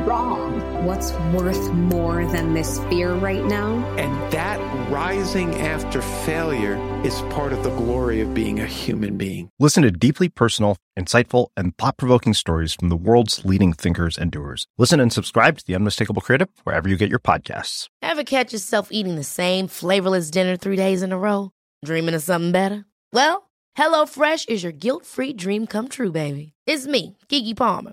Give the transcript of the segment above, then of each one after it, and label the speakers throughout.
Speaker 1: wrong?
Speaker 2: What's worth more than this fear right now?
Speaker 3: And that rising after failure is part of the glory of being a human being.
Speaker 4: Listen to deeply personal, insightful, and thought provoking stories from the world's leading thinkers and doers. Listen and subscribe to The Unmistakable Creative wherever you get your podcasts.
Speaker 5: Ever catch yourself eating the same flavorless dinner three days in a row? Dreaming of something better? Well, HelloFresh is your guilt free dream come true, baby. It's me, Kiki Palmer.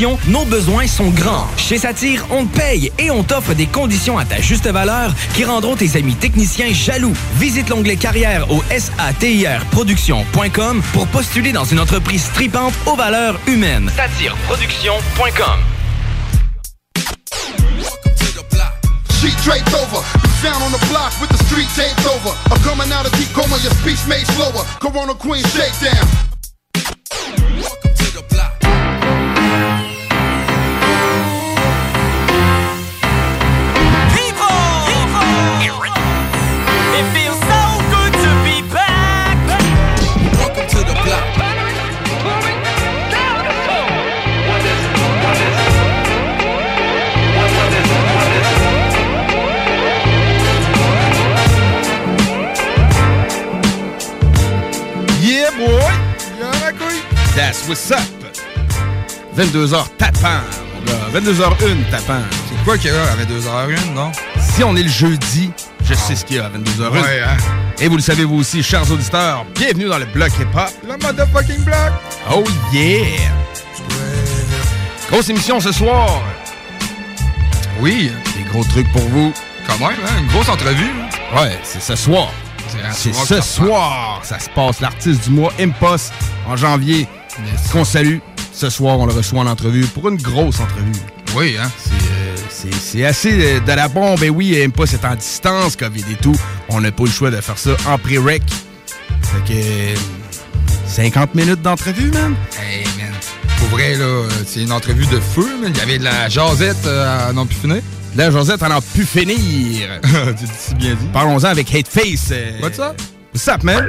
Speaker 6: Nos besoins sont grands. Chez Satire, on te paye et on t'offre des conditions à ta juste valeur qui rendront tes amis techniciens jaloux. Visite l'onglet carrière au satirproduction.com pour postuler dans une entreprise stripante aux valeurs humaines. Satireproduction.com.
Speaker 7: What's up! 22h tapant, mon gars. 22h01 tapant.
Speaker 8: C'est quoi qu'il y a à 22h01, non?
Speaker 7: Si on est le jeudi, je sais ce qu'il y a à 22h01.
Speaker 8: Ouais, hein?
Speaker 7: Et vous le savez vous aussi, chers auditeurs, bienvenue dans le bloc hip-hop.
Speaker 8: Le motherfucking block!
Speaker 7: Oh yeah! Grosse émission ce soir.
Speaker 8: Oui.
Speaker 7: Des gros trucs pour vous.
Speaker 8: Quand même, hein? Une grosse entrevue.
Speaker 7: Ouais, c'est ce soir. C'est ce soir. Ça se passe. L'artiste du mois, Impost, en janvier, qu'on salue. Ce soir, on le reçoit en entrevue pour une grosse entrevue.
Speaker 8: Oui, hein?
Speaker 7: C'est, euh, assez euh, de la bombe. Ben oui, Impost est en distance, COVID et tout. On n'a pas le choix de faire ça en pré-rec. Fait que... euh, 50 minutes d'entrevue, man.
Speaker 8: Hey, man. Pour vrai, là, euh, c'est une entrevue de feu, man. Il y avait de la jasette euh, à non plus finir.
Speaker 7: Là, Josette, on a pu finir.
Speaker 8: tu dis si bien dit.
Speaker 7: Parlons-en avec Hateface. euh,
Speaker 8: What's up?
Speaker 7: What's up, man?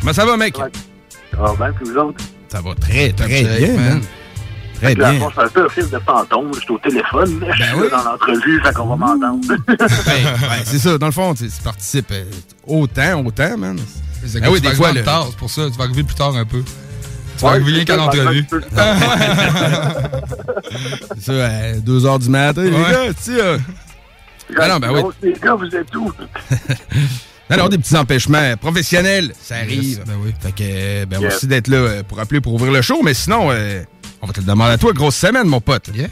Speaker 7: Comment ça va, mec?
Speaker 9: Ah, ben, puis vous autres?
Speaker 7: Ça va très, très bien, man. Très
Speaker 9: Là,
Speaker 7: bien.
Speaker 9: bon, c'est un peu un film de fantôme. Je suis au téléphone, mais je suis
Speaker 8: Ben oui.
Speaker 9: là dans l'entrevue, fait qu'on va m'entendre.
Speaker 7: Ouais, ouais, c'est ça. Dans le fond, tu tu participes euh, autant, autant, man.
Speaker 8: C'est
Speaker 7: Ah oui, des fois,
Speaker 8: le...
Speaker 7: le-
Speaker 8: tard, c'est pour ça. Tu vas arriver plus tard un peu. Tu
Speaker 9: Ouais,
Speaker 8: vas arriver rien qu'à l'entrevue.
Speaker 9: un peu plus tard.
Speaker 7: C'est ça, à 2 h du matin, les
Speaker 8: Ouais.
Speaker 7: gars, tu sais. euh, Ah non, ben oui.
Speaker 9: Les gars, vous êtes où?
Speaker 7: Non, non, des petits empêchements professionnels, ça arrive.
Speaker 8: Yes, ben oui.
Speaker 7: Fait que, euh, ben,
Speaker 9: Yes.
Speaker 7: merci d'être là euh, pour appeler pour ouvrir le show, mais sinon, euh, on va te le demander à toi. Grosse semaine, mon pote.
Speaker 8: Yeah.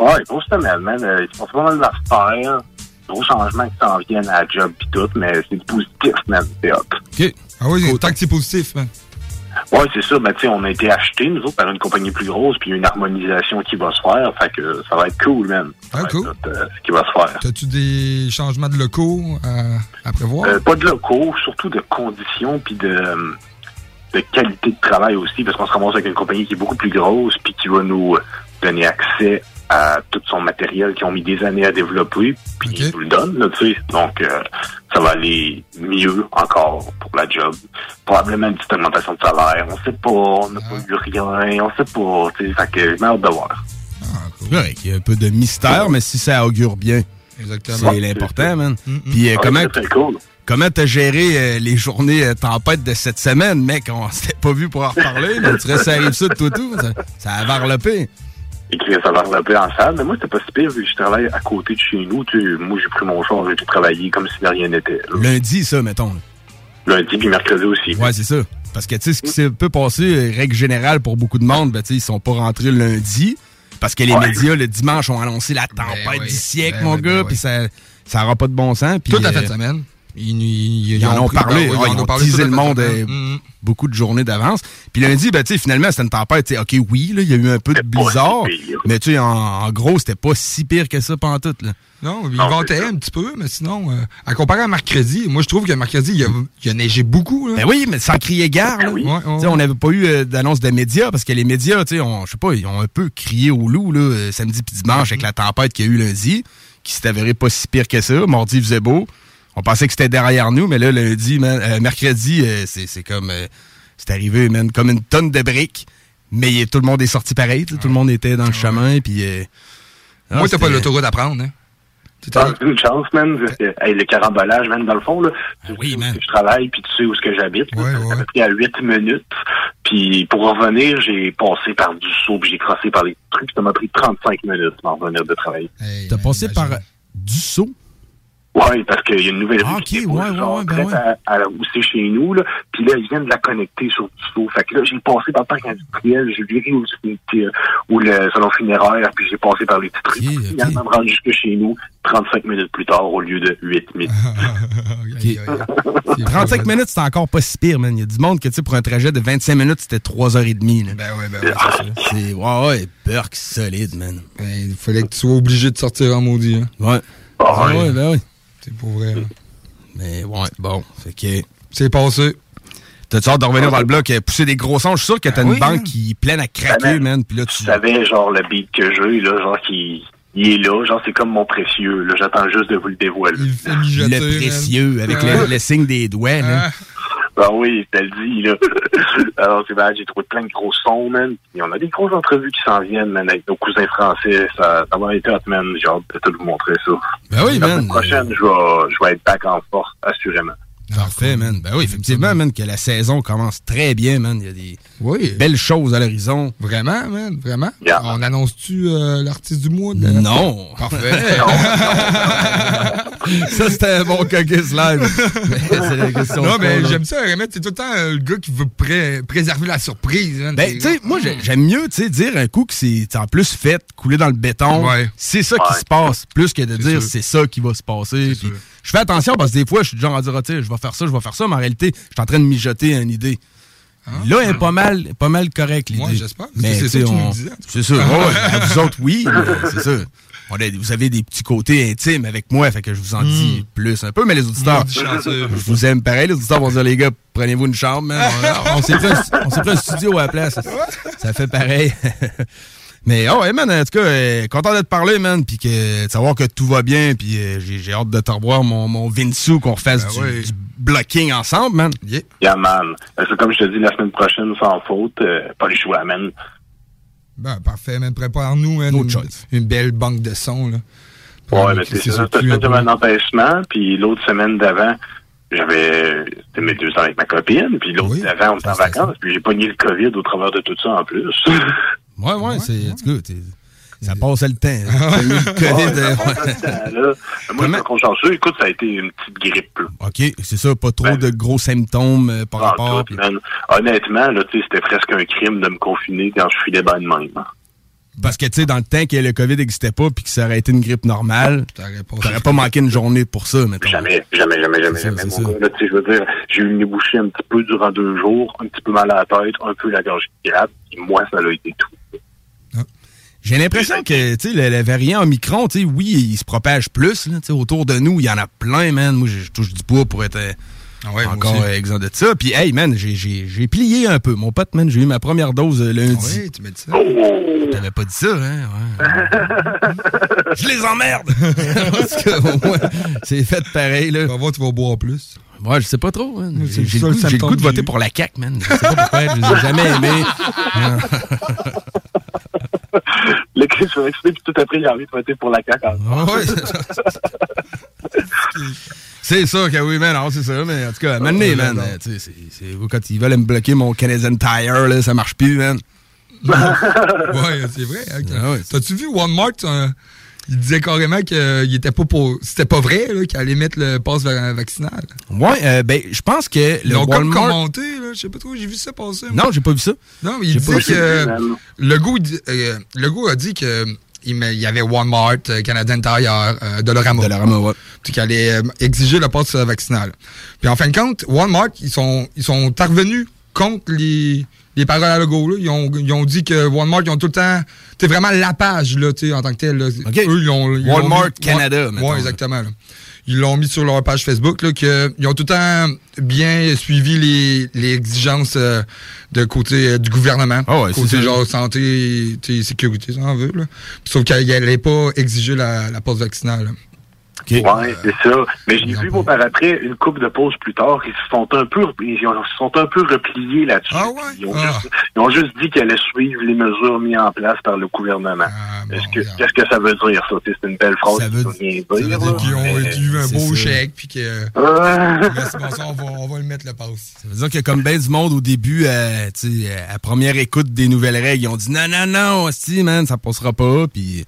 Speaker 9: Ouais, grosse semaine, man. Il se passe pas mal d'affaires. Gros changements qui s'en viennent à la job pis tout, mais c'est du positif, man. C'est hot.
Speaker 7: OK.
Speaker 8: Ah oui, tant que c'est positif, man.
Speaker 9: Ouais, c'est ça. Mais tu sais, on a été achetés, nous autres, par une compagnie plus grosse, puis une harmonisation qui va se faire. Fait que ça va être cool, man.
Speaker 8: Ah, cool.
Speaker 9: euh, ce qui va se faire.
Speaker 8: T'as-tu des changements de locaux à, à prévoir?
Speaker 9: Euh, pas de locaux, surtout de conditions puis de, euh, de qualité de travail aussi, parce qu'on se ramasse avec une compagnie qui est beaucoup plus grosse puis qui va nous donner accès à tout son matériel qu'ils ont mis des années à développer, puis
Speaker 8: Ok.
Speaker 9: ils nous le donnent, là, tu sais. Donc, euh, ça va aller mieux encore pour la job. Probablement une petite augmentation de salaire. On sait pas, on n'a pas eu rien, on sait pas, tu sais. Fait que j'ai hâte de voir.
Speaker 8: Ah, cool.
Speaker 7: Ouais, il y a un peu de mystère, mais si ça augure bien,
Speaker 8: Exactement.
Speaker 7: c'est l'important, man.
Speaker 8: Mm, mm.
Speaker 7: Puis euh,
Speaker 9: Ouais,
Speaker 7: comment,
Speaker 9: cool.
Speaker 7: comment t'as géré euh, les journées euh, tempête de cette semaine, mec? On s'était pas vu pour en reparler, mais tu restes à rive sud, toi, tout. Ça, ça a varlopé.
Speaker 9: Écrire ça va reloper en salle. Mais moi, c'était pas si pire vu que je travaille à côté de chez nous. Tu sais, moi, j'ai pris mon char, j'ai tout travaillé comme si de rien n'était. là.
Speaker 7: Lundi, ça, mettons.
Speaker 9: Lundi puis mercredi aussi.
Speaker 7: Ouais, c'est ça. Parce que, tu sais, ce qui s'est un peu passé, euh, règle générale pour beaucoup de monde, ben, tu sais, ils sont pas rentrés le lundi. Parce que les
Speaker 9: Ouais.
Speaker 7: médias, le dimanche, ont annoncé la tempête
Speaker 8: Ben oui,
Speaker 7: du siècle,
Speaker 8: ben
Speaker 7: mon
Speaker 8: ben
Speaker 7: gars,
Speaker 8: oui.
Speaker 7: puis ça, ça aura pas de bon sens. puis,
Speaker 8: Toute la
Speaker 7: euh,
Speaker 8: fin de semaine.
Speaker 7: Ils,
Speaker 8: ils
Speaker 7: en ont parlé.
Speaker 8: ben oui,
Speaker 7: Ouais,
Speaker 8: ils en ont
Speaker 7: ont
Speaker 8: parlé
Speaker 7: le
Speaker 8: le
Speaker 7: monde euh,
Speaker 8: Mhm.
Speaker 7: beaucoup de journées d'avance. Puis lundi, ben, tu sais, finalement, c'était une tempête. tu sais, OK, oui, là, il y a eu un peu de blizzard. Mais tu sais, en, en gros, c'était pas si pire que ça pendant tout. Là.
Speaker 8: Non, il ventait un petit peu, mais sinon, euh, à comparer à mercredi, moi je trouve que mercredi, il a, il a neigé beaucoup. Là.
Speaker 7: Ben oui, mais sans crier gare. là.
Speaker 8: Ouais, ouais,
Speaker 7: Tu sais, On n'avait pas eu euh, d'annonce des médias parce que les médias, tu sais, on- je sais pas, ils ont un peu crié au loup là, samedi puis dimanche avec la tempête qu'il y a eu lundi, qui s'est avérée pas si pire que ça. Mardi, il faisait beau. On pensait que c'était derrière nous, mais là, lundi, man, euh, mercredi, euh, c'est comme... euh, c'est arrivé, man, comme une tonne de briques. Mais tout le monde est sorti pareil. sais, Tout le monde était dans le chemin. Puis, euh,
Speaker 8: Moi, t'as pas l'autoroute à prendre, hein?
Speaker 9: Ah, une chance, man. parce que, hey, le carambolage, man, dans le fond, là, tu sais où est-ce que je travaille, puis tu sais où est-ce que j'habite. ça m'a pris à 8 minutes. Puis pour revenir, j'ai passé par du saut, puis j'ai crossé par les trucs. Ça m'a pris 35 minutes pour revenir de travailler.
Speaker 7: T'as passé par du saut?
Speaker 9: Oui, parce qu'il y a une nouvelle
Speaker 7: Ah,
Speaker 9: rue qui
Speaker 7: ok,
Speaker 9: déboule,
Speaker 7: ouais, ouais,
Speaker 9: genre,
Speaker 7: ouais, ben ouais.
Speaker 9: à, à où c'est chez nous, là. Puis là, ils viennent de la connecter sur du saut. Fait que là, j'ai passé par le parc industriel, j'ai viré où, où le salon funéraire, puis j'ai passé par les petites rues. Puis Finalement, me rendre jusque chez nous, 35 minutes plus tard, au lieu de 8 minutes.
Speaker 7: 35 minutes, c'est encore pas si pire, man. Il y a du monde que, tu sais, pour un trajet de 25 minutes, c'était 3h30. Là.
Speaker 8: Ben ouais, ben ouais, c'est ça.
Speaker 7: Ouais, ouais, Burke solide, man.
Speaker 8: Ben, il fallait que tu sois obligé de sortir en maudit, hein?
Speaker 7: Ouais.
Speaker 9: Ah,
Speaker 7: ouais, ben oui.
Speaker 8: C'est pour vrai. là.
Speaker 7: Mais ouais, bon, fait que...
Speaker 8: C'est passé.
Speaker 7: T'as-tu hâte de revenir dans le bloc, euh, pousser des gros sons? Je suis sûr que t'as
Speaker 9: Ben
Speaker 7: une
Speaker 9: oui,
Speaker 7: banque qui est pleine à craquer,
Speaker 9: Ben,
Speaker 7: man. Puis là, tu...
Speaker 9: Tu savais, genre, le beat que j'ai, là, genre, qui, il est là, genre, c'est comme mon précieux, là. J'attends juste de vous le dévoiler.
Speaker 7: Le précieux, avec le, le signe des doigts, là.
Speaker 9: Ben oui, je te le dis, là. Alors, c'est vrai, j'ai trouvé plein de gros sons, man. Et on a des grosses entrevues qui s'en viennent, man, avec nos cousins français. Ça, ça va être hot, man. J'ai hâte de tout vous montrer ça.
Speaker 7: Ben oui,
Speaker 9: La
Speaker 7: man.
Speaker 9: semaine prochaine, je vais, je vais être back en force, assurément.
Speaker 7: Parfait, man. Ben oui, effectivement, man, que la saison commence très bien, man. Il y a des belles choses à l'horizon.
Speaker 8: Vraiment, man, vraiment. On annonce-tu euh, l'artiste du mois? de-
Speaker 7: Non.
Speaker 8: Parfait.
Speaker 7: ça, c'était un bon caucus live. C'est la question
Speaker 8: non, mais j'aime ça, Remet. C'est tout le temps euh, le gars qui veut pré- préserver la surprise. man.
Speaker 7: Ben,
Speaker 8: C'est-
Speaker 7: tu sais, moi, j'ai- j'aime mieux, tu sais, dire un coup que c'est en plus fait, couler dans le béton.
Speaker 8: Ouais.
Speaker 7: C'est ça qui se passe, plus que de dire c'est ça qui va se passer. Je fais attention parce que des fois, je suis genre à dire, Ah, sais, je vais faire ça, je vais faire ça, mais en réalité, je suis en train de mijoter une idée. Là, elle est pas mal, pas mal correct, l'idée.
Speaker 8: Ah. Ouais, j'espère,
Speaker 7: Mais
Speaker 8: c'est ça que tu
Speaker 7: on-
Speaker 8: disais,
Speaker 7: C'est ça. ouais, ouais. Vous autres, oui, mais c'est a- vous avez des petits côtés intimes avec moi, fait que je vous en dis plus un peu, mais les auditeurs,
Speaker 8: chanceux.
Speaker 7: je vous aime pareil. Les auditeurs vont dire, les gars, prenez-vous une chambre, man. On, on s'est pris, un- on s'est pris un studio à la place. Ça fait pareil. Mais oh, hey, man, en tout cas, euh, content de te parler, man, puis que de savoir que tout va bien, puis euh, j'ai j'ai hâte de te revoir, mon, mon Vinsu, qu'on fasse
Speaker 8: Ben
Speaker 7: du, du blocking ensemble, man.
Speaker 9: Yeah, man. Euh, C'est comme je te dis, la semaine prochaine, sans faute, euh, pas le choix, man.
Speaker 8: Ben, parfait, man. Prépare-nous, man. Une, une belle banque de sons, là.
Speaker 9: Ouais, mais c'est ça. Cette semaine, j'avais un empêchement, puis l'autre semaine d'avant, j'avais c'était mes deux ans avec ma copine, puis l'autre d'avant, on était en vacances, puis j'ai pogné le COVID au travers de tout ça en plus.
Speaker 7: Ouais, ouais, c'est. En tout cas, t'es- ça passe le temps.
Speaker 8: Ah.
Speaker 9: Moi, je suis trop chanceux. Écoute, ça a été une petite grippe. là.
Speaker 7: OK, c'est ça, pas trop de gros symptômes euh, par
Speaker 9: En
Speaker 7: rapport.
Speaker 9: tout. Honnêtement, là, tu sais, c'était presque un crime de me confiner quand je filais bien de même. hein.
Speaker 7: Parce que, tu sais, dans le temps que le COVID n'existait pas puis que ça aurait été une grippe normale, t'aurais pas manqué une journée pour ça, mettons.
Speaker 9: Jamais, jamais, jamais, jamais,
Speaker 7: ça,
Speaker 9: jamais. Mon gars, je veux dire, j'ai eu une bouchée un petit peu durant deux jours, un petit peu mal à la tête, un peu la gorge qui gratte, et moi, ça a été tout.
Speaker 7: J'ai l'impression que, tu sais, le, le variant Omicron, tu sais, oui, il se propage plus, là, tu sais, autour de nous, il y en a plein, man. Moi, je je touche du bois pour être
Speaker 8: moi
Speaker 7: encore exempt de ça. Puis, hey, man, j'ai- plié un peu. Mon pote, man, j'ai eu ma première dose euh, lundi.
Speaker 8: Oui, tu m'as dit ça?
Speaker 7: T'avais pas dit ça, hein? Ouais. je les emmerde! Parce que, c'est fait pareil, là.
Speaker 8: Tu vas voir, tu vas boire plus.
Speaker 7: Moi, je sais pas trop. man.
Speaker 8: C'est
Speaker 7: J'ai
Speaker 8: le
Speaker 7: goût- le goût de voter pour la CAQ, man. Je sais pas pourquoi, je les ai jamais aimés.
Speaker 9: Le Chris, je vais expliquer, puis tout après, j'ai envie de voter pour la CAQ.
Speaker 7: C'est ça que oui, man. non, c'est ça. Mais en tout cas, maintenant,
Speaker 8: Ouais,
Speaker 7: man, euh, tu sais, c'est- quand ils veulent me bloquer mon Canadian Tire, là, ça marche plus, man.
Speaker 8: ouais, c'est vrai. hein,
Speaker 7: Ah ouais.
Speaker 8: T'as-tu vu Walmart? euh, il disait carrément qu'il était pas pour. C'était pas vrai, qu'il allait mettre le passe va- vaccinal.
Speaker 7: Ouais, euh, ben, je pense que
Speaker 8: Ils
Speaker 7: le
Speaker 8: ont comme commenté, là. Je sais pas trop, j'ai vu ça passer. moi.
Speaker 7: Non, j'ai pas vu ça.
Speaker 8: Non, mais il
Speaker 7: ça.
Speaker 8: que le goût, le goût a dit que il, y avait Walmart, euh, Canadian Tire, euh, Dollarama.
Speaker 7: Dollarama, ouais.
Speaker 8: Qui allait euh, exiger le passe vaccinal. Puis en fin de compte, Walmart, ils sont, ils sont revenus contre les, les paroles à logo. Là. Ils, ont, ils ont dit que Walmart, ils ont tout le temps. C'est vraiment la page, là, en tant que tel. là. Eux, ils ont, ils
Speaker 7: Walmart
Speaker 8: mis-
Speaker 7: Canada, mettons,
Speaker 8: ouais, exactement. là. Ils l'ont mis sur leur page Facebook, là, que, ils ont tout le temps bien suivi les, les exigences euh, de côté euh, du gouvernement.
Speaker 7: Ah ouais, c'est
Speaker 8: côté genre santé, sais, sécurité, ça en veut. Là. Sauf qu'ils n'allaient pas exiger la, la passe vaccinale. Là.
Speaker 9: Ouais, c'est ça. Mais j'ai vu, moi, par après, une coupe de pauses plus tard, ils se sont un peu, ils se sont un peu repliés là-dessus. Ils, ont juste, ils ont juste dit qu'ils allaient suivre les mesures mises en place par le gouvernement. Est-ce que, qu'est-ce que ça veut dire, ça? C'est une belle phrase. Ça veut, rien dire. là.
Speaker 8: Qu'ils ont
Speaker 9: Mais-
Speaker 8: eu un beau
Speaker 7: ça.
Speaker 8: chèque, puis que.
Speaker 9: Ouais.
Speaker 8: Merci, bon, ça, on va, on va le mettre le passe.
Speaker 7: Ça veut dire que comme ben du monde au début, tu sais, euh, à première écoute des nouvelles règles, ils ont dit non, non, non, si, man, ça passera pas. Puis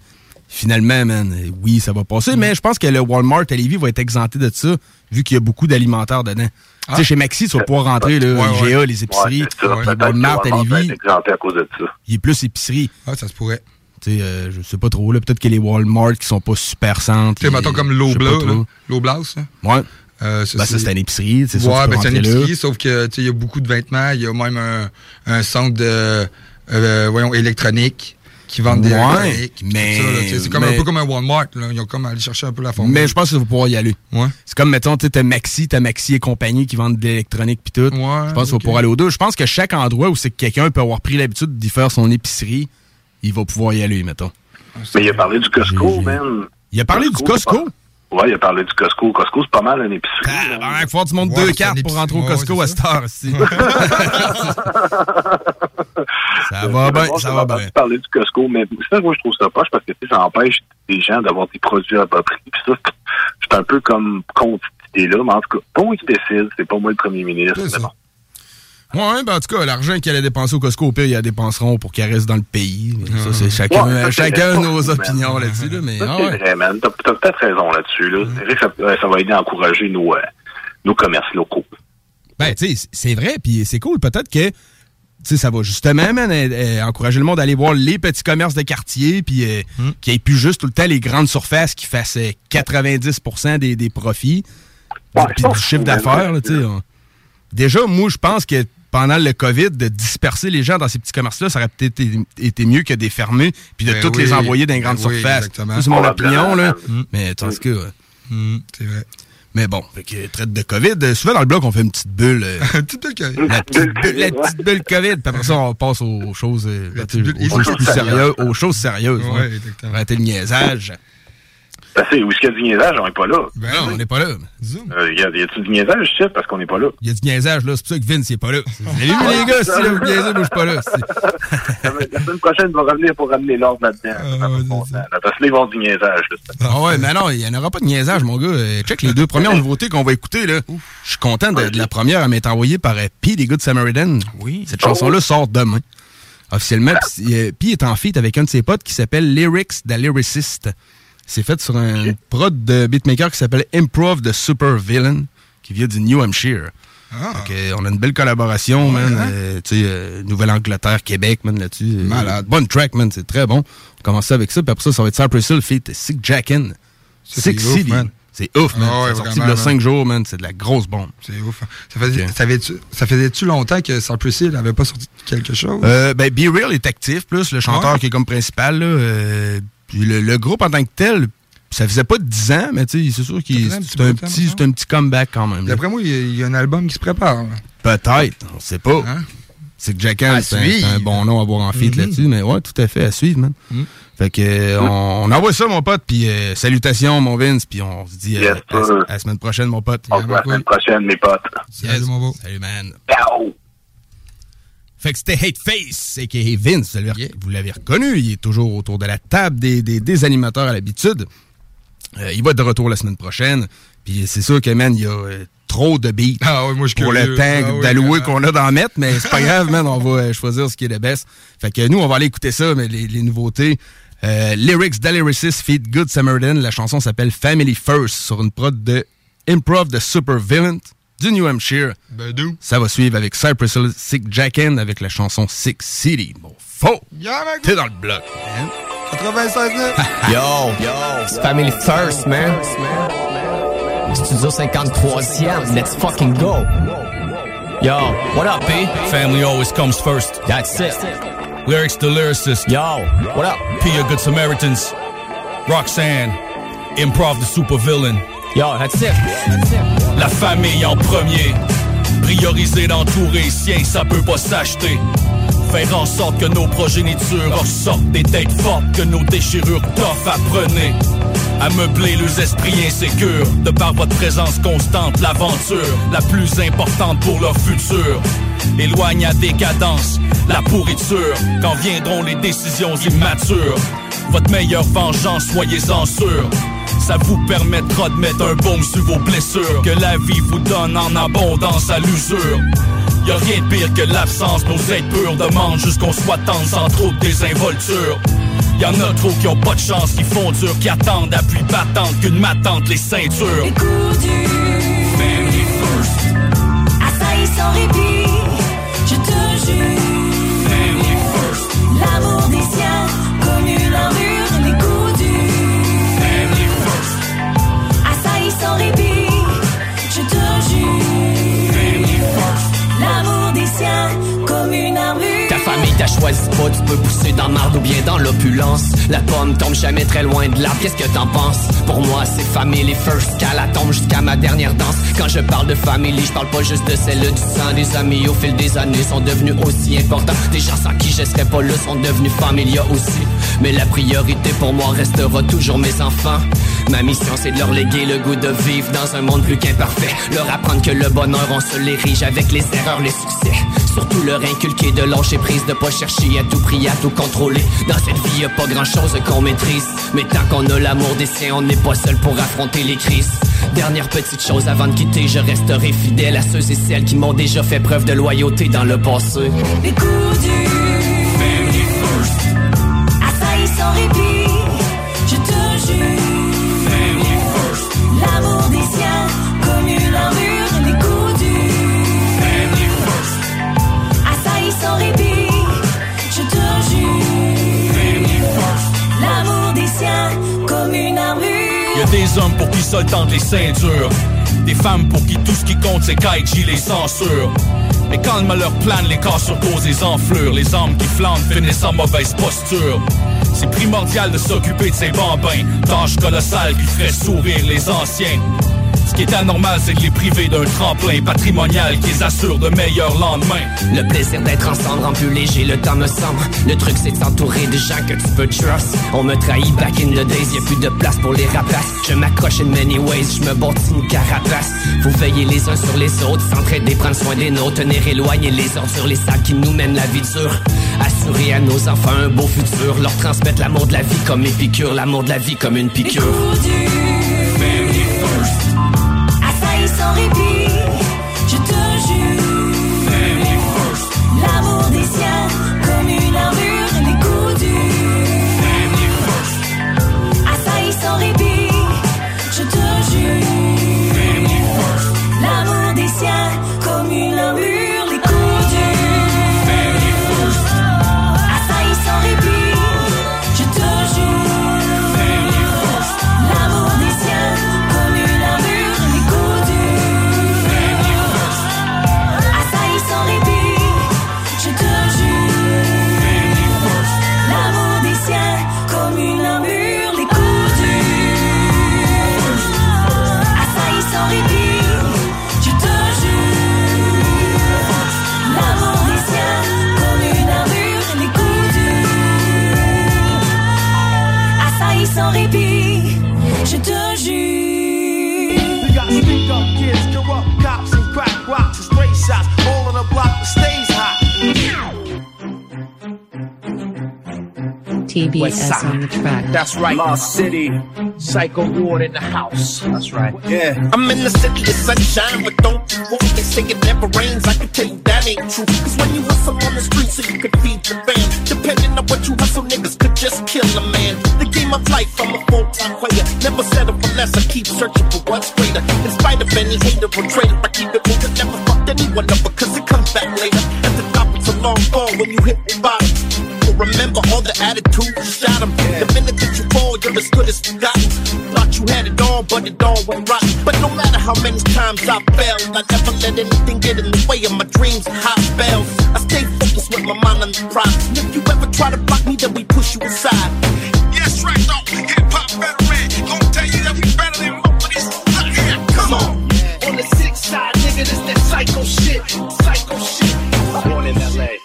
Speaker 7: finalement, man, oui, ça va passer. Mais je pense que le Walmart à Lévis va être exempté de ça, vu qu'il y a beaucoup d'alimentaires dedans. Tu sais, chez Maxi, tu vas pouvoir rentrer, là,
Speaker 8: Ouais,
Speaker 7: IGA,
Speaker 8: ouais.
Speaker 7: les épiceries.
Speaker 9: Ouais, ça. Que
Speaker 7: Walmart à Lévis,
Speaker 9: être exempté à cause de ça.
Speaker 7: il est plus épicerie.
Speaker 8: Ah, ça se pourrait.
Speaker 7: Tu sais, euh, je sais pas trop, là. Peut-être que les Walmart qui sont pas super centres.
Speaker 8: Tu sais, mettons comme l'eau bleue. L'eau blanche, là.
Speaker 7: Ouais.
Speaker 8: Euh,
Speaker 7: Ben, ça, c'est une épicerie, c'est
Speaker 8: Ouais, ben, c'est une
Speaker 7: là.
Speaker 8: épicerie, sauf que, tu sais, il y a beaucoup de vêtements. Il y a même un, un centre de, euh, voyons, électronique qui vendent des
Speaker 7: Ouais,
Speaker 8: électroniques. puis
Speaker 7: mais-
Speaker 8: C'est comme un peu comme un Walmart, là. Ils ont comme allé chercher un peu la forme.
Speaker 7: Mais je pense que vas pouvoir y aller.
Speaker 8: Ouais.
Speaker 7: C'est comme, mettons, tu sais, t'as Maxi, t'as Maxi et compagnie qui vendent de l'électronique pis tout. je pense qu'il va pouvoir aller aux deux. Je pense que chaque endroit où c'est que quelqu'un peut avoir pris l'habitude d'y faire son épicerie, il va pouvoir y aller, mettons.
Speaker 9: Mais il a parlé du Costco, man.
Speaker 7: Il a parlé du Costco?
Speaker 9: Ouais, il a parlé du Costco. Costco, c'est pas mal une épicerie.
Speaker 7: il faut que tu montes
Speaker 8: Ouais,
Speaker 7: deux cartes pour rentrer au Costco
Speaker 8: ouais,
Speaker 7: à cette heure. si. ça va bien, ça va bien.
Speaker 9: parler du Costco, mais ça, moi, je trouve ça poche parce que, ça empêche des gens d'avoir des produits à bas prix. Puis ça, c'est- c'est un peu comme contre cette idée-là, mais en tout cas, pas moi qui décide, c'est pas moi le premier ministre. mais bon.
Speaker 7: Ouais, ben en tout cas, l'argent qu'il allait dépenser au Costco, au pire, ils la dépenseront pour qu'elle reste dans le pays. Ça, c'est chacun,
Speaker 9: Ouais,
Speaker 7: chacun
Speaker 9: vrai.
Speaker 7: nos opinions là-dessus. Là, mais, ah
Speaker 9: c'est
Speaker 7: ouais.
Speaker 9: vrai, man. T'as peut-être raison là-dessus. Là. C'est vrai que ça, ouais, ça va aider à encourager nos, euh, nos commerces locaux.
Speaker 7: Ben, tu sais, c'est vrai, puis c'est cool. Peut-être que, tu sais, ça va justement, man, euh, euh, encourager le monde à aller voir les petits commerces de quartier, puis euh, qu'il n'y ait plus juste tout le temps les grandes surfaces qui fassent euh, 90 des, des profits, puis du chiffre d'affaires, là, tu sais. on- Déjà, moi, je pense que pendant le COVID, de disperser les gens dans ces petits commerces-là, ça aurait peut-être été, été mieux que des fermer, puis de
Speaker 8: Ben
Speaker 7: toutes
Speaker 8: oui.
Speaker 7: les envoyer dans les grandes
Speaker 8: Ben
Speaker 7: surfaces.
Speaker 8: exactement.
Speaker 7: Ça, C'est mon opinion, là.
Speaker 8: Mm.
Speaker 7: Mais, en tout cas, ouais.
Speaker 8: Mm, c'est vrai.
Speaker 7: Mais bon, fait que, traite de COVID, euh, souvent dans le bloc, on fait une petite bulle. euh,
Speaker 8: petite bulle COVID.
Speaker 7: La petite bulle, la petite bulle COVID. Puis après ça, on passe aux choses, euh, aux choses plus sérieuses. Aux choses sérieuses.
Speaker 8: Ouais,
Speaker 7: ouais.
Speaker 8: exactement.
Speaker 7: Arrêtez le niaisage.
Speaker 9: Ben, c'est, où est-ce qu'il y a du niaisage, on n'est pas là.
Speaker 7: Ben non, on n'est pas là.
Speaker 9: Euh, y a, y a-tu du niaisage, je sais, parce qu'on n'est pas là?
Speaker 7: Il y a du niaisage, là. C'est pour ça que Vince, il est pas là. Vous avez vu, les gars, si là, vous niaisez, moi, je suis pas là.
Speaker 9: La semaine prochaine, il va revenir pour ramener l'ordre là-dedans.
Speaker 8: Ah,
Speaker 9: Parce que ils vont du niaisage. là.
Speaker 7: Ah ouais, mais non, il n'y en aura pas de niaisage, mon gars. Euh, Check les deux premières nouveautés qu'on va écouter, là. Je suis content de, de la première à m'être envoyée par euh, P. des Good Samaritan. Oui. Cette chanson-là sort demain, officiellement. Puis euh, P est en feat avec un de ses potes qui s'appelle Lyrics the Lyricist. C'est fait sur un prod de beatmaker qui s'appelle Improv the Super Villain, qui vient du New Hampshire. Donc, euh, on a une belle collaboration, man. Euh, tu sais, euh, Nouvelle-Angleterre, Québec, man, là-dessus. Euh,
Speaker 8: Malade.
Speaker 7: Bonne track, man. C'est très bon. On commence ça avec ça, puis après ça, ça va être Cypress Hill feat Sick Jackin. Sick City.
Speaker 8: man.
Speaker 7: C'est ouf, man.
Speaker 8: Ah ouais,
Speaker 7: c'est sorti
Speaker 8: man.
Speaker 7: 5 jours, man. C'est de la grosse bombe.
Speaker 8: C'est ouf. hein. Ça faisait, ça faisait-tu, ça faisait-tu longtemps que Cypress Hill n'avait pas sorti quelque chose?
Speaker 7: Euh, ben, Be Real est actif, plus le chanteur
Speaker 8: Ouais.
Speaker 7: qui est comme principal. Là, euh, puis le, le groupe en tant que tel, ça faisait pas 10 ans, mais tu sais, c'est sûr qu'il c'est
Speaker 8: petit
Speaker 7: un, petit, un petit comeback quand même.
Speaker 8: D'après moi, il y, a, il y a un album qui se prépare.
Speaker 7: Peut-être, on sait pas. C'est que Jack Hand,
Speaker 8: À
Speaker 7: c'est un, bon nom à avoir en feat
Speaker 8: Mhm.
Speaker 7: là-dessus, mais ouais, tout à fait, à suivre, man.
Speaker 8: Mhm.
Speaker 7: Fait que, euh, on, on envoie ça, mon pote, puis euh, salutations, mon Vince, puis on se dit euh,
Speaker 9: Yes,
Speaker 7: à,
Speaker 9: sir.
Speaker 7: à la semaine prochaine, mon pote.
Speaker 9: On se voit la semaine prochaine, mes potes.
Speaker 7: Salut, mon beau. Salut, man.
Speaker 9: Ciao!
Speaker 7: Fait que c'était Hate Face, a.k.a. Vince. Vous l'avez- Vous l'avez reconnu. Il est toujours autour de la table des, des, des animateurs à l'habitude. Euh, il va être de retour la semaine prochaine. Puis c'est sûr que, man, il y a euh, trop de beats
Speaker 8: Ah moi, je
Speaker 7: pour
Speaker 8: curieux.
Speaker 7: le temps
Speaker 8: Ah
Speaker 7: d'allouer
Speaker 8: ah.
Speaker 7: qu'on a d'en mettre. Mais c'est pas grave, man. On va euh, choisir ce qui est le best. Fait que nous, on va aller écouter ça, mais les, les nouveautés. Euh, Lyrics d'Alyricist feat Good Samaritan. La chanson s'appelle Family First sur une prod de Improv de Super Villain du New Hampshire.
Speaker 8: Ben, d'où?
Speaker 7: Ça va suivre avec Cypress Hill, Sick Jackin avec la chanson Sick City. Bon, faux! T'es dans le bloc. man.
Speaker 8: 96.9.
Speaker 10: Yo, it's family first, man. Studio 53e, let's fucking go. Yo, what up, B?
Speaker 11: Family always comes first.
Speaker 10: That's it.
Speaker 11: Lyrics the lyricist.
Speaker 10: Yo, what up?
Speaker 11: P, your good Samaritans. Roxanne, improv the supervillain.
Speaker 10: Yo, that's it.
Speaker 11: La famille en premier. Prioriser d'entourer sien, ça peut pas s'acheter. Faire en sorte que nos progénitures ressortent des têtes fortes, que nos déchirures tough apprenez. À meubler les esprits insécures, de par votre présence constante, l'aventure la plus importante pour leur futur. Éloigne à décadence la pourriture, quand viendront les décisions immatures. Votre meilleure vengeance, soyez-en sûrs. Ça vous permettra de mettre un baume sur vos blessures. Que la vie vous donne en abondance à l'usure. Y'a rien de pire que l'absence, nos êtres purs demandent juste qu'on soit tendre sans trop de désinvolture. Y'en a trop qui ont pas de chance, qui font dur, qui attendent à pluie battante qu'une m'attente les ceintures.
Speaker 12: Les coups durs,
Speaker 11: Family first,
Speaker 12: assaillis sans répit,
Speaker 10: T'a choisi pas, tu peux pousser dans marde ou bien dans l'opulence. La pomme tombe jamais très loin de l'arbre, qu'est-ce que t'en penses? Pour moi, c'est family first, qu'à la tombe jusqu'à ma dernière danse. Quand je parle de famille, je parle pas juste de celle du sang. Les amis au fil des années sont devenus aussi importants. Des gens sans qui je serais pas là sont devenus familiaux aussi. Mais la priorité pour moi restera toujours mes enfants. Ma mission c'est de leur léguer le goût de vivre dans un monde plus qu'imparfait. Leur apprendre que le bonheur on se l'érige avec les erreurs, les succès. Surtout leur inculquer de lâcher prise, de pas chercher à tout prix, à tout contrôler. Dans cette vie y a pas grand chose qu'on maîtrise. Mais tant qu'on a l'amour des siens, on n'est pas seul pour affronter les crises. Dernière petite chose avant de quitter, je resterai fidèle à ceux et celles qui m'ont déjà fait preuve de loyauté dans le passé.
Speaker 12: Sans répit, je te jure.
Speaker 11: family first,
Speaker 12: L'amour des siens, comme une armure, durs,
Speaker 11: family first,
Speaker 12: assaillis sans répit, je te jure.
Speaker 11: family first.
Speaker 12: L'amour des siens, comme une armure.
Speaker 11: Y a des hommes pour qui seul tente les ceintures. Des femmes pour qui tout ce qui compte c'est Kaiji les censure. Mais quand le malheur plane, les corps sur cause les enflures. Les hommes qui flambent finissent en mauvaise posture. C'est primordial de s'occuper de ces bambins. Tâche colossale qui ferait sourire les anciens. Ce qui est anormal, c'est de les priver d'un tremplin patrimonial qui les assure de meilleurs lendemains.
Speaker 10: Le plaisir d'être ensemble rend plus léger le temps me semble. Le truc c'est de s'entourer de gens que tu peux trust. On me trahit back in the days, y a plus de place pour les rapaces. Je m'accroche in many ways, je me bâtis une carapace. Faut veiller les uns sur les autres, s'entraider, prendre soin des nôtres, tenir éloigner les ordures, les sacs qui nous mènent la vie dure. Assurer à nos enfants un beau futur, leur transmettre l'amour de la vie comme épicure, l'amour de la vie comme une piqûre.
Speaker 12: Assaillis
Speaker 13: TBS on the track.
Speaker 14: That's right.
Speaker 13: Lost
Speaker 14: City. Psycho Ward in the house. That's right. Yeah.
Speaker 15: I'm in the city of sunshine, but don't you walk. They say it never rains. I can tell you that ain't true. Cause when you hustle on the street so you can feed your fam, depending on what you hustle, niggas could just kill a man. The game of life, I'm a full-time player. Never settle for less. I keep searching for what's greater. In spite of any hater or traitor, I keep it moving. Never fucked anyone up because it comes back later. At the top, it's a long fall when you hit the bottom. Remember all the attitude you shot him. The minute that you fall, you're as good as forgotten. Thought you had it all, but it all went rotten. But no matter how many times I failed, I never let anything get in the way of my dreams and high spells. I stay focused with my mind on the prize. And if you ever try to block me, then we push you aside.
Speaker 14: Yes, right, though. Hip hop veteran. Gonna tell you that we better than most of these. Come on.
Speaker 15: On the six side, nigga, this that psycho shit. Psycho shit.
Speaker 13: Born in LA, it's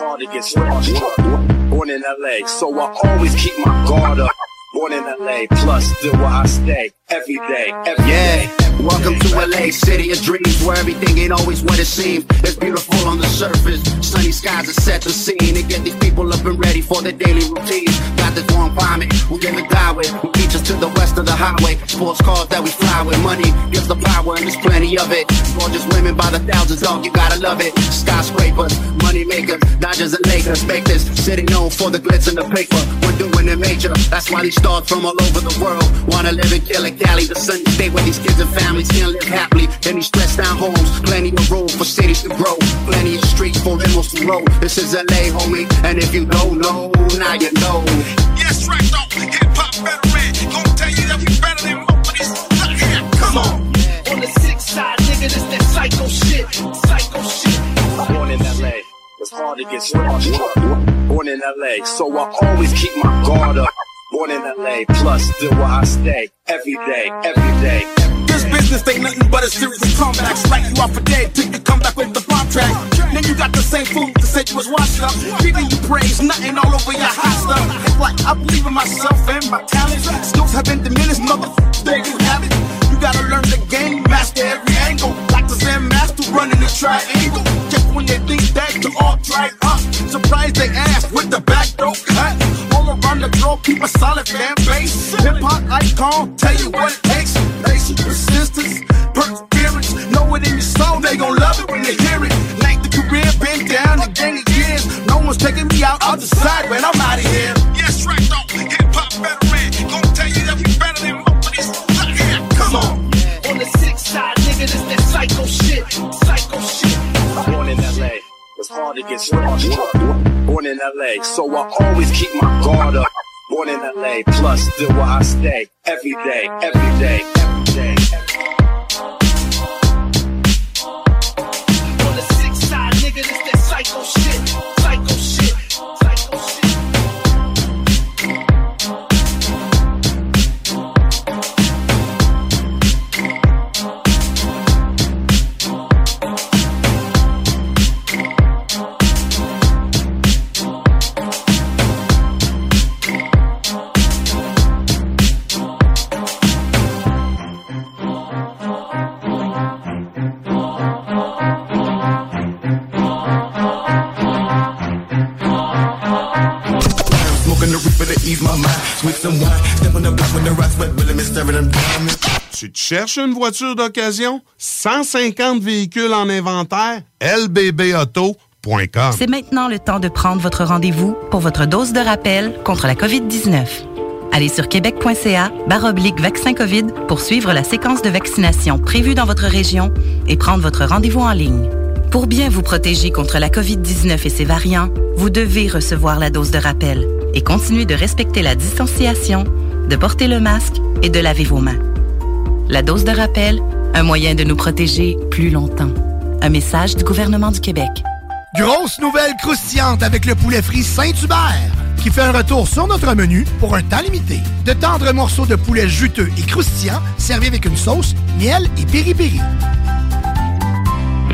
Speaker 13: hard to get starstruck. Born in LA, so I always keep my guard up. In LA, plus still where I stay every day, every
Speaker 16: Yeah.
Speaker 13: day.
Speaker 16: Welcome to LA, city of dreams, where everything ain't always what it seems. It's beautiful on the surface, sunny skies that set the scene and get these people up and ready for their daily routines. Got this warm climate, we get and die with. We beach us to the west of the highway. Sports cars that we fly with. Money gives the power, and there's plenty of it. Gorgeous women by the thousands, dog, you gotta love it. Skyscrapers, money makers, Dodgers and Lakers make this city known for the glitz and the paper. We're doing it major. That's why these stars from all over the world wanna live in Killer Cali, the sunny state where these kids and families can live happily. In these stressed down homes, plenty of room for cities to grow, plenty of streets for animals to roll. This is LA, homie, and if you don't know, now you know.
Speaker 14: Yes, right, though. Hip hop veteran. Gonna tell you that we better than most of these. Look here, come on.
Speaker 15: On the six side, nigga, this that psycho shit. Psycho shit.
Speaker 13: Born in LA, it's hard to get starstruck. Born in LA, so I always keep my guard up. Born in LA, plus still where I stay every day, every day.
Speaker 14: This business ain't nothing but a series of comebacks. Like you off a dead till you come back with the bomb track. Then you got the same fool that said you was washed up. Giving you praise, nothing all over your hot stuff. Like I believe in myself and my talents. Skills have been diminished, motherfucker. There you have it. You gotta learn the game, master every angle. Like the Zen master running the triangle. Just when they think that you all dried up. Surprise they ass with the back door cut. All around the globe, keep a solid fan base. Hip hop icon, tell you what it takes. Patience, persistence, perseverance. Know it in your soul, they gon' love it when they hear it. Length the career, been down a gang of years. No one's taking me out I'll decide when I'm out of here. Yes, right, though. Hip hop veteran. Gonna tell you that we better than most of these. Look come on.
Speaker 15: On the six side, nigga, this that. Psycho shit.
Speaker 13: Hard to get starstruck. Born in LA, so I always keep my guard up. Born in LA, plus still where I stay every day, every day, every day.
Speaker 17: Tu te cherches une voiture d'occasion? 150 véhicules en inventaire? lbbauto.com
Speaker 18: C'est maintenant le temps de prendre votre rendez-vous pour votre dose de rappel contre la COVID-19. Allez sur québec.ca baroblique vaccin COVID pour suivre la séquence de vaccination prévue dans votre région et prendre votre rendez-vous en ligne. Pour bien vous protéger contre la COVID-19 et ses variants, vous devez recevoir la dose de rappel et continuer de respecter la distanciation, de porter le masque et de laver vos mains. La dose de rappel, un moyen de nous protéger plus longtemps. Un message du gouvernement du Québec.
Speaker 19: Grosse nouvelle croustillante avec le poulet frit Saint-Hubert qui fait un retour sur notre menu pour un temps limité. De tendres morceaux de poulet juteux et croustillants servis avec une sauce, miel et piri-piri.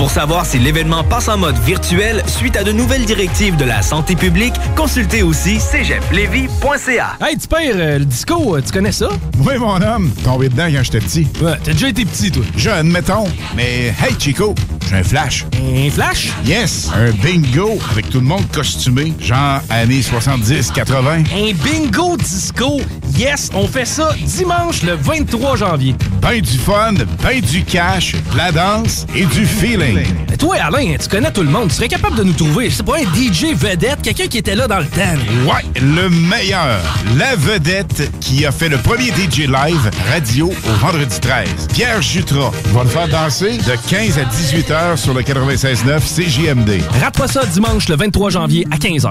Speaker 6: Pour savoir si l'événement passe en mode virtuel suite à de nouvelles directives de la santé publique, consultez aussi cégeplevy.ca.
Speaker 20: Hey, tu pères, euh, le disco, euh, tu connais ça?
Speaker 21: Oui, mon homme. Tombé dedans quand j'étais petit.
Speaker 20: Ouais, t'as déjà été petit, toi.
Speaker 21: Jeune, mettons. Mais hey, Chico,
Speaker 22: j'ai un flash.
Speaker 20: Un flash?
Speaker 22: Yes, un bingo avec tout le monde costumé, genre années 70-80.
Speaker 20: Un bingo disco. Yes, on fait ça dimanche le 23 janvier.
Speaker 22: Ben du fun, ben du cash, de la danse et du feeling.
Speaker 20: Mais toi, Alain, tu connais tout le monde. Tu serais capable de nous trouver. C'est pas un DJ vedette, quelqu'un qui était là dans le temps.
Speaker 22: Ouais, le meilleur. La vedette qui a fait le premier DJ live radio au vendredi 13. Pierre Jutras va le faire danser de 15 à 18 heures sur le 96.9 CJMD.
Speaker 20: Rate pas ça dimanche le 23 janvier à 15h.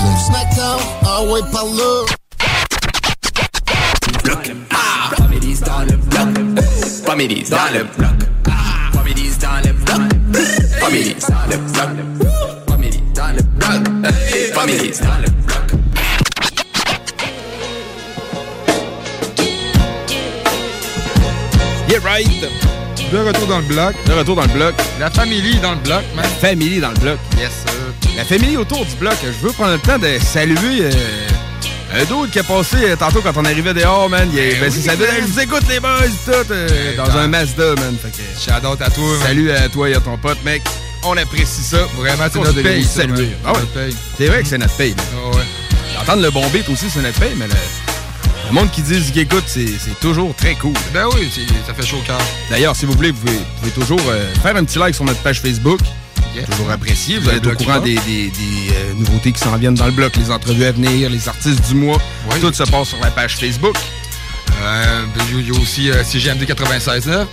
Speaker 23: pleine.
Speaker 15: Snackdown, ah ouais, par là.
Speaker 24: bloc. Ah, Comédies dans le bloc. Comédies dans le bloc. Ah, Comédies dans le bloc. Comédies dans le bloc. Comédies dans le bloc. Comédies dans le bloc.
Speaker 7: Yeah, right.
Speaker 8: De retour dans le bloc.
Speaker 7: De retour dans le bloc.
Speaker 8: La famille dans le bloc, man.
Speaker 7: Famille dans le bloc.
Speaker 8: Yes, sir.
Speaker 7: La famille autour du bloc. Je veux prendre le temps de saluer euh, un d'autre qui a passé euh, tantôt quand on arrivait dehors, man. Il, est- ben, c'est ça. Je vous écoute les boys, tout. euh, dans un Mazda, man. Fait que,
Speaker 8: out à toi, man.
Speaker 7: Salut à toi et à ton pote, mec. On apprécie ça.
Speaker 8: Vraiment, c'est notre paye,
Speaker 7: saluer.
Speaker 8: man.
Speaker 7: Ah ouais. C'est vrai que c'est notre paye. man.
Speaker 8: Ah ouais.
Speaker 7: Entendre le bon beat aussi, c'est notre paye, mais le, le monde qui dit ce qu'il écoute, c'est toujours très cool.
Speaker 8: Ben oui, ça fait chaud au cœur.
Speaker 7: D'ailleurs, si vous voulez, vous pouvez, vous pouvez toujours euh, faire un petit like sur notre page Facebook. Toujours apprécié. Vous être au courant des,
Speaker 8: va.
Speaker 7: des- des, euh, nouveautés qui s'en viennent dans le bloc, les entrevues à venir, les artistes du mois. Tout se passe sur la page Facebook.
Speaker 8: Euh, Il y a aussi euh, CGMD 96.9, hein,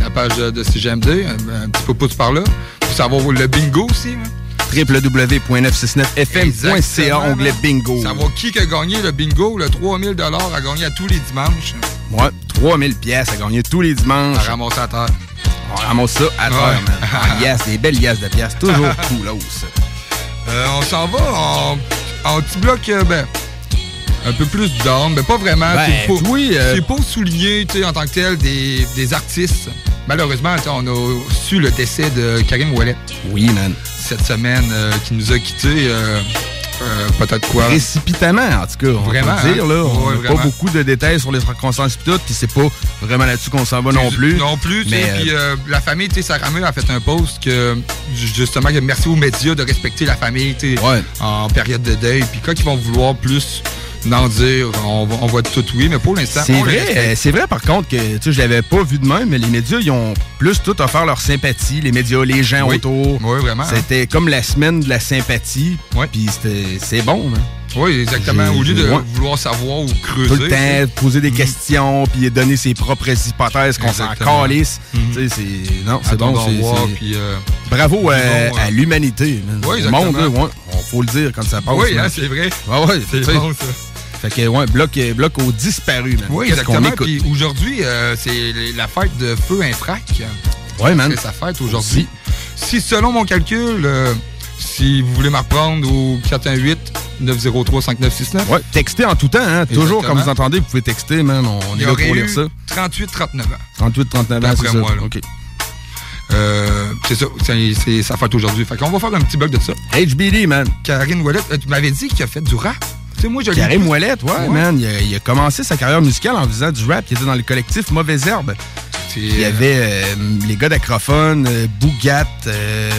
Speaker 8: la page de, de CGMD, un, un petit peu pouce par là. Faut savoir le bingo aussi. hein.
Speaker 7: www.969fm.ca,
Speaker 8: Exactement,
Speaker 7: onglet bingo.
Speaker 8: Savoir qui a gagné le bingo, le 3000 à gagner à tous les dimanches.
Speaker 7: Ouais, 3000 pièces à gagner tous les dimanches.
Speaker 8: À ramasser à terre.
Speaker 7: On ramasse ça à terre,
Speaker 8: Ouais.
Speaker 7: man. Ah, yes, des belles liasses de pièces. Toujours cool,
Speaker 8: Euh, on s'en va en, en petit bloc, euh, ben, un peu plus d'âme, mais pas vraiment.
Speaker 7: Ben,
Speaker 8: c'est pour,
Speaker 7: oui, euh,
Speaker 8: c'est pour souligner, tu sais, en tant que tel, des, des artistes. Malheureusement, on a su le décès de Karine Ouellet.
Speaker 7: Oui, man.
Speaker 8: Cette semaine, euh, qui nous a quittés. Euh, peut-être quoi?
Speaker 7: Précipitamment, en tout cas. On
Speaker 8: Vraiment,
Speaker 7: va le dire,
Speaker 8: hein?
Speaker 7: là. On
Speaker 8: Ouais,
Speaker 7: n'a
Speaker 8: vraiment.
Speaker 7: pas beaucoup de détails sur les circonstances pis tout, puis c'est pas vraiment là-dessus qu'on s'en va non plus.
Speaker 8: Non plus,
Speaker 7: Mais,
Speaker 8: puis
Speaker 7: euh,
Speaker 8: euh, la famille, tu sais, Sarah a fait un post que, justement, que merci aux médias de respecter la famille, tu sais, en période de deuil. Puis quand ils vont vouloir plus n'en dire, on va, on va tout oui, mais pour l'instant,
Speaker 7: C'est vrai, euh, c'est vrai par contre que tu sais, je l'avais pas vu de même, mais les médias ils ont plus tout offert leur sympathie, les médias, les gens
Speaker 8: Oui.
Speaker 7: autour.
Speaker 8: Oui, vraiment. hein.
Speaker 7: C'était comme la semaine de la sympathie. Puis c'était c'est bon, hein.
Speaker 8: Oui, exactement. Au lieu de
Speaker 7: ouais.
Speaker 8: vouloir savoir ou creuser.
Speaker 7: Tout le temps, poser des questions, puis donner ses propres hypothèses qu'on s'en calisse.
Speaker 8: Mhm.
Speaker 7: Tu sais, c'est. Non, c'est bon.
Speaker 8: puis, euh,
Speaker 7: Bravo à,
Speaker 8: vont, euh,
Speaker 7: à l'humanité. man.
Speaker 8: Oui,
Speaker 7: monde,
Speaker 8: exactement.
Speaker 7: ouais, on faut le dire quand ça passe.
Speaker 8: Oui, hein, c'est vrai.
Speaker 7: Ah ouais,
Speaker 8: C'est bon, ça.
Speaker 7: Fait que, ouais, bloc, bloc au disparu, man.
Speaker 8: Oui, exactement. Puis aujourd'hui, euh, c'est la fête de Feu Infrac.
Speaker 7: Ouais, man.
Speaker 8: C'est sa fête aujourd'hui. Si, selon mon calcul, euh, si vous voulez me reprendre au 418-903-5969.
Speaker 7: Ouais, textez en tout temps, hein. Toujours, comme vous entendez, vous pouvez texter, man. On
Speaker 8: Il
Speaker 7: est là pour lire ça.
Speaker 8: 38-39 ans.
Speaker 7: 38, 39 ans, c'est
Speaker 8: D'après
Speaker 7: ça.
Speaker 8: moi, là.
Speaker 7: OK.
Speaker 8: Euh, c'est ça, c'est sa fête aujourd'hui. Fait qu'on va faire un petit bloc de ça.
Speaker 7: HBD, man.
Speaker 8: Karine euh, tu m'avais dit qu'il a fait du rap? Sais, moi,
Speaker 7: Karim
Speaker 8: vu.
Speaker 7: Ouellette, ouais, man. Il a, il a commencé sa carrière musicale en faisant du rap. Il était dans le collectif Mauvaise Herbe. Il y avait euh, les gars d'Acrophone, euh, Bougat, euh,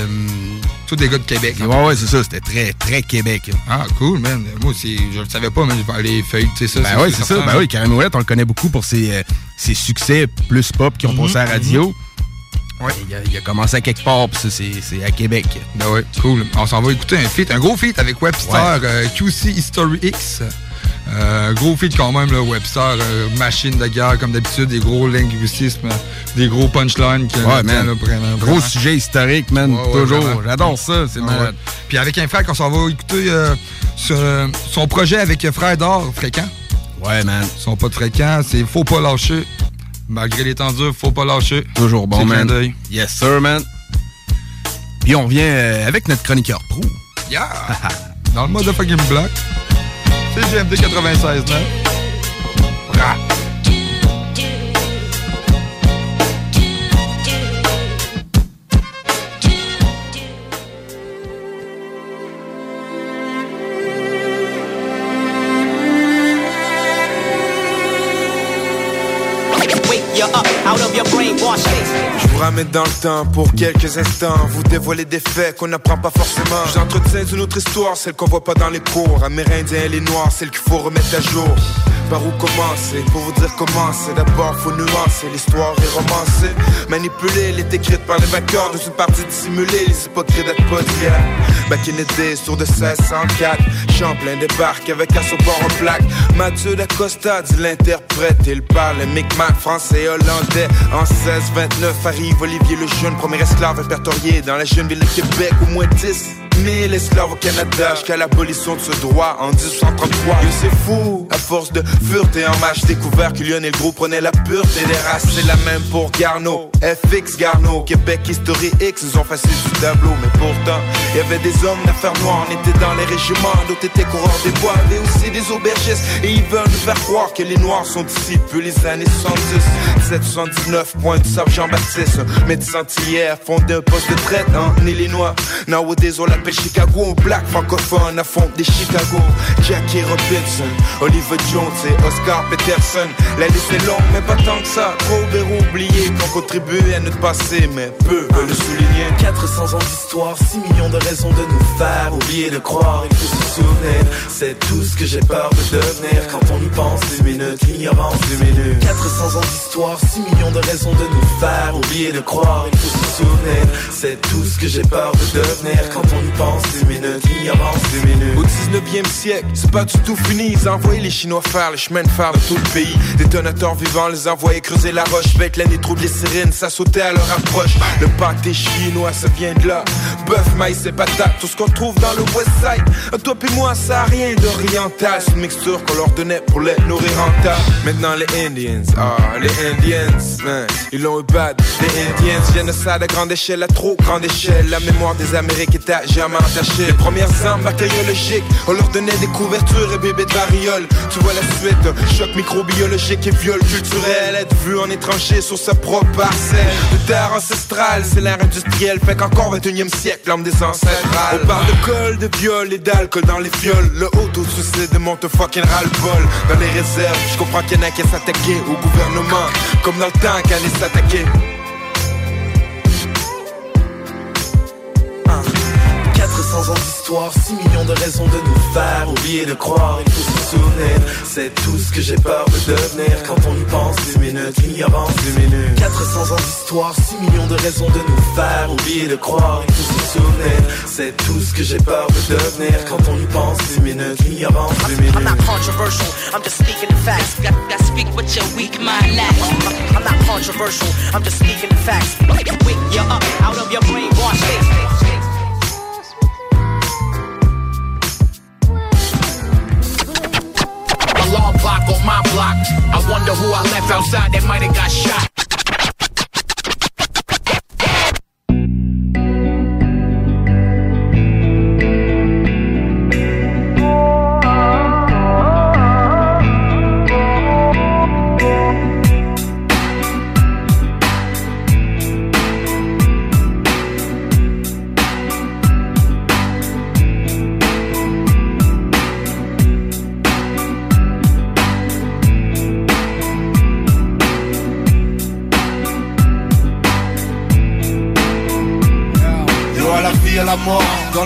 Speaker 8: Tous des gars de Québec.
Speaker 7: Ouais, ouais, c'est ça. C'était très, très Québec.
Speaker 8: Ah, cool, man. Moi aussi, je le savais pas, mais je vais aller feuilleter ça.
Speaker 7: Ben oui, c'est ça. Ben oui, Karim Ouellette, on le connaît beaucoup pour ses, euh, ses succès plus pop qui ont passé à la radio.
Speaker 8: Ouais.
Speaker 7: Il a, il a commencé à quelque part, puis ça, c'est à Québec.
Speaker 8: Ben ouais, cool. On s'en va écouter un feat, un gros feat avec Webster, euh, QC History X. Euh, gros feat quand même, là, Webster, euh, machine de guerre comme d'habitude, des gros linguistismes, des gros punchlines. qui
Speaker 7: Ouais, man.
Speaker 8: là, vraiment,
Speaker 7: Gros
Speaker 8: vraiment.
Speaker 7: sujet historique, man.
Speaker 8: Ouais,
Speaker 7: toujours. J'adore ça. C'est malade.
Speaker 8: Puis avec un frère qu'on s'en va écouter son projet avec Frère d'Or, fréquent.
Speaker 7: Ouais, man.
Speaker 8: Ils sont pas fréquents, c'est faut pas lâcher. Malgré les temps durs, faut pas lâcher.
Speaker 7: Toujours bon, man. Yes, sir, man. Puis on revient euh, avec notre chroniqueur pro.
Speaker 8: Yeah! Dans le mode fucking block. C'est GMD 96 9. Rah!
Speaker 25: Je vous ramène dans le temps pour quelques instants. Vous dévoiler des faits qu'on n'apprend pas forcément. J'entretiens une autre histoire, celle qu'on voit pas dans les cours. Amérindiens et les noirs, celle qu'il faut remettre à jour Par où commencer, pour vous dire comment c'est D'abord faut nuancer, l'histoire est romancée Manipulée, elle est écrite par les vainqueurs. Dans une partie dissimulée, les hypocrites d'être d'hier Back in the tour de 1604 Champlain débarque avec un support en plaque. Mathieu d'Acosta dit l'interprète Il parle micmac, français et hollandais. En 1629 arrive Olivier le Jeune Premier esclave répertorié dans la jeune ville de Québec Au moins 10 1000 esclaves au Canada. Jusqu'à l'abolition de ce droit en 1833 Et c'est fou, à force de fureté en marche Découvert que Lionel Gros prenait la pureté des races. C'est la même pour Garneau, FX Garneau. Québec History X, ils ont facile du tableau. Mais pourtant, il y avait des hommes d'affaires noires. On était dans les régiments, d'autres étaient coureurs des bois. Mais aussi des aubergistes. Et ils veulent nous faire croire que les noirs sont d'ici. Depuis les années 70 779, point du Jean-Baptiste Médecin hier fondé un poste de traite en Illinois l'appelle Chicago black francophone à fond des Chicago Jackie Robinson, Oliver Jones et Oscar Peterson La liste est longue mais pas tant que ça Trop verrou oubliés qui ont contribué à notre passé Mais peu veulent le souligner
Speaker 26: 400 ans d'histoire, 6 millions de raisons de nous faire oublier de croire, il faut se souvenir. C'est tout ce que j'ai peur de devenir quand on y pense deux minutes, l'ignorance deux minutes. 400 ans d'histoire, 6 millions de raisons de nous faire oublier de croire, il faut se souvenir. C'est tout ce que j'ai peur de devenir quand on y
Speaker 25: Au 19e siècle, c'est pas du tout fini. Ils envoyaient les Chinois faire le chemin de fer de tout le pays. Détonateurs vivants les envoyaient creuser la roche. Avec la nitroglycérine, ça sautait à leur approche. Le pâté chinois, ça vient de là. Bœuf, maïs et patates, tout ce qu'on trouve dans le West Side. Toi pis moi, ça a rien d'oriental. C'est une mixture qu'on leur donnait pour les nourrir en tas. Maintenant, les Indians, ah, les Indians, man, ils l'ont eu bad. Les Indians, génocide à grande échelle, à trop grande échelle. La mémoire des Amériques est à entachée. Les premières armes bactériologiques, on leur donnait des couvertures et bébés de variole. Tu vois la suite, choc microbiologique et viol culturel. Être vu en étranger sur sa propre parcelle. De terre ancestrale, c'est l'ère industrielle. Fait qu'encore 21 siècle, l'âme des ancestrales. On parle de col, de viol et d'alcool dans les fioles. Le auto-suicide monte fucking ras-le-bol. Dans les réserves, je comprends qu'il y en a qui s'attaquer au gouvernement. Comme dans le temps qu'elle s'attaquer.
Speaker 26: 400 ans d'histoire, 6 millions de raisons de nous faire oublier de croire, il faut se souvenir. C'est tout ce que j'ai peur de devenir quand on y pense deux minutes, l'ignorance deux minutes. 400 ans d'histoire, 6 millions de raisons de nous faire oublier de croire, il faut se souvenir. C'est tout ce que j'ai peur de devenir quand on y pense deux minutes, l'ignorance deux minutes.
Speaker 27: I'm not controversial, I'm just speaking the facts. Got, got speak what your weak mind lacks. I'm, I'm not controversial, I'm just speaking the facts. Wake you up out of your brainwash state.
Speaker 28: My block. I wonder who I left outside that might have got shot.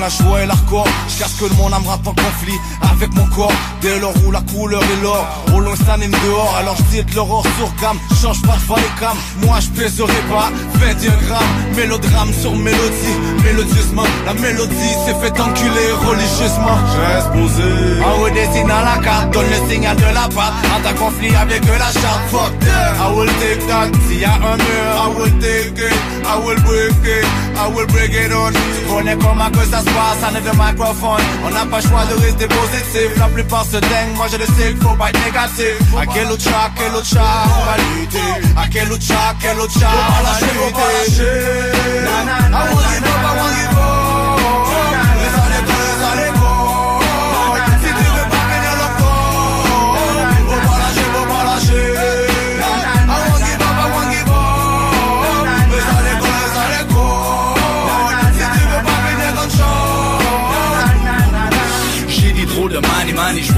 Speaker 29: La joie et l'arcor Je casse que monde âme en conflit Avec mon corps. Dès lors où la couleur est l'or Au loin ça dehors. Alors je de l'aurore sur gamme Change parfois les cams. Moi je pèserai pas 21 grammes Mélodrame sur mélodie Mélodieusement. La mélodie s'est fait enculer religieusement. Je reste posé. Ah ouais dessine à la carte Donne le signal de la part. En un conflit avec la charte Fuck that I will take that. S'il y a un mur I will take it. I will break it. I will break it on Tu connais comment que ça se passe On est de microphone. On n'a pas choix de rester positif. La plupart se dingue Moi je le sais qu'il faut pas être négatif. À quel autre chat, quel autre chat On va lutter. À quel autre chat, quel autre chat On va lutter. I give up, I won't give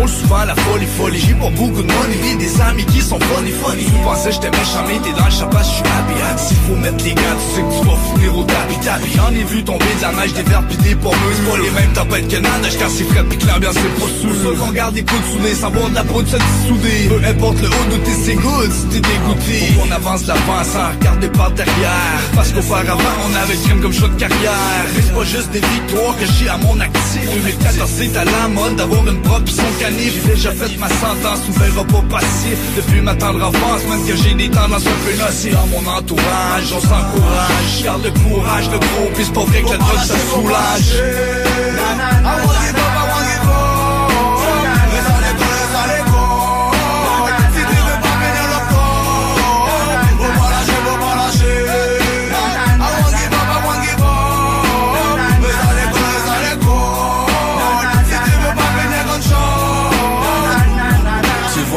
Speaker 30: souvent la folie folie. J'ai pas beaucoup de money, des amis qui sont funny funny. Tu pensais j'étais méchant mais t'es dans le chapas, je suis happy. S'il faut mettre les gars, tu sais que tu vas finir au tapis tapis. J'en ai vu tomber de la neige, des verres pis des pommeux C'est pas les mêmes tempêtes que nage car c'est frais pis que l'ambiance c'est pas sûr ça qu'on garde des coups de soudés, sans boire de la poudre, se dissouder. Peu importe le haut de tes c'est good si t'es dégoûté. Faut qu'on avance l'avant sans regarder par derrière Parce qu'auparavant on avait le crime comme choix de carrière. Mais c'est pas juste des victoires que j'ai à mon actif. 2014 c'est à la mode d'avoir une propre son J'ai déjà fait ma sentence, tu verras pas passer Depuis ma tendre enfance, même que j'ai des tendances un peu nocives Dans mon entourage, on s'encourage Garde le courage, le gros, pis c'est pas vrai que la drogue ça soulage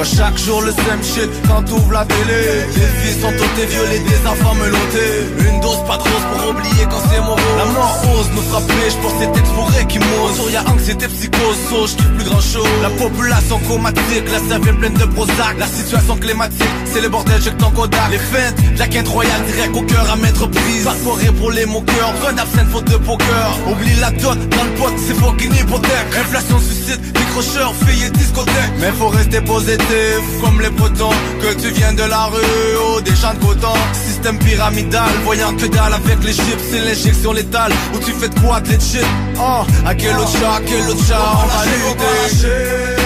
Speaker 29: chaque jour le same shit quand t'ouvres la télé. Des filles sont ôtées, violées, des enfants melottés Une dose pas de rose pour oublier quand c'est morose La mort ose nous frapper, j'pense c'est exploré qui m'ose. Autour y'a anxiété, psychose, so plus grand chose. La population chromatique, la cervelle pleine de Prozac La situation climatique, c'est le bordel, que ton Kodak Les fêtes, la quinte royale direct au cœur à mettre prise. Pas de pour les moqueurs, besoin d'absinthe, faute de poker. Oublie la dot, dans le pot, c'est fucking hypothèque Inflation suicide, décrocheur, filles et discothèque. Mais faut rester positif, comme les potents Que tu viens de la rue ou des champs de coton. Système pyramidal, voyant que dalle avec les chips C'est l'injection létale, où tu fais de quoi de shit? Oh, à quel autre chat, quel autre chat, on va lutter.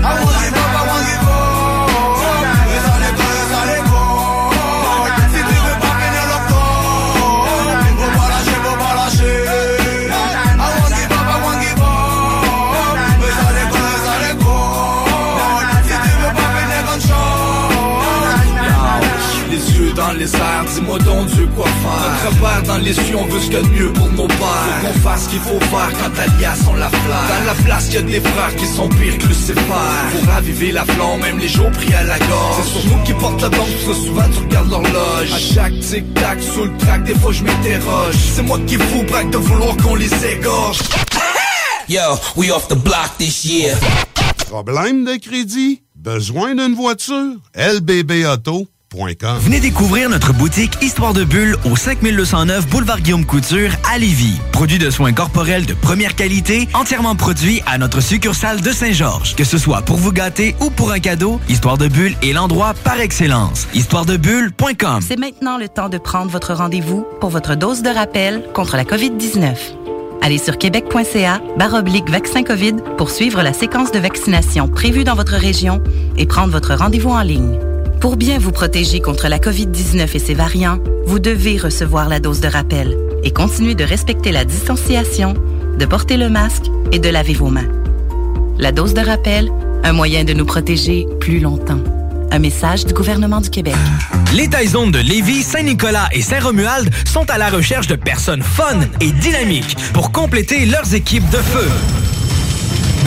Speaker 29: I won't Les
Speaker 30: airs, dis-moi donc Dieu quoi faire? Notre père dans les cieux, on veut ce qu'il y a de mieux pour nos pères. Faut qu'on fasse ce qu'il faut faire quand Alias on la flamme Dans la place, y a des frères qui sont pires que Lucifer Pour raviver la flamme, même les jours pris à la gorge. C'est sur nous qui portent la banque, ça souvent tu regardes l'horloge. À chaque tic-tac, sous le track, des fois je m'interroge. C'est moi qui vous braque de vouloir qu'on les égorge.
Speaker 28: Yo, we off the block this year.
Speaker 17: Problème de crédit? Besoin d'une voiture? lbbauto.com
Speaker 6: Venez découvrir notre boutique Histoire de Bulle au 5209 Boulevard Guillaume Couture à Lévis. Produit de soins corporels de première qualité, entièrement produit à notre succursale de Saint-Georges. Que ce soit pour vous gâter ou pour un cadeau, Histoire de Bulle est l'endroit par excellence. Histoiredebulle.com
Speaker 18: C'est maintenant le temps de prendre votre rendez-vous pour votre dose de rappel contre la COVID-19. Allez sur québec.ca baroblique vaccin COVID pour suivre la séquence de vaccination prévue dans votre région et prendre votre rendez-vous en ligne. Pour bien vous protéger contre la COVID-19 et ses variants, vous devez recevoir la dose de rappel et continuer de respecter la distanciation, de porter le masque et de laver vos mains. La dose de rappel, un moyen de nous protéger plus longtemps. Un message du gouvernement du Québec.
Speaker 6: Les Taizones de Lévis, Saint-Nicolas et Saint-Romuald sont à la recherche de personnes fun et dynamiques pour compléter leurs équipes de feu.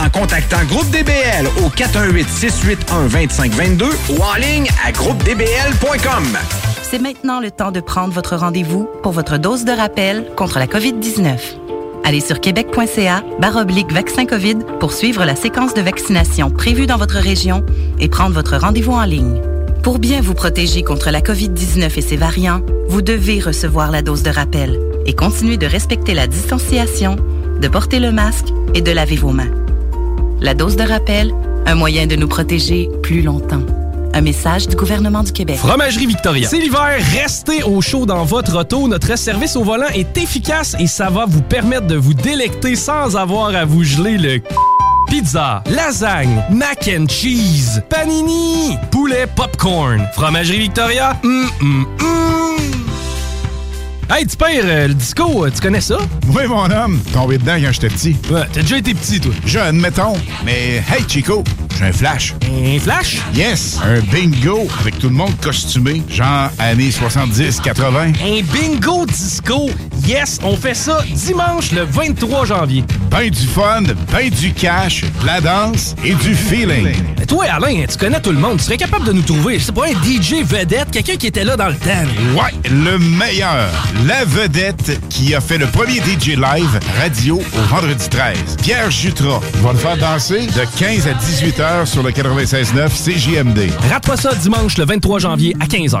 Speaker 31: en contactant Groupe DBL au 418-681-2522 ou en ligne à groupedbl.com.
Speaker 18: C'est maintenant le temps de prendre votre rendez-vous pour votre dose de rappel contre la COVID-19. Allez sur québec.ca baroblique vaccin COVID pour suivre la séquence de vaccination prévue dans votre région et prendre votre rendez-vous en ligne. Pour bien vous protéger contre la COVID-19 et ses variants, vous devez recevoir la dose de rappel et continuer de respecter la distanciation, de porter le masque et de laver vos mains. La dose de rappel, un moyen de nous protéger plus longtemps. Un message du gouvernement du Québec.
Speaker 20: Fromagerie Victoria. C'est l'hiver, restez au chaud dans votre auto. Notre service au volant est efficace et ça va vous permettre de vous délecter sans avoir à vous geler le Pizza, lasagne, mac and cheese, panini, poulet popcorn. Fromagerie Victoria, hum, hum, hum. Hey, tu pères, euh, le disco, euh, tu connais ça?
Speaker 22: Oui, mon homme. Tombé dedans quand j'étais petit.
Speaker 20: Ouais, t'as déjà été petit, toi.
Speaker 22: Jeune, mettons. Mais hey, Chico, j'ai un flash.
Speaker 20: Un flash?
Speaker 22: Yes, un bingo avec tout le monde costumé, genre années 70-80.
Speaker 20: Un bingo disco. Yes, on fait ça dimanche le 23 janvier.
Speaker 22: Ben du fun, ben du cash, de la danse et du feeling.
Speaker 20: Mais toi, Alain, tu connais tout le monde. Tu serais capable de nous trouver, c'est pas un DJ vedette, quelqu'un qui était là dans le temps.
Speaker 22: Ouais, le meilleur. La vedette qui a fait le premier DJ live radio au vendredi 13. Pierre Jutras va le faire danser de 15 à 18 heures sur le 96.9 CJMD.
Speaker 20: Rate pas ça dimanche le 23 janvier à 15h.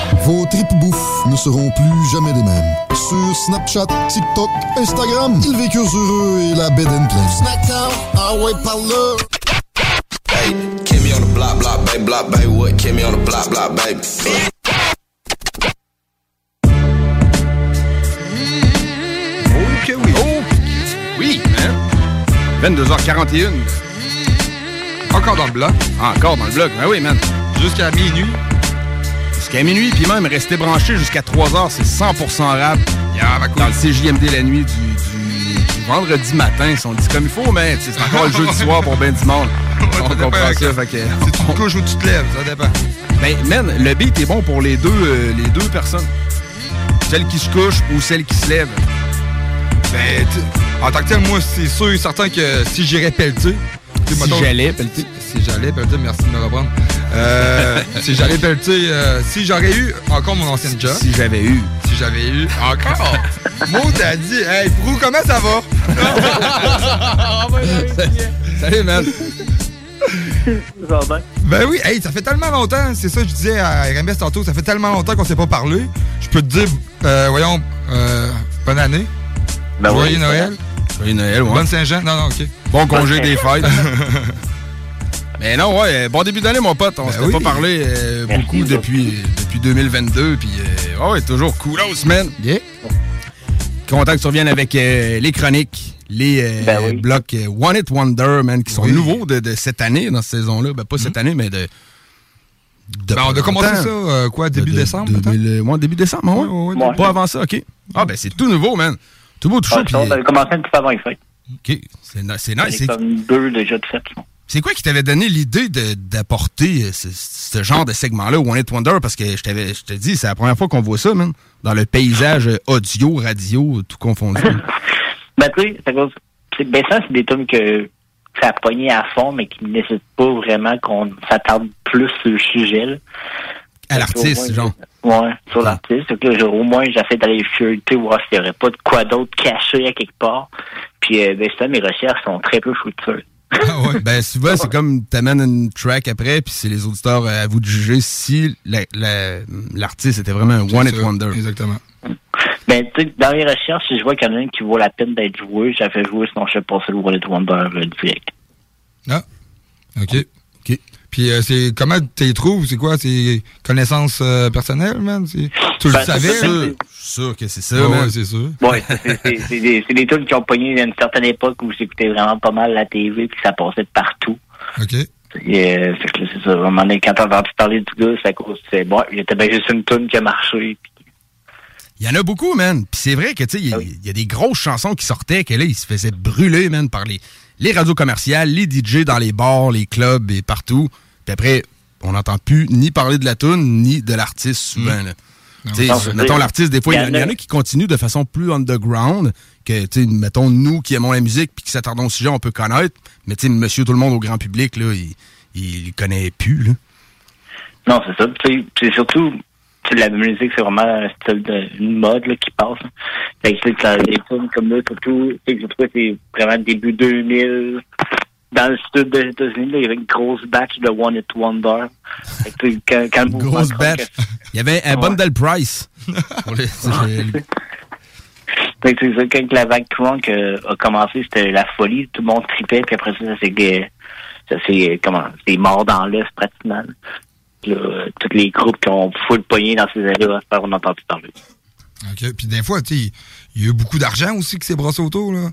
Speaker 23: Vos tripes bouffe ne seront plus jamais les mêmes. Sur Snapchat, TikTok, Instagram, ils vécurent heureux et la bed and pleine.
Speaker 15: Snackdown, ah ouais, par là.
Speaker 32: Hey, Kimmy on the block, block, baby, block, baby, what? Kimmy on the block, block, baby.
Speaker 7: Oh que oui. Oh, oui, hein? 22h41. Encore dans le bloc. Encore dans le bloc, ben oui, man. Jusqu'à minuit. Jusqu'à minuit, puis même rester branché jusqu'à 3h, c'est 100% rap. Dans le CJMD la nuit du, du- du vendredi matin, si on le dit comme il faut, mais c'est encore le jeudi soir pour ben du monde. on comprend ça, fait que...
Speaker 8: Si tu te couches ou tu te lèves, ça dépend.
Speaker 7: Ben, man, le beat est bon pour les deux, euh, les deux personnes. Celle qui se couche ou celle qui se lève.
Speaker 8: Ben, en tant que tel, moi, c'est sûr et certain que si j'irais pelleter.
Speaker 7: Si j'allais pelleter.
Speaker 8: Si j'allais pelleter, merci de me reprendre. Euh, si pelleter, euh, si j'aurais eu encore mon ancienne job.
Speaker 7: Si j'avais eu.
Speaker 8: Si j'avais eu encore. Moi, t'as dit, hey, Prou, comment ça va?
Speaker 7: Salut, man.
Speaker 8: Ben oui, hey, ça fait tellement longtemps, c'est ça que je disais à RMS tantôt, ça fait tellement longtemps qu'on s'est pas parlé. Je peux te dire, euh, voyons, euh, bonne année.
Speaker 7: Ben
Speaker 8: Joyeux
Speaker 7: oui.
Speaker 8: Noël.
Speaker 7: Joyeux Noël, ouais.
Speaker 8: Bonne Saint-Jean. Non, non, OK.
Speaker 7: Bon congé des fêtes. Mais non, ouais, euh, bon début d'année, mon pote. On s'était
Speaker 8: oui.
Speaker 7: pas parlé euh, beaucoup depuis, depuis 2022. Puis, euh, ouais, toujours cool man. Yeah. Content que tu reviennes avec euh, les chroniques, les euh, blocs euh, One It Wonder, man, qui sont
Speaker 8: Oui.
Speaker 7: nouveaux de, de cette année, dans cette saison-là. Ben, pas cette année, mais de. de
Speaker 8: Ben, on a
Speaker 7: pas
Speaker 8: commencé ça, euh, quoi, début
Speaker 7: De- de-
Speaker 8: décembre,
Speaker 7: 2000, ouais, début décembre, ouais.
Speaker 8: ouais,
Speaker 7: Pas
Speaker 8: ouais.
Speaker 7: avant ça, OK. Ah, ben, c'est tout nouveau, man. Tout beau, tout chaud.
Speaker 33: Ah,
Speaker 7: puis-
Speaker 33: on avait commencé un petit peu avant les fêtes.
Speaker 7: OK. C'est nice. C'est-
Speaker 33: comme deux déjà de fait.
Speaker 7: C'est quoi qui t'avait donné l'idée d'apporter euh, ce, ce genre de segment-là, One It Wonder? Parce que je t'avais, je te dis, c'est la première fois qu'on voit ça, man. Dans le paysage euh, audio, radio, tout confondu.
Speaker 33: Ben, tu sais, c'est ben, ça, c'est des tomes que ça a pogné à fond, mais qui ne nécessitent pas vraiment qu'on s'attarde plus sur le sujet. là.
Speaker 7: à l'artiste,
Speaker 33: Au
Speaker 7: genre.
Speaker 33: Ouais, sur l'artiste. Donc là, je- au moins, j'essaie d'aller feuilleter, voir s'il n'y aurait pas de quoi d'autre caché à quelque part. Puis, euh, ben, ça, mes recherches sont très peu fructueuses.
Speaker 7: Ah ouais. Ben, souvent, c'est comme t'amènes une track après, puis c'est les auditeurs à vous de juger si la- la- l'artiste était vraiment un
Speaker 8: C'est
Speaker 7: one-hit
Speaker 8: ça,
Speaker 7: wonder.
Speaker 8: Exactement.
Speaker 33: Ben, tu sais, dans les recherches, si je vois qu'il y en a un qui vaut la peine d'être joué, j'ai fait jouer, sinon je fais passer le Wallet Wonder euh, direct.
Speaker 8: Ah. OK. OK. Puis euh, c'est comment tu les trouves? C'est quoi? C'est connaissances euh, personnelles, man? Tu le
Speaker 33: Ben,
Speaker 8: savais?
Speaker 33: Sûr.
Speaker 7: que c'est ça,
Speaker 8: Ah ouais, c'est sûr.
Speaker 33: Ouais, c'est- des, c'est des tunes qui ont pogné à une certaine époque où j'écoutais vraiment pas mal la TV puis ça passait de partout.
Speaker 8: OK.
Speaker 33: Et, euh, fait que c'est ça. À un moment donné, quand t'as entendu parler du gars, c'est à cause, c'est bon, il était bien juste une tune qui a marché. puis-
Speaker 7: Il y en a beaucoup, man. Puis c'est vrai que, tu sais, il y, a- il y a des grosses chansons qui sortaient que là, ils se faisaient brûler, man, par les, les radios commerciales, les DJ dans les bars, les clubs et partout. Puis après, on n'entend plus ni parler de la tune, ni de l'artiste, souvent, là.
Speaker 33: Non,
Speaker 7: mettons l'artiste, des fois, il y, en-
Speaker 33: y a-
Speaker 7: qui continuent de façon plus underground, que, mettons, nous qui aimons la musique puis qui s'attardons au sujet, on peut connaître, mais tu monsieur tout le monde au grand public, là, il, il connaît plus, là.
Speaker 33: Non, c'est ça. C'est surtout, la musique, c'est vraiment un style de, une mode là, qui passe. Fait que, les tunes comme là, surtout, je trouve que c'est vraiment début 2000. Dans le sud des États-Unis, il y avait une grosse batch de One It Wonder. Que, quand, mouvement
Speaker 7: Grosse batch. Il y avait un bundle price.
Speaker 33: C'est ça, quand la vague crunk euh, a commencé, c'était la folie. Tout le monde tripait, puis après ça, ça s'est ça s'est comment c'est mort dans l'œuf pratiquement. Puis là, euh, tous les groupes qui ont full pogné dans ces années-là, on n'entend plus parler.
Speaker 8: OK. Puis des fois, tu il y a eu beaucoup d'argent aussi qui s'est brassé autour, là.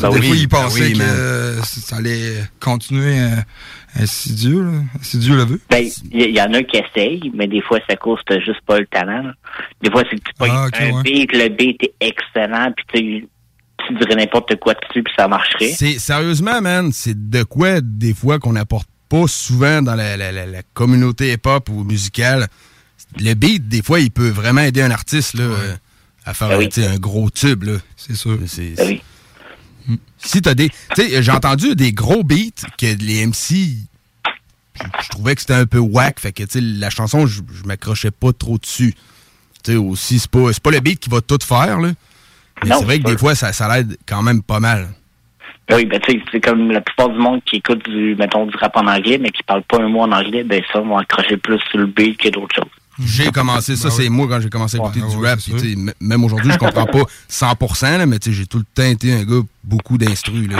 Speaker 33: Ben
Speaker 8: des
Speaker 33: oui,
Speaker 8: fois, ils
Speaker 33: ben
Speaker 8: pensaient
Speaker 33: oui,
Speaker 8: que euh, ça allait continuer euh, Dieu, là. Dieu le veut.
Speaker 33: Ben, il y, en a qui essayent, mais des fois, à cause que t'as juste pas le talent. là. Des fois, c'est que tu pognes
Speaker 8: Ah,
Speaker 33: un
Speaker 8: ouais.
Speaker 33: beat, le beat est excellent, puis tu tu dirais n'importe quoi dessus, puis ça marcherait.
Speaker 7: C'est sérieusement, man, c'est de quoi des fois qu'on n'apporte pas souvent dans la, la- la- la communauté hip-hop ou musicale. Le beat, des fois, il peut vraiment aider un artiste là, euh, à faire
Speaker 33: Ben oui.
Speaker 7: sais, un gros tube. là.
Speaker 8: C'est sûr.
Speaker 7: C'est-
Speaker 33: Ben oui.
Speaker 7: Si t'as des. Tu sais, j'ai entendu des gros beats que les MC. Je, trouvais que c'était un peu whack. Fait que, tu sais, la chanson, je, m'accrochais pas trop dessus. Tu sais, aussi, c'est pas, c'est pas le beat qui va tout faire, là. Mais c'est vrai que des fois, ça, ça l'aide quand même pas mal.
Speaker 33: Oui, ben tu sais, c'est comme la plupart du monde qui écoute du, mettons, du rap en anglais, mais qui parle pas un mot en anglais, ben ça, vont accrocher plus sur le beat que d'autres choses.
Speaker 7: J'ai commencé, ça
Speaker 33: Ben
Speaker 7: c'est
Speaker 33: oui.
Speaker 7: moi quand j'ai commencé à écouter
Speaker 33: Ouais,
Speaker 7: du
Speaker 33: ouais,
Speaker 7: rap. m- même aujourd'hui, je comprends pas 100%, là, mais tu sais, j'ai tout le temps été un gars beaucoup d'instru. là.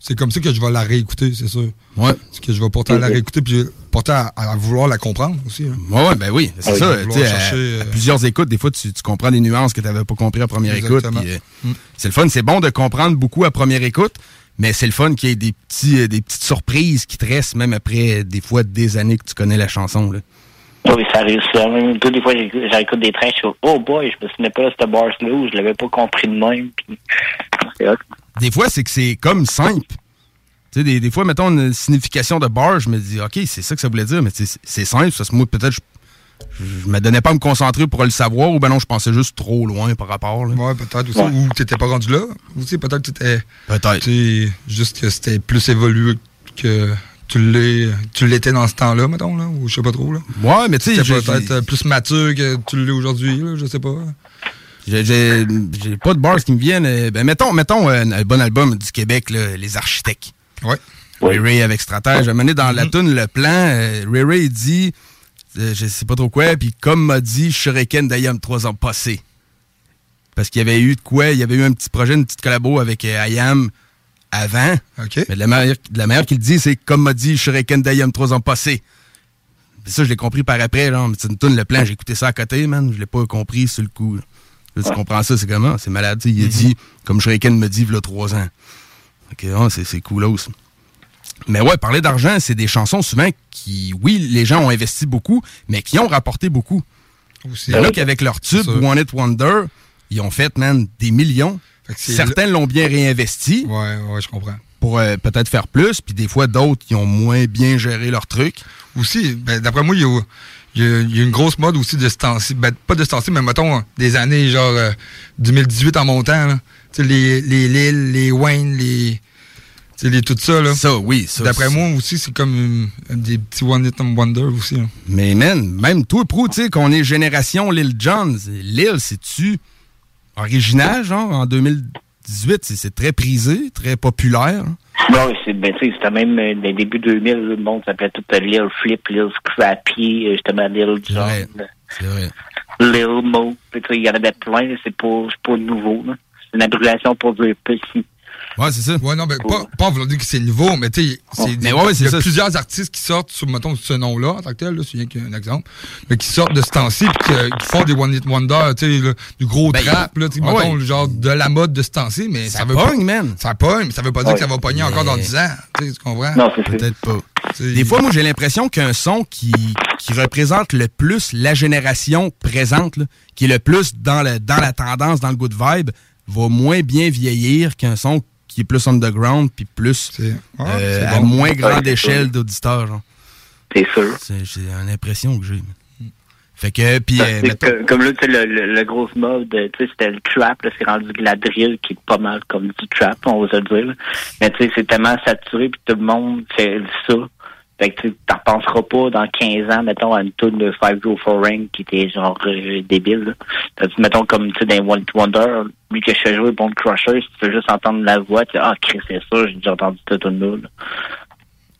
Speaker 8: C'est comme ça que je vais la réécouter, c'est sûr.
Speaker 7: Ouais.
Speaker 8: C'est que je vais porter à la réécouter, puis porter à, à vouloir la comprendre aussi. hein.
Speaker 7: Ouais, ouais, ben oui, c'est
Speaker 8: Ah
Speaker 7: ça.
Speaker 8: vouloir
Speaker 7: tu sais, à-
Speaker 8: chercher, euh,
Speaker 7: à, plusieurs écoutes, des fois, tu, tu comprends des nuances que tu n'avais pas compris à première
Speaker 8: Exactement.
Speaker 7: écoute. euh,
Speaker 8: Mm.
Speaker 7: C'est le fun. C'est bon de comprendre beaucoup à première écoute, mais c'est le fun qu'il y ait des, petits, euh, des petites surprises qui te restent, même après, des fois, des années que tu connais la chanson. Là.
Speaker 33: Oui, ça arrive. Même tous des fois, j'écoute des trains, je suis oh boy, je me souvenais pas de cette bar-là ou je l'avais pas compris de même. Puis.
Speaker 7: Des fois, c'est que c'est comme simple. Tu sais, des, des fois, mettons une signification de bar, je me dis, OK, c'est ça que ça voulait dire, mais c'est simple. Ça, moi, peut-être, je, je me donnais pas à me concentrer pour le savoir, ou ben non, je pensais juste trop loin par rapport. Là.
Speaker 8: Ouais, peut-être aussi. Ou t'étais pas rendu là. Ou peut-être que t'étais.
Speaker 7: Peut-être.
Speaker 8: Juste que c'était plus évolué que tu l'étais dans ce temps-là, mettons, là. Ou je sais pas trop, là.
Speaker 7: Ouais, mais tu sais,
Speaker 8: peut-être euh, plus mature que tu l'es aujourd'hui. Je sais pas.
Speaker 7: J'ai- pas de bars qui me viennent. euh, Ben, mettons, mettons euh, un bon album du Québec, là, Les Architectes.
Speaker 8: Ouais.
Speaker 7: Ray Ray avec Stratège. Donné, dans la tune Le Plan, euh, Ray Ray dit, euh, je sais pas trop quoi, puis comme m'a dit Shuriken d'Ayam trois ans passés. Parce qu'il y avait eu de quoi, il y avait eu un petit projet, une petite collabo avec euh, Avant. Mais de la manière, de la manière qu'il dit, c'est comme m'a dit Shuriken d'Ayam trois ans passés. Ça, je l'ai compris par après, mais c'est une tune Le Plan, j'ai écouté ça à côté, man, je l'ai pas compris sur le coup. là. Là, tu comprends ça, c'est comment? C'est malade. Il a dit, comme Shuriken me dit, il y a trois ans. Ok, c'est c'est coolos. Mais ouais, parler d'argent, c'est des chansons souvent qui, oui, les gens ont investi beaucoup, mais qui ont rapporté beaucoup.
Speaker 8: Aussi.
Speaker 7: Il y en a qui, avec leur tube. One It Wonder, ils ont fait, man, des millions. Certains l'ont bien réinvesti.
Speaker 8: Ouais, ouais, je comprends.
Speaker 7: Pour euh, peut-être faire plus, puis des fois, d'autres, qui ont moins bien géré leur truc.
Speaker 8: Aussi, ben, d'après moi, il y a, il y une grosse mode aussi de ce temps-ci. Ben, pas de ce temps-ci, mais mettons des années genre euh, 2018 en montant. là. Les, les Lil, les Wayne, les. les tout ça, là.
Speaker 7: Ça, oui. ça,
Speaker 8: D'après moi aussi, c'est comme euh, des petits One Hit Wonder aussi. là.
Speaker 7: Mais man, même toi, Pro, tu sais, qu'on est génération Lil Jon, c'est- Lil, c'est-tu original, genre, en 2018? C'est- très prisé, très populaire.
Speaker 33: Non, c'est ben, c'était même euh, dans les débuts 2000, le monde s'appelait tout euh, Lil Flip, Lil Scrappy, euh, justement Lil John,
Speaker 7: C'est vrai.
Speaker 33: Lil Mo. Puis, tu sais, Il y en avait plein, c'est pas, pas nouveau. C'est une abréviation pour dire petit.
Speaker 7: Ouais, c'est ça.
Speaker 8: Ouais, non, ben, pas, pas en voulant dire que c'est nouveau, mais tu sais, c'est-
Speaker 7: ouais, c'est
Speaker 8: il y a
Speaker 7: ça.
Speaker 8: plusieurs artistes qui sortent sous, mettons, ce nom-là, en tant que tel, là, c'est rien qu'un exemple, mais qui sortent de ce temps-ci, puis qui, qui font des One Hit Wonder, tu sais, là, du gros
Speaker 7: Ben,
Speaker 8: trap, là, tu sais,
Speaker 7: ouais,
Speaker 8: mettons, le genre de la mode de ce temps-ci, mais ça,
Speaker 7: Ça
Speaker 8: veut
Speaker 7: pogne,
Speaker 8: pas.
Speaker 7: man.
Speaker 8: Ça pogne, mais ça veut pas dire
Speaker 7: Ouais.
Speaker 8: que ça va pogner encore dans
Speaker 7: Mais-
Speaker 8: 10 ans, tu sais, tu comprends?
Speaker 7: Peut-être pas. Des fois, moi, j'ai l'impression qu'un son qui, qui représente le plus la génération présente, là, qui est le plus dans, le, dans la tendance, dans le good vibe, va moins bien vieillir qu'un son qui est plus underground puis plus euh, à moins grande échelle d'auditeurs. genre.
Speaker 33: C'est sûr.
Speaker 7: C'est c'est une impression que j'ai. Fait que, puis, euh, mettons-
Speaker 33: comme là, tu sais, le, le, le gros mode, tu sais, c'était le trap, là, c'est rendu de la drill qui est pas mal comme du trap, on va se le dire. là. Mais tu sais, c'est tellement saturé, puis tout le monde fait ça. Fait que tu penseras pas dans 15 ans, mettons, à une tune de 504 Ring qui était genre euh, débile. mettons, comme tu sais, dans One Wonder, lui que je fais jouer Bone Crusher, si tu veux juste entendre la voix, tu ah, Chris, c'est ça, j'ai déjà entendu cette tune-là. là.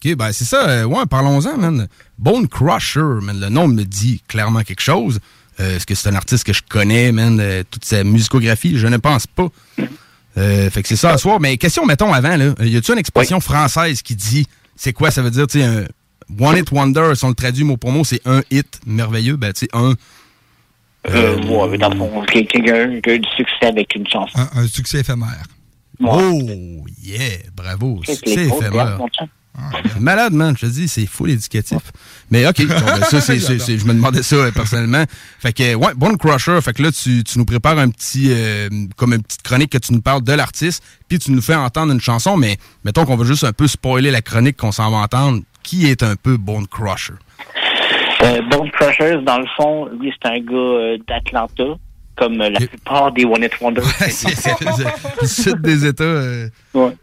Speaker 7: OK, ben c'est ça. euh, ouais, parlons-en, man. Bone Crusher, man. Le nom me dit clairement quelque chose. Euh, Est-ce que c'est un artiste que je connais, man? toute sa musicographie, je ne pense pas. Fait que c'est ça à soir. Mais question, mettons, avant, là. Y a-tu une expression française qui dit c'est quoi? Ça veut dire, tu sais, un One Hit Wonder, si on le traduit mot pour mot, c'est un hit merveilleux. Ben, tu sais, un.
Speaker 33: Euh, ouais, mais dans le fond, quelqu'un qui a eu du succès avec une chanson.
Speaker 8: Un, un succès éphémère.
Speaker 7: Oh, yeah, bravo.
Speaker 33: C'est
Speaker 7: Succès éphémère. C'est Malade, man. Je te dis, c'est full éducatif. Mais OK, bon, ben, ça, c'est, c'est- c'est- je me demandais ça euh, personnellement. Fait que, ouais, Bone Crusher. Fait que là, tu, tu nous prépares un petit, euh, comme une petite chronique que tu nous parles de l'artiste, puis tu nous fais entendre une chanson, mais mettons qu'on va juste un peu spoiler la chronique qu'on s'en va entendre. Qui est un peu Bone Crusher?
Speaker 33: Euh, Bone Crushers, dans le fond, lui, c'est un gars euh, d'Atlanta, comme euh, la plupart des One Hit Wonders.
Speaker 7: Le sud des États. euh,
Speaker 33: Ouais.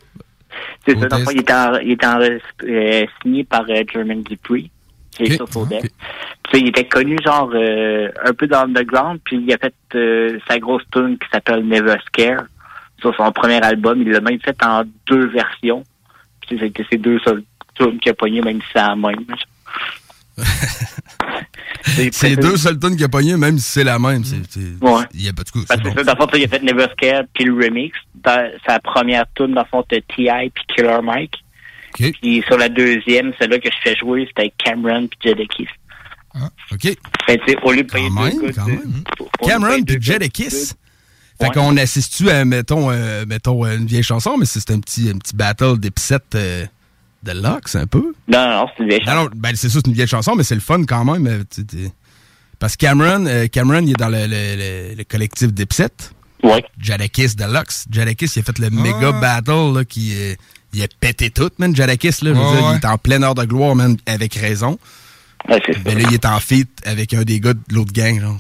Speaker 33: C'est ça, il était, en- il était en- euh, signé par euh, Jermaine Dupree, qui est
Speaker 7: Ok.
Speaker 33: sur. Tu sais, il était connu, genre, euh, un peu dans l'underground, puis il a fait sa grosse tune qui s'appelle Never Scare sur son premier album. Il l'a même fait en deux versions. Puis c'était ses deux seules tunes qu'il a pogné, même si c'est la même.
Speaker 7: C'est les deux seules tunes qu'il a pogné, même si c'est la même. C'est,
Speaker 33: Ouais.
Speaker 7: Il y a pas de coup.
Speaker 33: Parce que ça, dans le fond, il a fait Never Scared puis le remix. Dans sa première tune, dans le fond, c'était T.I. puis Killer Mike. Puis sur la deuxième, celle-là que je fais jouer, c'était Cameron puis Jadakiss.
Speaker 7: OK.
Speaker 33: Fait tu sais, au lieu de payer
Speaker 7: Quand
Speaker 33: deux
Speaker 7: même, même.
Speaker 33: de
Speaker 7: Cameron puis Jadakiss. Fait
Speaker 33: Ouais.
Speaker 7: qu'on assiste-tu à, mettons, euh, mettons une vieille chanson, mais c'est un petit, un petit battle d'épicettes euh, de Lux, un peu?
Speaker 33: Non, non, c'est une vieille
Speaker 7: chanson. Non, non, ben c'est ça, c'est une vieille chanson, mais c'est le fun quand même. euh, Parce que Cameron, euh, Cameron, il est dans le, le- le- le collectif d'Epset.
Speaker 33: Ouais.
Speaker 7: Jadakiss Deluxe. Jadakiss, il a fait le méga battle là, qui euh, il a pété tout, man. Jadakiss, là, je veux
Speaker 8: Ouais,
Speaker 7: dire,
Speaker 8: ouais.
Speaker 7: il est en pleine heure de gloire, man, avec raison.
Speaker 33: Ouais, c'est
Speaker 7: Ben là, il est en feat avec un des gars de l'autre gang, genre.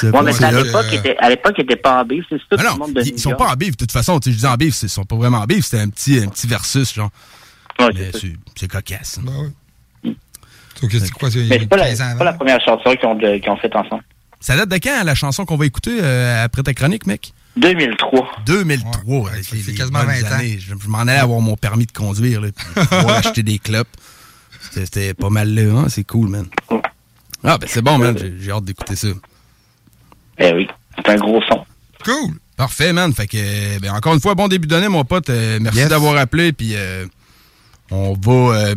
Speaker 7: C'est
Speaker 33: Ouais, mais à l'époque, il était- à l'époque, il était pas en bif, c'est tout
Speaker 7: Ah
Speaker 33: le monde de
Speaker 7: ils, ils sont pas en bif, de toute façon. Tu sais, je dis en bif, ils sont pas vraiment en bif, c'était un petit, un petit versus, genre.
Speaker 33: Ouais, c'est
Speaker 7: cocasse.
Speaker 8: Donc, c'est quoi, c'est
Speaker 33: Mais c'est pas, la,
Speaker 8: 15 ans
Speaker 33: c'est pas la première chanson qu'ils ont, de- qu'ils ont faite ensemble.
Speaker 7: Ça date de quand, la chanson qu'on va écouter euh, après ta chronique, mec?
Speaker 33: 2003.
Speaker 7: 2003. c'est
Speaker 8: quasiment 20 ans.
Speaker 7: Je, je m'en allais avoir mon permis de conduire, là, puis pouvoir acheter des clopes. C'était c'était pas mal là, hein? C'est cool, man. Ah, ben c'est bon, man. J'ai- J'ai hâte d'écouter ça.
Speaker 33: Eh oui, c'est un gros son.
Speaker 7: Cool. Parfait, man. Fait que, ben, encore une fois, bon début d'année, mon pote. Euh, merci
Speaker 8: Yes.
Speaker 7: d'avoir appelé. Puis, euh, on va euh,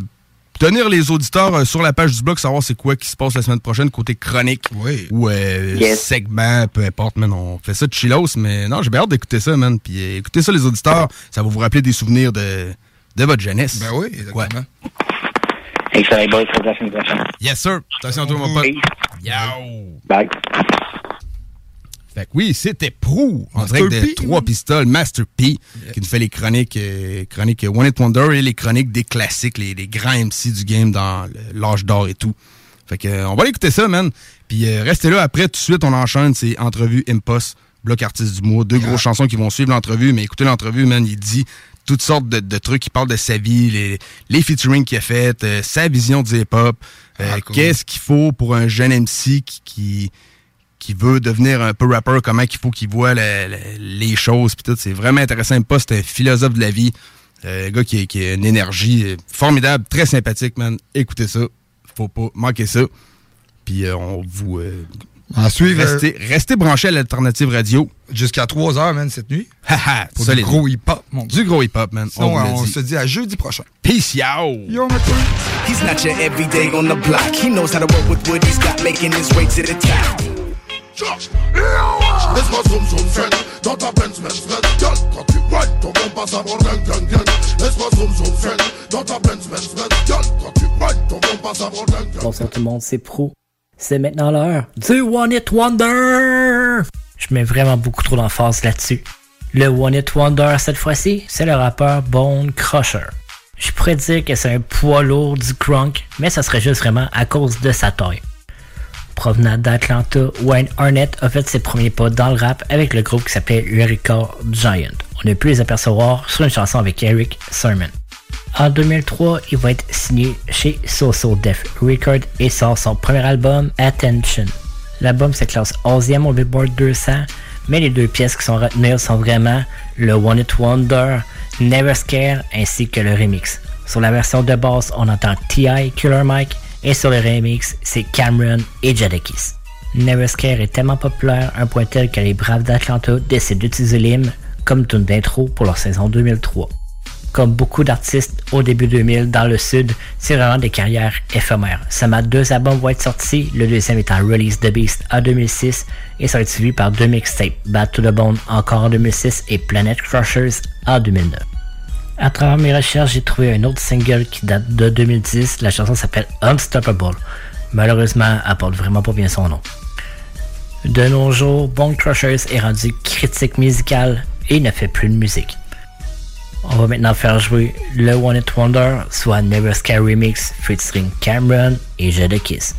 Speaker 7: tenir les auditeurs euh, sur la page du blog, savoir c'est quoi qui se passe la semaine prochaine côté chronique ou euh,
Speaker 33: Yes.
Speaker 7: segment, peu importe, man. On fait ça de chillos, mais non, j'ai bien hâte d'écouter ça, man. Puis, euh, écoutez ça, les auditeurs. Ça va vous rappeler des souvenirs de, de votre jeunesse.
Speaker 8: Ben oui, exactement.
Speaker 33: Excellent, boys, à la semaine prochaine.
Speaker 7: Yes, sir. Attention à toi, mon pote. Yo.
Speaker 33: Bye.
Speaker 7: Fait que oui, c'était Prou, en direct de Trois Pistoles, Master P, qui nous fait les chroniques, euh, chroniques One It Wonder et les chroniques des classiques, les, les grands MC du game dans l'âge d'or et tout. Fait que, euh, on va aller écouter ça, man. Puis euh, restez là, après, tout de suite, on enchaîne, c'est entrevue Impost, bloc artiste du mois, deux grosses chansons qui vont suivre l'entrevue, mais écoutez l'entrevue, man, il dit toutes sortes de, de trucs, il parle de sa vie, les, les featuring qu'il a fait, euh, sa vision du hip-hop, euh, qu'est-ce qu'il faut pour un jeune MC qui- qui qui veut devenir un peu rapper, comment qu'il faut qu'il voit le- le- les choses, puis tout. C'est vraiment intéressant. Pas, c'est un philosophe de la vie. Euh, un gars qui, a- qui a une énergie euh, formidable, très sympathique, man. Écoutez ça. Faut pas manquer ça. Puis euh, on vous... euh,
Speaker 8: En suivre,
Speaker 7: Restez, restez branchés à l'Alternative Radio.
Speaker 8: Jusqu'à 3 h man, cette nuit.
Speaker 7: Haha,
Speaker 8: Pour du gros hip-hop, mon
Speaker 7: Du gros hip-hop, man.
Speaker 8: Sinon, on se dit à jeudi prochain.
Speaker 7: Peace, yo!
Speaker 8: Yo, my.
Speaker 34: He's not your everyday on the block. He knows how to work with what he's got, making his way to the top.
Speaker 23: Laisse-moi zoom zoom zen Dans ta Benz Benz Benz Girl, quand tu ride ton bon passe à bord gang gang gang Laisse-moi zoom zoom zen Dans ta Benz Benz Benz Girl, quand tu ride ton bon passe à bord gang gang
Speaker 35: Bonsoir tout le monde, c'est Pro. C'est maintenant l'heure du One It Wonder! Je mets vraiment beaucoup trop d'emphase là-dessus. Le One It Wonder cette fois-ci, c'est le rappeur Bone Crusher. Je pourrais dire que c'est un poids lourd du crunk, mais ça serait juste vraiment à cause de sa taille. Provenant d'Atlanta, Wayne Arnett a fait ses premiers pas dans le rap avec le groupe qui s'appelait Eureka Giant. On a pu les apercevoir sur une chanson avec Eric Sermon. En 2003, il va être signé chez So Def Record et sort son premier album Attention. L'album se classe 11e au Billboard 200, mais les deux pièces qui sont retenues sont vraiment le One It Wonder, Never Scare ainsi que le remix. Sur la version de base, on entend T.I. Killer Mike et sur le remix, c'est Cameron et Jadakiss. Never Scare est tellement populaire, un point tel que les Braves d'Atlanta décident d'utiliser l'hymne comme tune d'intro pour leur saison 2003 comme beaucoup d'artistes au début 2000 dans le sud, c'est vraiment des carrières éphémères. Seulement deux albums vont être sortis, le deuxième étant Release the Beast en 2006 et être suivi par deux mixtapes, Bad to the Bone encore en 2006 et Planet Crushers en 2009. À travers mes recherches, j'ai trouvé un autre single qui date de 2010. La chanson s'appelle Unstoppable. Malheureusement, elle porte vraiment pas bien son nom. De nos jours, Bone Crushers est rendu critique musical et ne fait plus de musique. On va maintenant faire jouer le One It Wonder, soit Never Scare Remix featuring Cameron et Jadakiss.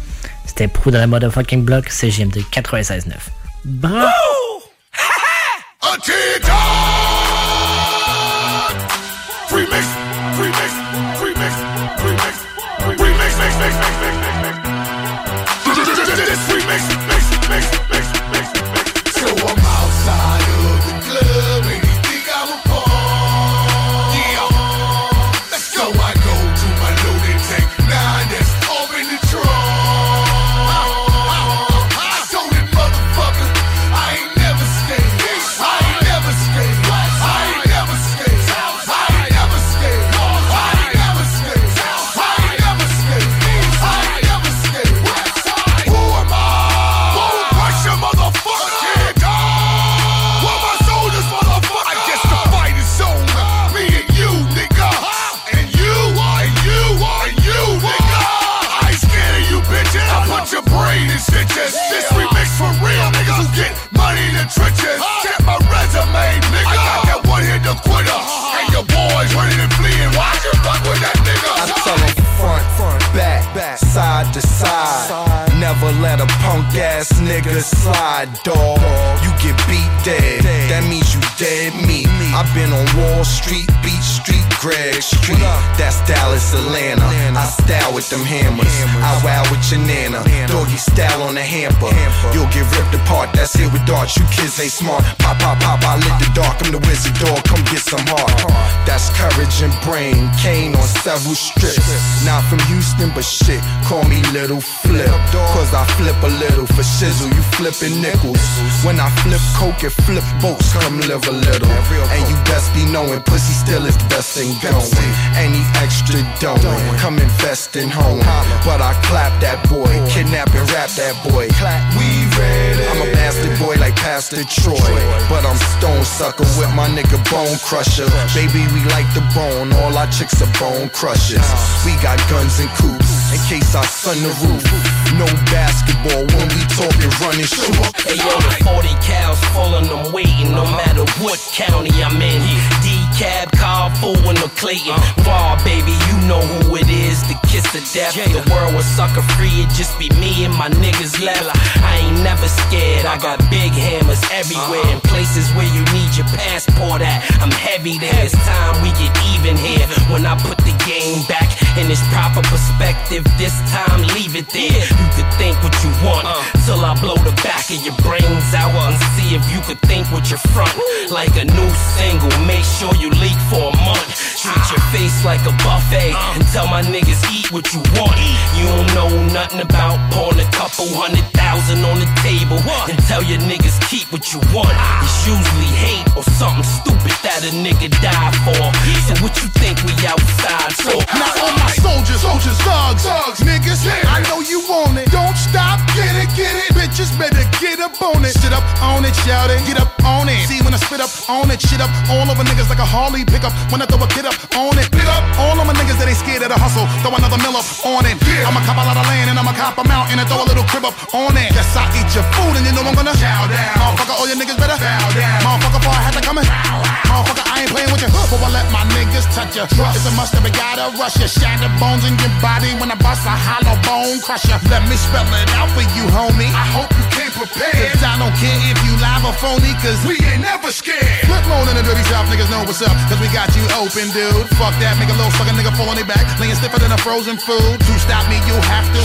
Speaker 35: C'était pour de la motherfucking block, c'est GMD 96.9. Bravo!
Speaker 23: Remix, remix,
Speaker 36: side to side. Never let a punk ass nigga slide, dog. You get beat dead, that means you dead meat. I've been on Wall Street, Beach Street, Greg Street. That's Dallas, Atlanta. I style with them hammers. I wow with your nana. Doggy style on the hamper. You'll get ripped apart, that's it with darts. You kids ain't smart. Pop, pop, pop, I lit the dark. I'm the wizard dog, come get some heart. That's courage and brain. Kane on several strips. Not from Houston, but shit, call me Little Flip. Cause I flip a little for shizzle. You flipping nickels. When I flip coke and flip boats, come live a little. And you best be knowing pussy still is the best thing going. Any extra don't come invest in home. But I clap that boy, kidnap and rap that boy. We ready. I'm a bastard boy like Pastor Troy. But I'm stone sucker with my nigga Bone Crusher. Baby, we like the bone. All our chicks are bone crushers. We got guns and coops in case I sun the roof. No basketball when we talking running shoot.
Speaker 37: Hey yo, the 40 cows full I'm waiting no matter what county I'm in. Car full and no Clayton. Raw, baby, you know who it is. The kiss of death. The world was sucker free. It just be me and my niggas left. I ain't never scared. I got big hammers everywhere. Uh-huh. In places where you need your passport at. I'm heavy there. It's time we get even here. When I put the game back in its proper perspective, this time leave it there. You could think what you want uh. till I blow the back of your brains out and see if you could think what you're front. Like a new single, like a buffet and tell my niggas eat what you want. You don't know nothing about pouring a couple hundred thousand on the table and tell your niggas keep what you want. It's usually hate or something stupid that a nigga die for. So what you think we outside for?
Speaker 15: Now all my soldiers, soldiers, thugs, thugs, niggas, I know you want it. Don't stop, get it, get it. Bitches better get up on it. Sit up on it, shout it, get up on it. See when I spit up on it, shit up all over niggas like a Harley pickup. When I throw a kid up on it, pick up all of my niggas that ain't scared of the hustle. Throw another mill up on it. I'ma cop a lot of land and I'ma cop a mountain and throw a little crib up on it. Yes, I eat your food and you know I'm gonna chow down. Motherfucker, all your niggas better bow down. Motherfucker, before I had to come in. Motherfucker, I ain't playing with you. Before I let my niggas touch you. It's a must that we gotta rush you. Shatter bones in your body when I bust a hollow bone crusher. Let me spell it out for you, homie. I hope you came prepared. Cause I don't care if you live or phony, cause we ain't never scared. Flip mode in the dirty south, niggas know what's up. Cause we got you open, dude. Fuck that, make a little sucker nigga fall on their back. Laying stiffer than a frozen food. To stop me, you have to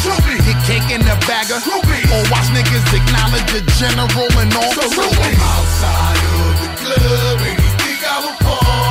Speaker 15: get cake in the bagger. Or watch niggas acknowledge the general and all the rules. Outside of the club, anything I will fall.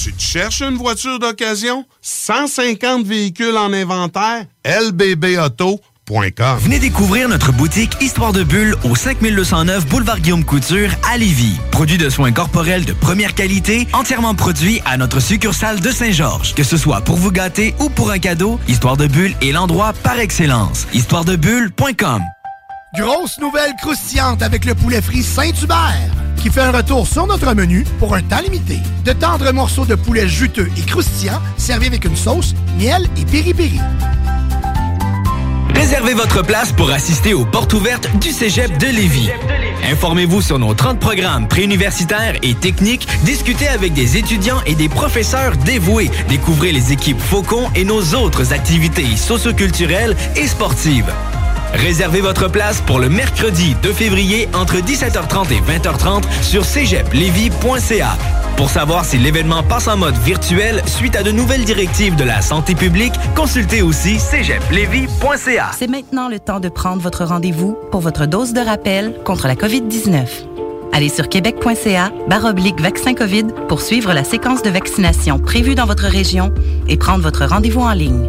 Speaker 17: Tu cherches une voiture d'occasion? 150 véhicules en inventaire? lbbauto.com
Speaker 6: Venez découvrir notre boutique Histoire de Bulle au 5209 Boulevard Guillaume Couture à Lévis. Produit de soins corporels de première qualité, entièrement produit à notre succursale de Saint-Georges. Que ce soit pour vous gâter ou pour un cadeau, Histoire de Bulle est l'endroit par excellence. Histoiredebulle.com
Speaker 38: Grosse nouvelle croustillante avec le poulet frit Saint-Hubert qui fait un retour sur notre menu pour un temps limité. De tendres morceaux de poulet juteux et croustillants servis avec une sauce, miel et piri-piri.
Speaker 6: Réservez votre place pour assister aux portes ouvertes du Cégep de Lévis. Informez-vous sur nos 30 programmes préuniversitaires et techniques, discutez avec des étudiants et des professeurs dévoués, découvrez les équipes Faucon et nos autres activités socioculturelles et sportives. Réservez votre place pour le mercredi 2 février entre 17h30 et 20h30 sur cégeplevy.ca. Pour savoir si l'événement passe en mode virtuel suite à de nouvelles directives de la santé publique, consultez aussi cégeplevy.ca.
Speaker 18: C'est maintenant le temps de prendre votre rendez-vous pour votre dose de rappel contre la COVID-19. Allez sur québec.ca baroblique vaccin COVID pour suivre la séquence de vaccination prévue dans votre région et prendre votre rendez-vous en ligne.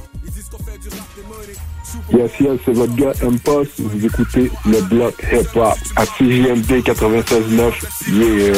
Speaker 39: C'est votre gars M-Post. Vous écoutez le bloc hip-hop à CJMD 96.9. Yeah.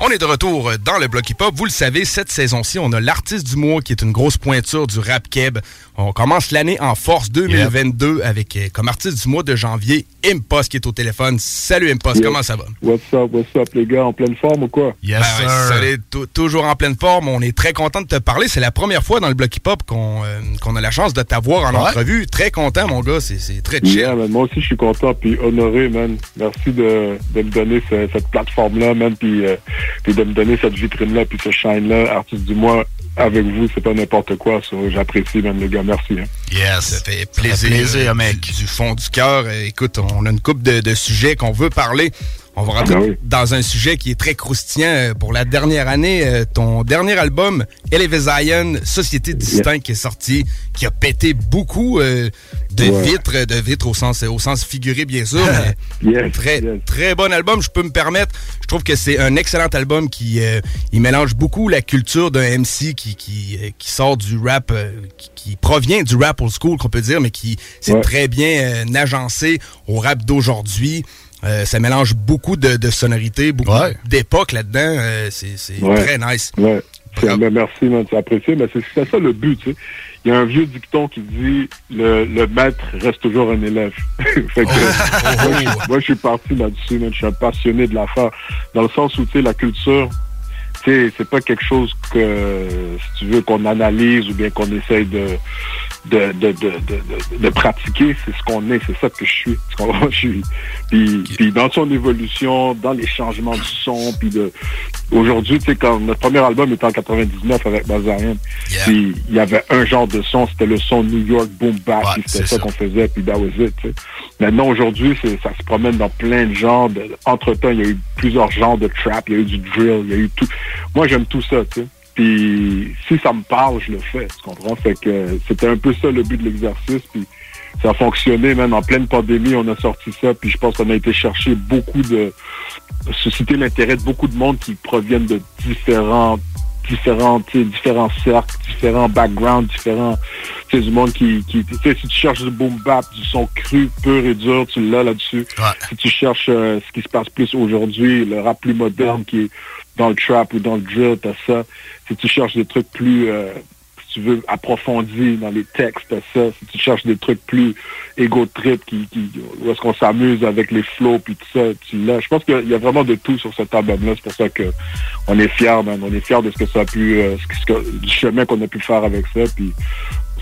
Speaker 7: On est de retour dans le bloc hip-hop. Vous le savez, cette saison-ci, on a l'artiste du mois qui est une grosse pointure du rap keb. On commence l'année en force 2022 avec euh, comme artiste du mois de janvier Impost qui est au téléphone. Salut Impost, comment ça va?
Speaker 39: What's up, what's up, les gars? En pleine forme ou quoi?
Speaker 7: Ben ouais, salut, tou- toujours en pleine forme. On est très content de te parler. C'est la première fois dans le bloc hip-hop qu'on euh, qu'on a la chance de t'avoir en
Speaker 39: Ouais.
Speaker 7: entrevue. Très content, mon gars. C'est- C'est très chill.
Speaker 39: Yeah, man, moi aussi, je suis content puis honoré, man. Merci de, de me donner ce- cette plateforme-là, man, puis, euh, puis de me donner cette vitrine-là, puis ce shine-là. Artiste du mois, avec vous, c'est pas n'importe quoi. ça. J'apprécie, man, les gars. Merci. Hein.
Speaker 7: Yes. Ça fait plaisir.
Speaker 39: plaisir,
Speaker 7: euh, Du, du fond du cœur. Euh, Écoute, on a une couple de, de sujets qu'on veut parler. On va rentrer
Speaker 39: Ah oui.
Speaker 7: dans un sujet qui est très croustillant euh, pour la dernière année. euh, ton dernier album, Elevez Zion, Société Distincte, qui est sorti, qui a pété beaucoup euh, de
Speaker 39: Ouais.
Speaker 7: vitres, de vitres au sens, au sens figuré, bien sûr. mais
Speaker 39: Yes,
Speaker 7: très,
Speaker 39: yes.
Speaker 7: très bon album, je peux me permettre. Je trouve que c'est un excellent album qui euh, il mélange beaucoup la culture d'un MC qui, qui, euh, qui sort du rap, qui, qui provient du rap old school, qu'on peut dire, mais qui s'est
Speaker 39: Ouais.
Speaker 7: très bien euh, agencé au rap d'aujourd'hui. Euh, ça mélange beaucoup de, de sonorités, beaucoup d'époques là-dedans. Euh, c'est
Speaker 39: Ouais.
Speaker 7: très nice.
Speaker 39: Ouais. Ben, merci, man, c'est apprécié, mais c'est ça le but, tu sais. Il y a un vieux dicton qui dit le, le maître reste toujours un élève. fait que,
Speaker 7: Oh.
Speaker 39: moi, je, moi, je suis parti là-dessus. Je suis un passionné de l'affaire. Dans le sens où, tu sais, la culture, tu sais, c'est pas quelque chose que, si tu veux, qu'on analyse ou bien qu'on essaye de, de, de, de, de, de- de pratiquer, c'est ce qu'on est, c'est ça que je suis. Je. Puis, puis dans son évolution, dans les changements du son, puis de aujourd'hui, tu sais, quand notre premier album était en 99 avec Bazarian, puis il y avait un genre de son, c'était le son New York boom bap, c'était ça, qu'on faisait, puis that was it, tu sais. Maintenant, aujourd'hui, c'est- ça se promène dans plein de genres. de- Entre-temps, il y a eu plusieurs genres de trap, il y a eu du drill, il y a eu tout. Moi, j'aime tout ça, tu sais. Puis si ça me parle, je le fais, tu comprends? Fait que c'était un peu ça le but de l'exercice, puis ça a fonctionné, même en pleine pandémie, on a sorti ça, puis je pense qu'on a été chercher beaucoup de susciter l'intérêt de beaucoup de monde qui proviennent de différents différents, différents cercles, différents backgrounds, différents, tu sais, du monde qui, qui tu sais, si tu cherches du boom bap, du son cru, pur et dur, tu l'as là-dessus. Si tu cherches euh, ce qui se passe plus aujourd'hui, le rap plus moderne qui est dans le trap ou dans le drill, t'as ça. Si tu cherches des trucs plus, euh, si tu veux, approfondis dans les textes, t'as ça. Si tu cherches des trucs plus ego trip, qui, qui, où est-ce qu'on s'amuse avec les flows puis tout ça, tu l'as. Je pense qu'il y a vraiment de tout sur cet album-là. C'est pour ça que on est fiers, man. On est fiers de ce que ça a pu, euh, ce que- du chemin qu'on a pu faire avec ça. Puis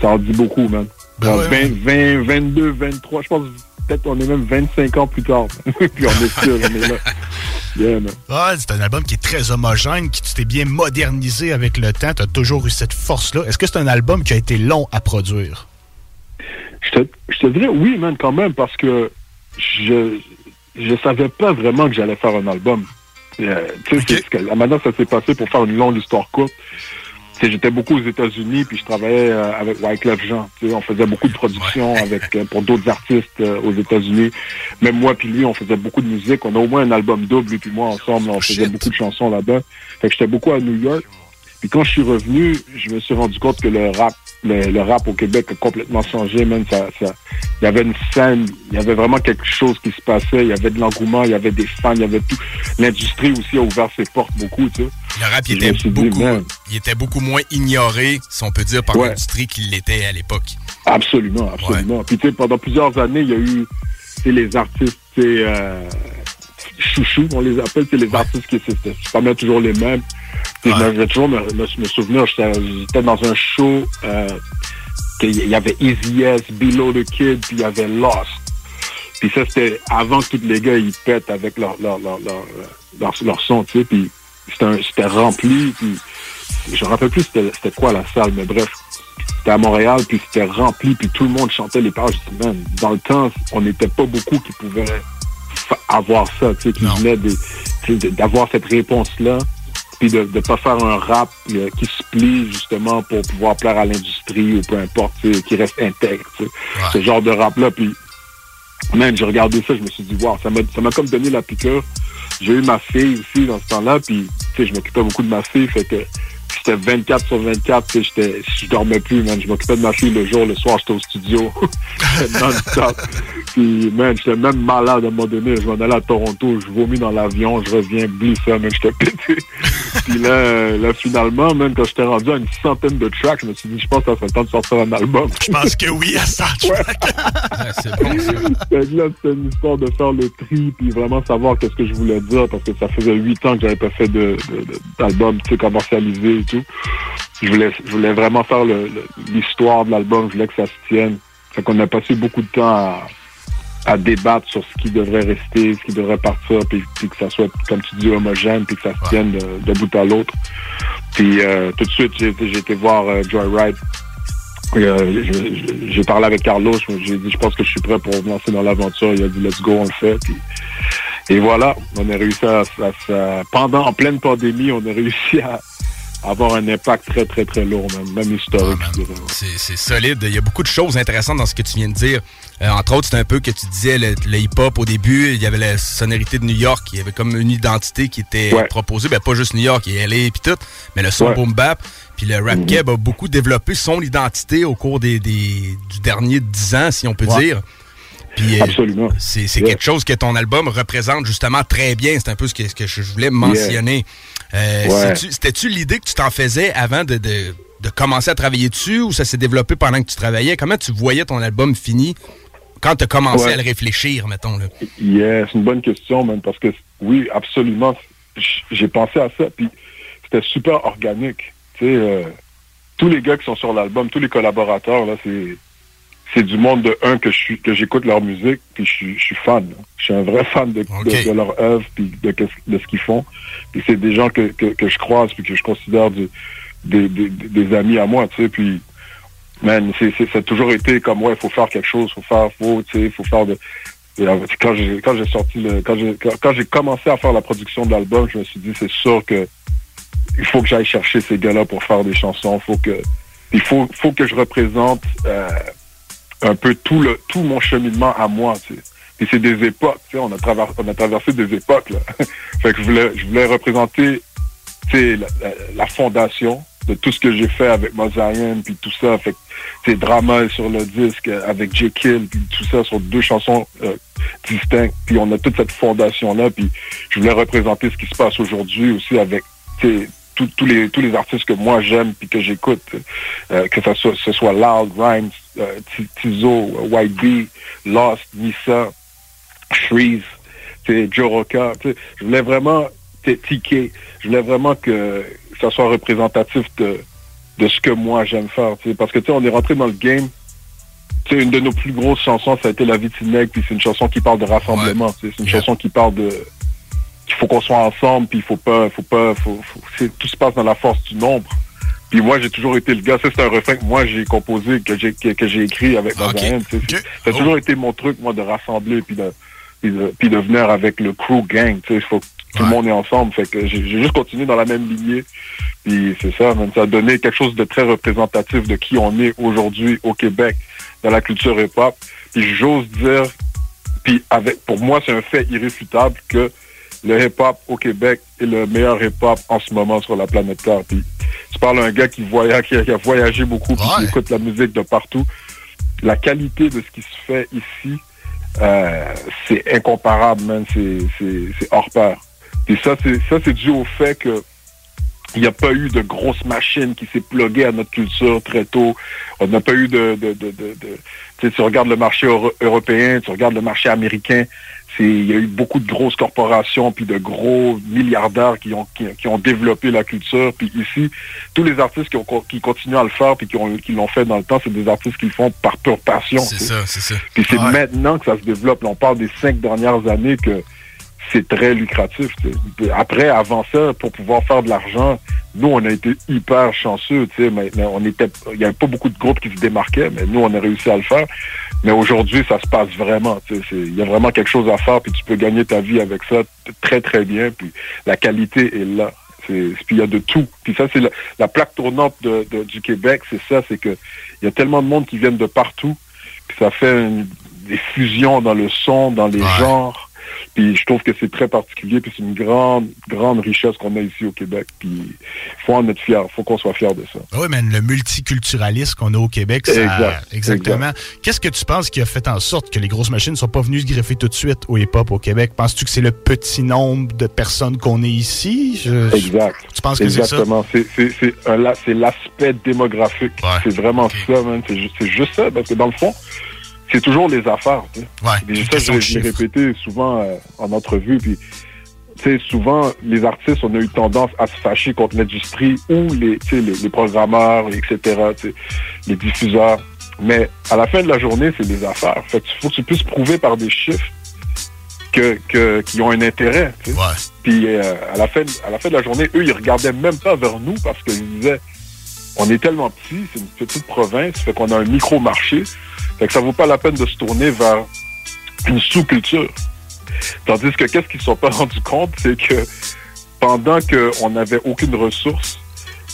Speaker 39: ça en dit beaucoup, man. Dans 20, 20, 22, 23, je pense peut-être on est même 25 ans plus tard. puis on est sûr, on est là. Yeah.
Speaker 38: Ouais, c'est un album qui est très homogène, qui tu t'es bien modernisé avec le temps. Tu as toujours eu cette force-là. Est-ce que c'est un album qui a été long à produire?
Speaker 39: Je te, je te dirais oui, man, quand même, parce que je je savais pas vraiment que j'allais faire un album. Euh, ce que- manière dont ça s'est passé pour faire une longue histoire courte. J'étais beaucoup aux États-Unis, puis je travaillais euh, avec Wyclef Jean. Tu sais, On faisait beaucoup de productions avec euh, pour d'autres artistes euh, aux États-Unis. Même moi puis lui, on faisait beaucoup de musique. On a au moins un album double, lui puis moi, ensemble. On faisait beaucoup de chansons là-bas. Fait que j'étais beaucoup à New York. Puis quand je suis revenu, je me suis rendu compte que le rap, le, le rap au Québec a complètement changé, même ça, ça, il y avait une scène, il y avait vraiment quelque chose qui se passait, il y avait de l'engouement, il y avait des fans, il y avait tout. L'industrie aussi a ouvert ses portes beaucoup, tu sais.
Speaker 7: Le rap, il était,
Speaker 39: dit,
Speaker 7: beaucoup,
Speaker 39: man,
Speaker 7: il était beaucoup moins ignoré, si on peut dire, par
Speaker 39: Ouais.
Speaker 7: l'industrie qu'il l'était à l'époque.
Speaker 39: Absolument, absolument. Puis tu sais, pendant plusieurs années, il y a eu les artistes, euh, chouchous, on les appelle, c'est les artistes qui c'est pas mal toujours les mêmes. Puis Je vais toujours me, me- me souvenir, j'étais dans un show, euh, qu'il y avait Easy S, Below the Kid, puis il y avait Lost. Puis ça, c'était avant que tous les gars, ils pètent avec leur, leur, leur, leur, leur, leur son, tu sais, puis c'était rempli, puis je me rappelle plus c'était quoi la salle, mais bref. C'était à Montréal, puis c'était rempli, puis tout le monde chantait les paroles. Je dis, dans le temps, on n'était pas beaucoup qui pouvaient avoir ça, tu sais, qui venaient d'avoir cette réponse-là, puis de ne pas faire un rap euh, qui se plie justement pour pouvoir plaire à l'industrie ou peu importe, qui reste intègre, ce genre de rap-là. Puis, man, j'ai regardé ça, je me suis dit, wow, ça m'a ça m'a comme donné la piqûre. J'ai eu ma fille aussi dans ce temps-là, puis tu sais, je m'occupais beaucoup de ma fille, fait que j'étais 24 sur 24, tu sais, j'étais- je dormais plus, man. Je m'occupais de ma fille le jour, le soir, j'étais au studio, non-stop. Puis, man, j'étais même malade à un moment donné. Je m'en allais à Toronto, je vomis dans l'avion, je reviens, ça, man, j'étais pété. Puis là, là, finalement, même quand j'étais rendu à une centaine de tracks, je me suis dit, je pense que ça serait le temps de sortir un album.
Speaker 38: Je pense que oui, à ça.
Speaker 7: c'est bon, ça.
Speaker 39: Fait que là, c'était une histoire de faire le tri, puis vraiment savoir qu'est-ce que je voulais dire, parce que ça faisait huit ans que j'avais pas fait de, de- de- d'album, tu sais, commercialisé et tout. Je voulais, je voulais vraiment faire l'histoire de l'album, je voulais que ça se tienne. Fait qu'on a passé beaucoup de temps à, à débattre sur ce qui devrait rester, ce qui devrait partir, puis, puis que ça soit, comme tu dis, homogène, puis que ça se tienne de, de bout à l'autre. Puis euh, tout de suite, j'ai été- voir euh, Joyride. Euh, j'ai parlé avec Carlos, j'ai dit je pense que je suis prêt pour me lancer dans l'aventure. Il a dit let's go, on le fait. Puis Et voilà, on a réussi à, à- à- pendant, en pleine pandémie, on a réussi à avoir un impact très, très, très lourd, même, même historique. je dirais.
Speaker 7: C'est solide. Il y a beaucoup de choses intéressantes dans ce que tu viens de dire. Euh, entre autres, c'est un peu que tu disais le, le hip-hop au début. Il y avait la sonorité de New York. Il y avait comme une identité qui était
Speaker 39: Ouais.
Speaker 7: proposée. Ben, pas juste New York, il y LA et tout, mais le son
Speaker 39: Ouais.
Speaker 7: boom bap. Puis le rap
Speaker 39: Mhm.
Speaker 7: keb a beaucoup développé son identité au cours des, des- du dernier 10 ans, si on peut
Speaker 39: Ouais.
Speaker 7: dire. Puis, euh,
Speaker 39: Absolument.
Speaker 7: C'est c'est
Speaker 39: Yeah.
Speaker 7: quelque chose que ton album représente justement très bien. C'est un peu ce que, ce que je voulais mentionner. Euh,
Speaker 39: Ouais.
Speaker 7: C'était-tu l'idée que tu t'en faisais avant de, de- de commencer à travailler dessus ou ça s'est développé pendant que tu travaillais? Comment tu voyais ton album fini quand tu as commencé
Speaker 39: Ouais.
Speaker 7: à le réfléchir, mettons? Là?
Speaker 39: Yeah, c'est une bonne question, même, parce que oui, absolument. J'ai pensé à ça, puis c'était super organique. Tu sais, euh, tous les gars qui sont sur l'album, tous les collaborateurs, là, c'est c'est du monde de un que je suis que j'écoute leur musique, puis je suis je suis fan. là. Je suis un vrai fan de, de- de leur œuvre, puis de, de ce qu'ils font. Puis c'est des gens que, que, que je croise, puis que je considère du- des, des, des amis à moi, tu sais, puis man, c'est, c'est, ça a toujours été comme, ouais, faut faire quelque chose, faut faire, faut, tu sais, faut faire de... Et, Quand j'ai, quand j'ai sorti le, quand j'ai, quand, quand j'ai commencé à faire la production de l'album, je me suis dit, c'est sûr que il faut que j'aille chercher ces gars-là pour faire des chansons, faut que, il faut, faut que je représente, euh, un peu tout le, tout mon cheminement à moi, tu sais. Et c'est des époques, tu sais, on a traversé, on a traversé des époques, là. fait que je voulais, je voulais représenter, tu sais, la, la- la fondation de tout ce que j'ai fait avec Mosaïen, puis tout ça. Fait que, Drama sur le disque euh, avec J. Kill, puis tout ça sur deux chansons euh, distinctes. Puis on a toute cette fondation-là, puis je voulais représenter ce qui se passe aujourd'hui aussi avec, tu sais, tous- tous les tous les artistes que moi j'aime puis que j'écoute, euh, que ça soit, ce soit Loud, Rhymes, euh, Tizo, White Bee, Lost, Nissa, Shreeze, Joe sais, Je voulais vraiment, TK, je voulais vraiment que ça soit représentatif de, de ce que moi j'aime faire. tu sais, Parce que tu sais, on est rentré dans le game. Tu sais, une de nos plus grosses chansons, ça a été La vie de puis c'est une chanson qui parle de rassemblement. tu sais, C'est une chanson qui parle de qu'il faut qu'on soit ensemble, puis il faut pas, faut pas, faut, faut- c'est- tout se passe dans la force du nombre. Puis moi, j'ai toujours été le gars. Ça, c'est un refrain que moi j'ai composé, que j'ai que, que j'ai écrit avec ma tu sais. Ça a toujours été mon truc, moi, de rassembler puis de puis de, puis de venir avec le crew gang. Tu sais, il faut que tout le monde est ensemble. Fait que j'ai j'ai juste continué dans la même lignée. Puis c'est ça, même ça a donné quelque chose de très représentatif de qui on est aujourd'hui au Québec dans la culture hip-hop. Puis j'ose dire, puis avec pour moi, c'est un fait irréfutable que le hip-hop au Québec est le meilleur hip-hop en ce moment sur la planète Terre. Puis tu parles à un gars qui voyage, qui a, voyagé beaucoup, puis qui écoute la musique de partout. La qualité de ce qui se fait ici, euh, c'est incomparable, man. C'est, hors pair. Et ça, c'est, ça, c'est dû au fait que il n'y a pas eu de grosse machine qui s'est pluguée à notre culture très tôt. On n'a pas eu de... de, de, de, de- tu regardes le marché euro- européen, tu regardes le marché américain, il y a eu beaucoup de grosses corporations puis de gros milliardaires qui ont qui, qui ont développé la culture puis ici tous les artistes qui ont qui continuent à le faire puis qui ont qui l'ont fait dans le temps c'est des artistes qui le font par pure passion
Speaker 7: C'est ça, c'est ça.
Speaker 39: puis c'est
Speaker 7: Ouais.
Speaker 39: maintenant que ça se développe on parle des cinq dernières années que c'est très lucratif. tu sais. Puis Après, avant ça, pour pouvoir faire de l'argent, nous, on a été hyper chanceux. Tu sais, maintenant, on était, il n'y avait pas beaucoup de groupes qui se démarquaient, mais nous, on a réussi à le faire. Mais aujourd'hui, ça se passe vraiment. tu sais, c'est- Il y a vraiment quelque chose à faire, puis tu peux gagner ta vie avec ça très, très bien. Puis la qualité est là. Puis il y a de tout. Puis ça, c'est la, la plaque tournante de- de- du Québec, c'est ça, c'est que il y a tellement de monde qui viennent de partout. Puis ça fait une- des fusions dans le son, dans les genres. Puis je trouve que c'est très particulier, puis c'est une grande, grande richesse qu'on a ici au Québec. Puis il faut en être fier, faut qu'on soit fier de ça.
Speaker 22: Oui, mais le multiculturalisme qu'on a au Québec, ça,
Speaker 39: Exact,
Speaker 22: exactement.
Speaker 39: exact.
Speaker 22: Qu'est-ce que tu penses qui a fait en sorte que les grosses machines ne sont pas venues se greffer tout de suite au hip-hop au Québec? Penses-tu que c'est le petit nombre de personnes qu'on est ici? Je-
Speaker 39: Exact.
Speaker 22: Tu penses que c'est ça?
Speaker 39: Exactement. C'est l'aspect démographique. C'est vraiment ça, man. C'est ju- c'est juste ça, parce que dans le fond, c'est toujours les affaires. tu sais. Puis ça, je l'ai répété souvent euh, en entrevue. Puis, tu sais, souvent, les artistes, on a eu tendance à se fâcher contre l'industrie ou les, tu sais, les, les programmeurs, etc., tu sais, les diffuseurs. Mais à la fin de la journée, c'est les affaires. Fait que faut que tu puisses prouver par des chiffres que, que, qui ont un intérêt. tu sais. Puis euh, à, la fin, à la fin de la journée, eux, ils regardaient même pas vers nous parce qu'ils disaient on est tellement petit, c'est une petite province, fait qu'on a un micro-marché, fait que ça vaut pas la peine de se tourner vers une sous-culture. Tandis que qu'est-ce qu'ils ne sont pas rendus compte, c'est que pendant qu'on n'avait aucune ressource,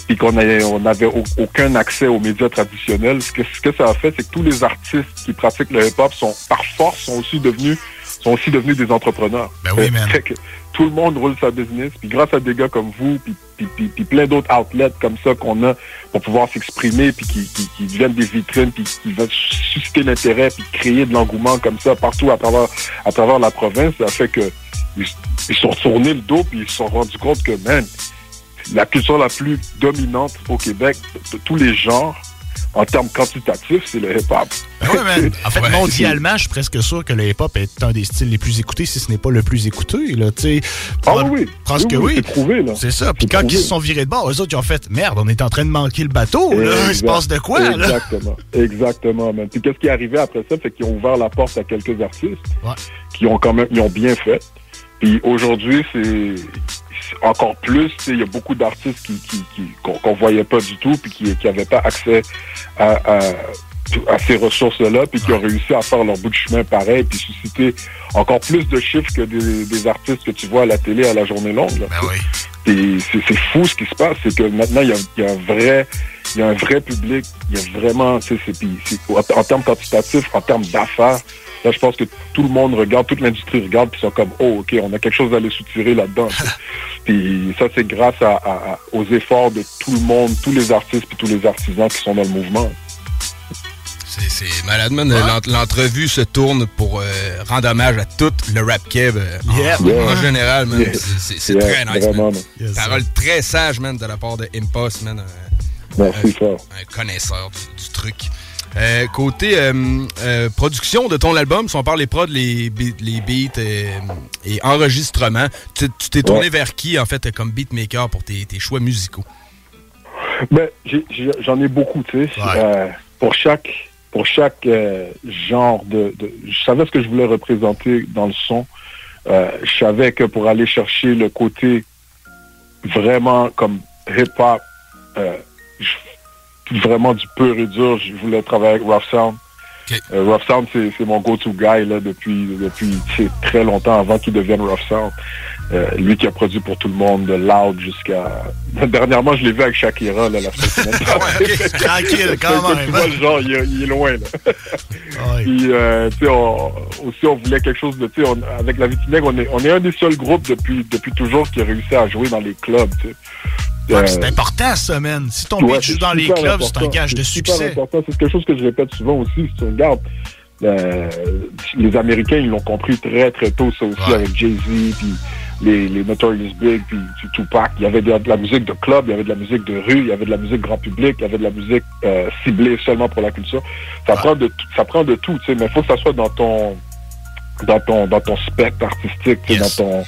Speaker 39: puis qu'on n'avait aucun accès aux médias traditionnels, ce que, ce que ça a fait, c'est que tous les artistes qui pratiquent le hip-hop sont, par force, sont aussi devenus sont aussi devenus des entrepreneurs.
Speaker 22: Ben oui,
Speaker 39: Fait-
Speaker 22: man.
Speaker 39: fait que tout le monde roule sa business, puis grâce à des gars comme vous, puis, puis, puis- puis plein d'autres outlets comme ça qu'on a pour pouvoir s'exprimer, puis qui, qui, qui deviennent des vitrines, puis qui veulent susciter l'intérêt, puis créer de l'engouement comme ça partout à travers, à travers la province, ça fait que ils, ils sont retournés le dos, puis ils se sont rendus compte que, man, la culture la plus dominante au Québec, de, de tous les genres, en termes quantitatifs, c'est le hip-hop.
Speaker 40: Ben ouais, man. En fait, mondialement, je suis presque sûr que le hip-hop est un des styles les plus écoutés, si ce n'est pas le plus écouté. Là, tu sais.
Speaker 39: Ah oui, oui.
Speaker 40: Presque
Speaker 39: Oui, c'est prouvé, là.
Speaker 40: C'est ça. Puis quand
Speaker 39: prouvé.
Speaker 40: ils se sont virés de bord, eux autres, ils ont fait merde, on est en train de manquer le bateau. Là. Il se passe de quoi? Là?
Speaker 39: Exactement. Exactement, man. Puis qu'est-ce qui est arrivé après ça, c'est qu'ils ont ouvert la porte à quelques artistes qui ont quand même, ils ont bien fait. Puis aujourd'hui, c'est encore plus, il y a beaucoup d'artistes qui, qu'on qu'on voyait pas du tout, puis qui qui avaient pas accès à, à, à ces ressources-là, puis qui ont réussi à faire leur bout de chemin pareil, puis susciter encore plus de chiffres que des, des artistes que tu vois à la télé à la journée longue. là. Et c'est c'est fou ce qui se passe, c'est que maintenant il y a, il y a un vrai, il y a un vrai public, il y a vraiment, tu sais, en termes quantitatifs, en termes d'affaires, là je pense que tout le monde regarde, toute l'industrie regarde, puis ils sont comme, oh ok, on a quelque chose à les soutirer là-dedans. puis ça c'est grâce à, à- à- aux efforts de tout le monde, tous les artistes puis tous les artisans qui sont dans le mouvement.
Speaker 7: C'est- C'est malade, man. L'ent- L'entrevue se tourne pour euh, rendre hommage à tout le rap kev euh, en-
Speaker 39: Yeah.
Speaker 7: en,
Speaker 39: Yeah.
Speaker 7: général, man.
Speaker 39: Yeah.
Speaker 7: C'est- C'est c'est
Speaker 39: Yeah,
Speaker 7: très nice,
Speaker 39: vraiment,
Speaker 7: man.
Speaker 39: man. Yes,
Speaker 7: Parole très sage, man, de la part de Impost, man. Un,
Speaker 39: Merci fort.
Speaker 7: un connaisseur du, du truc. Euh, côté euh, euh, production de ton album, si on parle les prods, les, be- les beats euh, et enregistrements, tu t'es tourné
Speaker 39: Ouais.
Speaker 7: vers qui, en fait, comme beatmaker pour tes, tes choix musicaux?
Speaker 39: Ben, j'en ai, beaucoup, tu sais. Pour chaque, pour chaque euh, genre de, de- Je savais ce que je voulais représenter dans le son. Euh, je savais que pour aller chercher le côté vraiment comme hip-hop, euh, je- vraiment du pur et dur, je voulais travailler avec Rough Sound. Euh, Rough Sound, c'est mon go-to guy là, depuis, depuis tu très longtemps avant qu'il devienne Rough Sound. Euh, lui qui a produit pour tout le monde, de Loud jusqu'à... Dernièrement, je l'ai vu avec Shakira là, la semaine
Speaker 40: Tranquille, quand
Speaker 39: Tu
Speaker 40: même.
Speaker 39: vois le genre, il, est- il est loin, là. Puis, euh, tu sais, on- aussi, on voulait quelque chose de, tu on- avec la Vitinègre, on est, on est un des seuls groupes depuis, depuis toujours qui a réussi à jouer dans les clubs, tu.
Speaker 40: Ouais,
Speaker 39: Euh,
Speaker 40: C'est important, ça, man. Si ton
Speaker 39: Ouais,
Speaker 40: joue dans les clubs, c'est un gage de succès.
Speaker 39: C'est quelque chose que je répète souvent aussi. Si tu regardes, euh, les Américains, ils l'ont compris très, très tôt, ça aussi, avec Jay-Z, puis les, les Notorious Big, puis Tupac. Il y avait de, de la musique de club, il y avait de la musique de rue, il y avait de la musique grand public, il y avait de la musique euh, ciblée seulement pour la culture. Ça prend de tout, ça prend de tout, tu sais, mais il faut que ça soit dans ton dans ton dans ton spectre artistique, tu sais, dans ton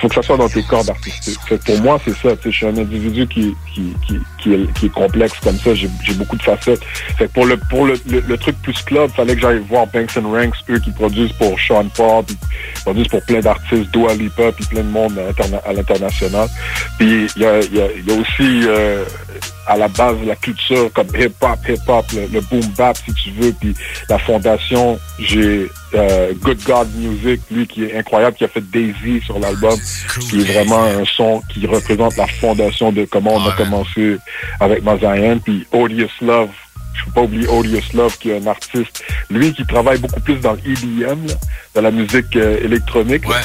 Speaker 39: faut que ça soit dans tes cordes artistiques. Fait que pour moi, c'est ça. Je suis un individu qui, qui, qui, qui, est, qui est complexe comme ça. J'ai beaucoup de facettes. Fait que pour le pour le, le, truc plus club, fallait que j'aille voir Banks and Ranks, eux qui produisent pour Sean Paul, puis produisent pour plein d'artistes, Dua Lipa, puis plein de monde à l'interna- à l'international. Puis il y a, y, a, y a aussi euh, à la base la culture comme hip-hop, hip-hop, le, le boom bap si tu veux, puis la fondation, j'ai euh, Good God Music, lui qui est incroyable, qui a fait Daisy sur l'album, qui est vraiment un son qui représente la fondation de comment on a commencé avec Mazayan, puis Odious Love, je peux pas oublier Odious Love qui est un artiste, lui qui travaille beaucoup plus dans l'EDM, dans la musique euh, électronique, là,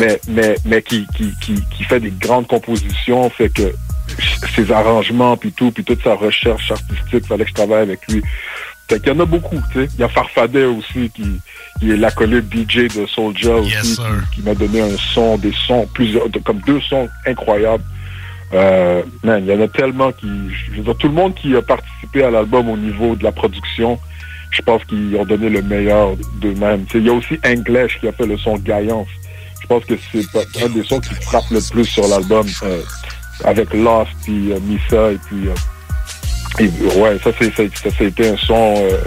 Speaker 39: mais mais mais qui, qui qui qui fait des grandes compositions, fait que ses arrangements puis tout, puis toute sa recherche artistique, fallait que je travaille avec lui. Fait qu'il y en a beaucoup, tu sais. Il y a Farfadet aussi qui, qui est l'acolyte DJ de Soulja aussi, qui, qui m'a donné un son, des sons, plusieurs, comme deux sons incroyables. Euh, man, il y en a tellement qui, je veux dire, tout le monde qui a participé à l'album au niveau de la production, je pense qu'ils ont donné le meilleur d'eux-mêmes. Tu sais, Il y a aussi English qui a fait le son Gaillance. Je pense que c'est un des sons qui frappe le plus sur l'album, euh, avec Lost, puis euh, Missa, et puis... euh, et, ouais, ça, c'est, ça, ça, ça a été un son euh,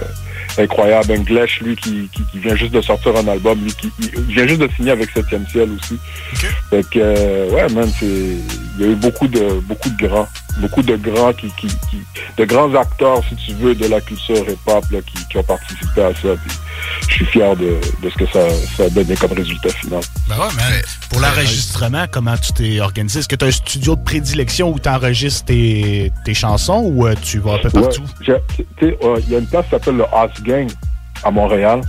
Speaker 39: incroyable. English, lui, qui, qui, qui vient juste de sortir un album, lui, qui il vient juste de signer avec Septième Ciel aussi. Fait que, euh, ouais, man, c'est, il y a eu beaucoup de, beaucoup de grands, beaucoup de grands qui, qui, qui de grands acteurs, si tu veux, de la culture hip-hop, qui, qui ont participé à ça. Puis je suis fier de, de ce que ça, ça a donné comme résultat final.
Speaker 40: Ben ouais, mais pour l'enregistrement, comment tu t'es organisé? Est-ce que tu as un studio de prédilection où tu enregistres tes, tes chansons ou euh, tu vas un peu partout?
Speaker 39: Ouais, euh, Il y a une place qui s'appelle le House Gang à Montréal.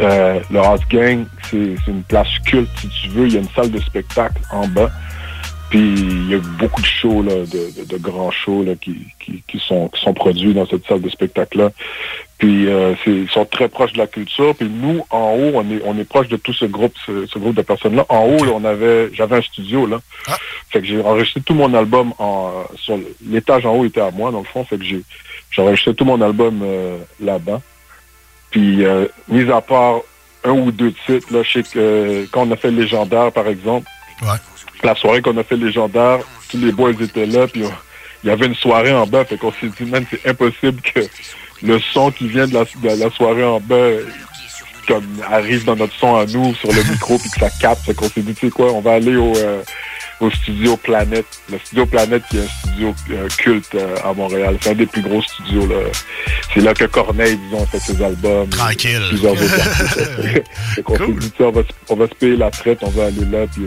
Speaker 39: Euh, le House Gang, c'est c'est une place culte, si tu veux. Il y a une salle de spectacle en bas. Puis il y a beaucoup de shows, là, de, de- de grands shows là, qui, qui, qui sont, qui sont produits dans cette salle de spectacle-là. Puis euh, c'est- ils sont très proches de la culture. Puis nous, en haut, on est, on est proche de tout ce groupe, ce, ce groupe de personnes-là. En haut, là, on avait, j'avais un studio là. Fait que j'ai enregistré tout mon album en sur l'étage en haut était à moi dans le fond. Fait que j'ai j'ai enregistré tout mon album euh, là-bas. Puis euh, mis à part un ou deux titres, là, je sais que euh, quand on a fait Légendaire, par exemple, la soirée qu'on a fait Légendaire, tous les boys étaient là, puis il y avait une soirée en bas, fait qu'on s'est dit, man, c'est impossible que le son qui vient de la, de la soirée en bas comme arrive dans notre son à nous sur le micro puis que ça capte. Fait qu'on s'est dit, tu sais quoi, on va aller au, euh, au studio Planète. Le studio Planète qui est un studio euh, culte euh, à Montréal. C'est un des plus gros studios là. C'est là que Corneille, disons, fait ses albums.
Speaker 40: Tranquille.
Speaker 39: Plusieurs autres artistes. fait qu'on s'est dit, tu sais, on va, se- on va se payer la traite, on va aller là puis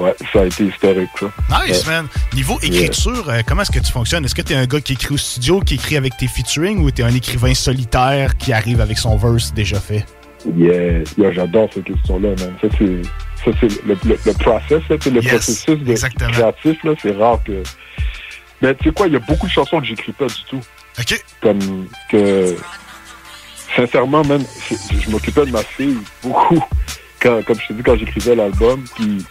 Speaker 39: ouais, ça a été historique ça.
Speaker 40: Nice,
Speaker 39: Ouais.
Speaker 40: man. Niveau écriture, euh, comment est-ce que tu fonctionnes? Est-ce que tu es un gars qui écrit au studio, qui écrit avec tes featuring ou tu es un écrivain solitaire qui arrive avec son verse déjà fait?
Speaker 39: Yeah, yeah, j'adore cette question-là, man. Ça, c'est, ça, c'est le, le, le process, là, le
Speaker 40: Yes,
Speaker 39: processus de créatif, là, c'est rare que. Mais tu sais quoi, il y a beaucoup de chansons que j'écris pas du tout.
Speaker 40: OK.
Speaker 39: Comme que. Sincèrement, c'est- je m'occupais de ma fille beaucoup. Quand, comme je t'ai dit, quand j'écrivais l'album, puis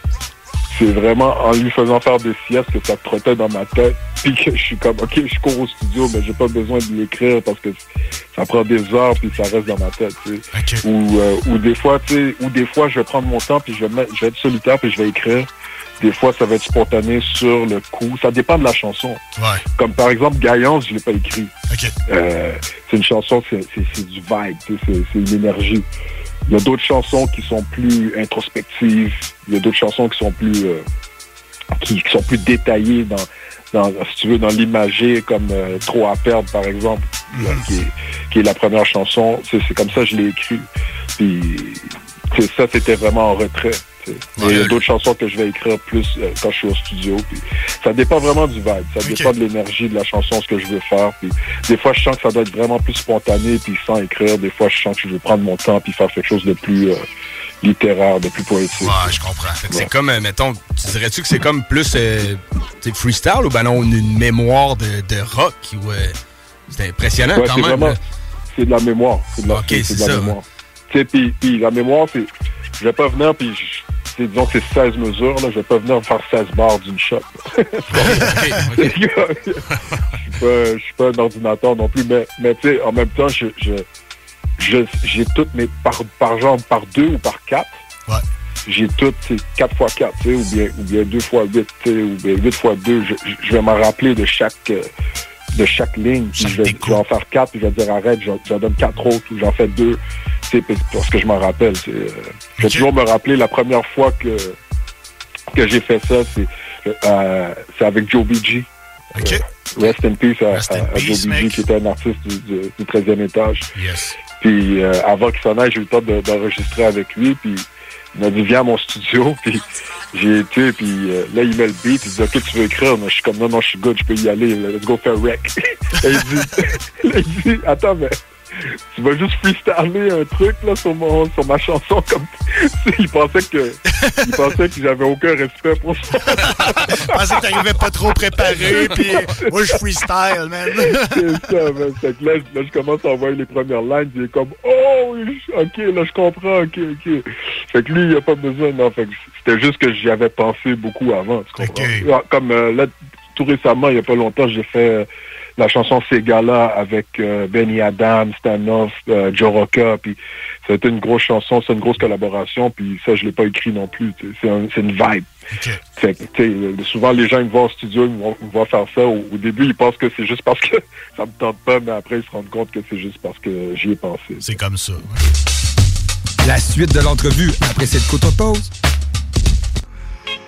Speaker 39: c'est vraiment en lui faisant faire des siestes que ça trottait dans ma tête. Puis que je suis comme, OK, je cours au studio, mais j'ai pas besoin de l'écrire parce que ça prend des heures puis ça reste dans ma tête. tu sais. Ou, euh, ou des fois, tu sais, ou des fois, je vais prendre mon temps puis je vais, mettre- je vais être solitaire puis je vais écrire. Des fois, ça va être spontané sur le coup. Ça dépend de la chanson.
Speaker 40: Ouais.
Speaker 39: Comme par exemple, Gaillance, je l'ai pas écrit. Euh, c'est une chanson, c'est du vibe, tu sais, c'est c'est une énergie. Il y a d'autres chansons qui sont plus introspectives. Il y a d'autres chansons qui sont plus euh, qui, qui sont plus détaillées dans, dans si tu veux, dans l'imagé, comme euh, Trop à perdre, par exemple, là, qui, est, qui est la première chanson. C'est c'est comme ça que je l'ai écrit. Puis ça, c'était vraiment en retrait. Il y a d'autres chansons que je vais écrire plus euh, quand je suis au studio. Puis ça dépend vraiment du vibe. Ça dépend de l'énergie de la chanson, ce que je veux faire. Puis des fois, je sens que ça doit être vraiment plus spontané, puis sans écrire. Des fois, je sens que je veux prendre mon temps, puis faire quelque chose de plus euh, littéraire, de plus poétique.
Speaker 7: Ouais, je comprends. C'est comme, euh, mettons, tu dirais-tu que c'est comme plus euh, freestyle ou ben non, une, mémoire de, de rock ou euh, c'est impressionnant
Speaker 39: Ouais,
Speaker 7: quand
Speaker 39: c'est
Speaker 7: même.
Speaker 39: vraiment-
Speaker 7: là.
Speaker 39: C'est de la mémoire. C'est de la,
Speaker 7: Ok,
Speaker 39: c'est de la
Speaker 7: ça,
Speaker 39: mémoire. Puis, la mémoire, c'est. Je vais pas venir, puis c'est- disons que c'est 16 mesures, là. Je vais pas venir faire 16 barres d'une shot. Je suis pas, je suis pas un ordinateur non plus, mais, mais tu sais, en même temps, je, je, je- j'ai toutes mes, par, par genre, par deux ou par quatre. J'ai toutes, c'est 4 fois 4, tu sais, ou bien, ou bien 2 fois 8, tu sais, ou bien 8 fois 2. Je, je- je vais m'en rappeler de chaque, euh, de chaque ligne. Puis je, vais, je vais en faire 4, puis je vais dire arrête, j'en donne 4 autres, ou j'en fais 2. Tu sais, parce- que je m'en rappelle. euh, je vais toujours me rappeler la première fois que, que j'ai fait ça, c'est euh, avec Joe BG. Euh, Rest in peace à, à- à Joe BG, qui était un artiste du, du- du 13e étage.
Speaker 40: Yes.
Speaker 39: Puis euh, avant qu'il s'en aille, j'ai eu le temps de- d'enregistrer avec lui. Puis m'a dit viens à mon studio. Puis j'ai été. Puis euh, là, il met le beat. Il dit ok, tu veux écrire? Mais Je suis comme non, non, je suis good, je peux y aller. Let's go faire rec. Et il dit, là, il dit attends, mais tu vas juste freestyler un truc là sur mon sur ma chanson comme il pensait que il pensait que j'avais aucun respect pour ça.
Speaker 40: Je pensais que t'arrivais pas trop préparé, puis moi, je freestyle, man.
Speaker 39: C'est ça, man. Fait que là, là, je commence à envoyer les premières lignes, il est comme Oh ok, là je comprends, ok, ok. Fait que lui, il a pas besoin, non. Fait que c'était juste que j'y avais pensé beaucoup avant, tu comprends? Ah, Comme euh, là, tout récemment, il y a pas longtemps, j'ai fait euh, la chanson Segala avec euh, Benny Adam, Stanoff, euh, Joe Rocca, puis c'était une grosse chanson, c'est une grosse collaboration, puis ça, je l'ai pas écrit non plus. C'est un- c'est une vibe. Fait que, souvent, les gens ils me voient au studio, ils me voient, ils me voient faire ça. Au, au début, ils pensent que c'est juste parce que ça me tente pas, mais après, ils se rendent compte que c'est juste parce que j'y ai pensé.
Speaker 40: C'est comme ça.
Speaker 8: La suite de l'entrevue après cette courte pause.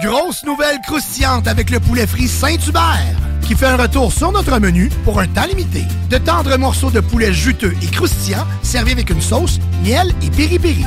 Speaker 38: Grosse nouvelle croustillante avec le poulet frit Saint-Hubert qui fait un retour sur notre menu pour un temps limité. De tendres morceaux de poulet juteux et croustillants servis avec une sauce, miel et piri-piri.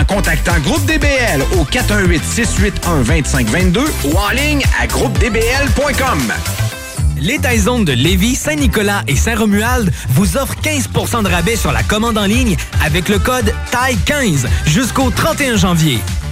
Speaker 31: contactant Groupe DBL au 418-681-2522 ou en ligne à groupedbl.com.
Speaker 6: Les Taizones de Lévis, Saint-Nicolas et Saint-Romuald vous offrent 15% de rabais sur la commande en ligne avec le code TAI15 jusqu'au 31 janvier.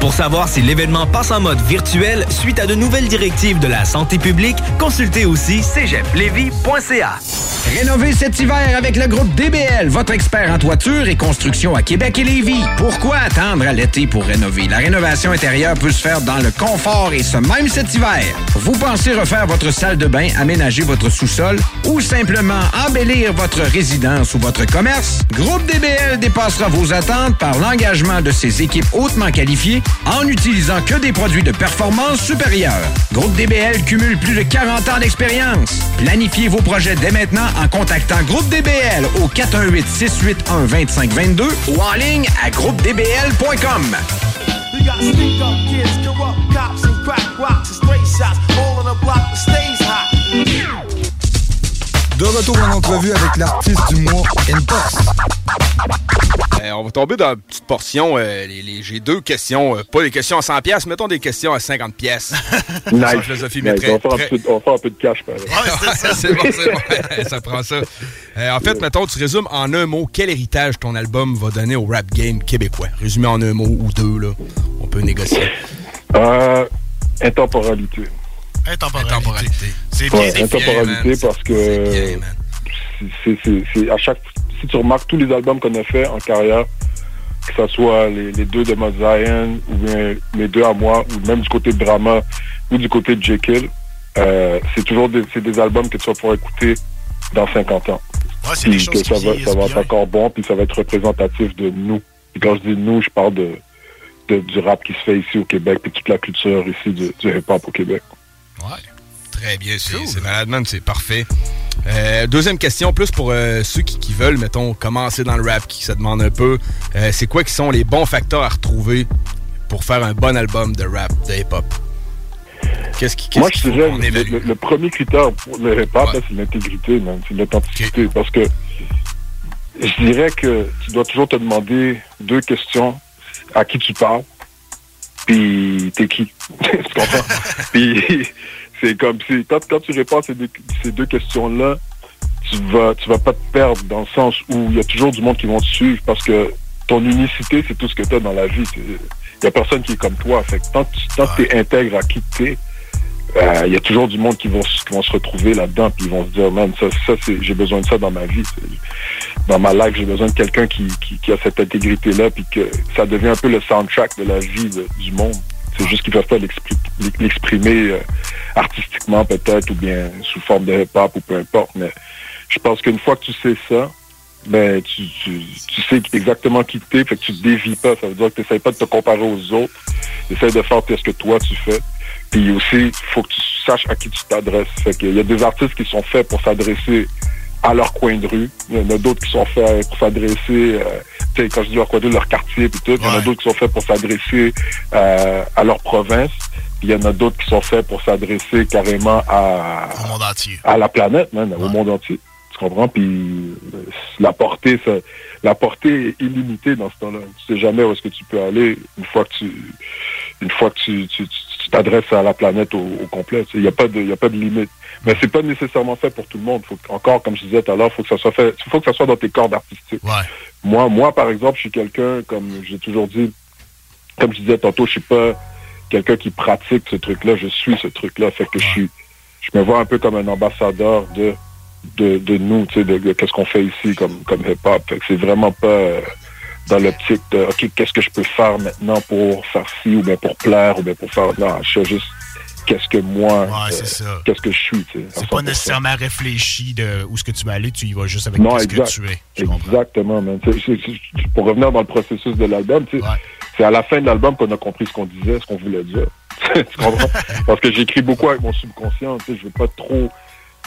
Speaker 6: Pour savoir si l'événement passe en mode virtuel suite à de nouvelles directives de la santé publique, consultez aussi cégeplevy.ca.
Speaker 31: Rénovez cet hiver avec le groupe DBL, votre expert en toiture et construction à Québec et Lévis. Pourquoi attendre à l'été pour rénover? La rénovation intérieure peut se faire dans le confort et ce même cet hiver. Vous pensez refaire votre salle de bain, aménager votre sous-sol ou simplement embellir votre résidence ou votre commerce? Groupe DBL dépassera vos attentes par l'engagement de ses équipes hautement qualifiées en n'utilisant que des produits de performance supérieure. Groupe DBL cumule plus de 40 ans d'expérience. Planifiez vos projets dès maintenant en contactant Groupe DBL au 418-681-2522 ou en ligne à groupedbl.com.
Speaker 8: De retour en entrevue avec l'artiste du mois, Intox.
Speaker 7: Euh, on va tomber dans une petite portion. euh, les- les- J'ai deux questions, euh, pas des questions à 100 pièces, mettons des questions à 50 pièces.
Speaker 39: Nice.
Speaker 7: Philosophie, mais
Speaker 39: Nice.
Speaker 7: très-
Speaker 39: on, va faire un
Speaker 7: très-
Speaker 39: peu, on va faire un peu de cash, par exemple.
Speaker 7: c'est bon, c'est bon. ça prend ça. Euh, en fait, mettons, tu résumes en un mot quel héritage ton album va donner au rap game québécois. Résumé en un mot ou deux, là. On peut négocier.
Speaker 39: Euh, intemporalité.
Speaker 40: Intemporalité. C'est bien
Speaker 39: Ouais, intemporalité parce que c'est à chaque si tu remarques tous les albums qu'on a fait en carrière, que ce soit les, les deux de Mott Zion ou bien mes deux à moi, ou même du côté de Drama ou du côté de Jekyll, euh, c'est toujours des, c'est des albums que tu vas pouvoir écouter dans 50 ans.
Speaker 40: Ouais, c'est des
Speaker 39: Puis
Speaker 40: choses
Speaker 39: que ça va, ça va être encore bon, puis ça va être représentatif de nous. Et quand je dis nous, je parle de, de- du rap qui se fait ici au Québec, puis toute la culture ici du, du hip-hop au Québec.
Speaker 7: Très bien, c'est c'est malade, man, c'est parfait. Euh, deuxième question, plus pour euh, ceux qui, qui veulent, mettons, commencer dans le rap, qui se demandent un peu, euh, c'est quoi qui sont les bons facteurs à retrouver pour faire un bon album de rap, de hip-hop? Qu'est-ce qui,
Speaker 39: Moi, je dirais, le, le- premier critère pour le hip-hop, c'est l'intégrité. C'est l'authenticité. Parce que je dirais que tu dois toujours te demander deux questions. À qui tu parles, puis t'es qui? tu comprends? puis c'est comme si, quand, quand tu réponds à ces deux, questions-là, tu vas, tu vas pas te perdre dans le sens où il y a toujours du monde qui vont te suivre parce que ton unicité, c'est tout ce que tu as dans la vie. Il y a personne qui est comme toi. Fait que tant que tu t'es intègre à qui tu es, euh, il y a toujours du monde qui vont, se- qui vont se retrouver là-dedans, puis ils vont se dire, man, ça, ça c'est, j'ai besoin de ça dans ma vie. Dans ma life, j'ai besoin de quelqu'un qui, qui, qui a cette intégrité-là, puis que ça devient un peu le soundtrack de la vie de- du monde. C'est juste qu'ils peuvent pas l'expri- l'exprimer euh, artistiquement peut-être, ou bien sous forme de hip-hop, ou peu importe. Mais je pense qu'une fois que tu sais ça, ben tu, sais exactement qui t'es, fait que tu te dévies pas. Ça veut dire que tu n'essaies pas de te comparer aux autres. Tu essaies de faire ce que toi tu fais. Puis aussi, il faut que tu saches à qui tu t'adresses. Fait qu'il y a des artistes qui sont faits pour s'adresser à leur coin de rue. Il y en a d'autres qui sont faits pour s'adresser euh, quand je dis leur de leur quartier, puis tout. Il y en a d'autres qui sont faits pour s'adresser euh, à leur province. Il y en a d'autres qui sont faits pour s'adresser carrément à,
Speaker 40: Au monde entier.
Speaker 39: à la planète, man, au monde entier. Tu comprends? Puis euh, la portée, ça, la portée est illimitée dans ce temps-là. Tu sais jamais où est-ce que tu peux aller une fois que tu une fois que tu tu- à la planète au, au complet. Il n'y a pas de y a pas de limite. Mais c'est pas nécessairement fait pour tout le monde. Faut encore, comme je disais tout à l'heure, faut que ça soit fait. faut que ça soit dans tes cordes artistiques. Moi, moi, par exemple, je suis quelqu'un, comme j'ai toujours dit, comme je disais tantôt, je suis pas quelqu'un qui pratique ce truc-là, je suis ce truc-là. Fait que je suis, je me vois un peu comme un ambassadeur de, de, de nous, tu sais, de, qu'est-ce qu'on fait ici comme, comme hip-hop. Fait que c'est vraiment pas euh, dans l'optique de, OK, qu'est-ce que je peux faire maintenant pour faire ci, ou bien pour plaire, ou bien pour faire, non, je sais juste qu'est-ce que moi,
Speaker 40: Ouais,
Speaker 39: euh, qu'est-ce que je suis, tu
Speaker 40: C'est pas
Speaker 39: 100%.
Speaker 40: nécessairement réfléchi de où est-ce que tu vas aller, tu y vas juste avec
Speaker 39: Non,
Speaker 40: ce
Speaker 39: exact.
Speaker 40: que tu es.
Speaker 39: Exactement, man. Pour revenir dans le processus de l'album, tu sais, c'est à la fin de l'album qu'on a compris ce qu'on disait, ce qu'on voulait dire. tu comprends? Parce que j'écris beaucoup avec mon subconscient, tu sais, je veux pas trop,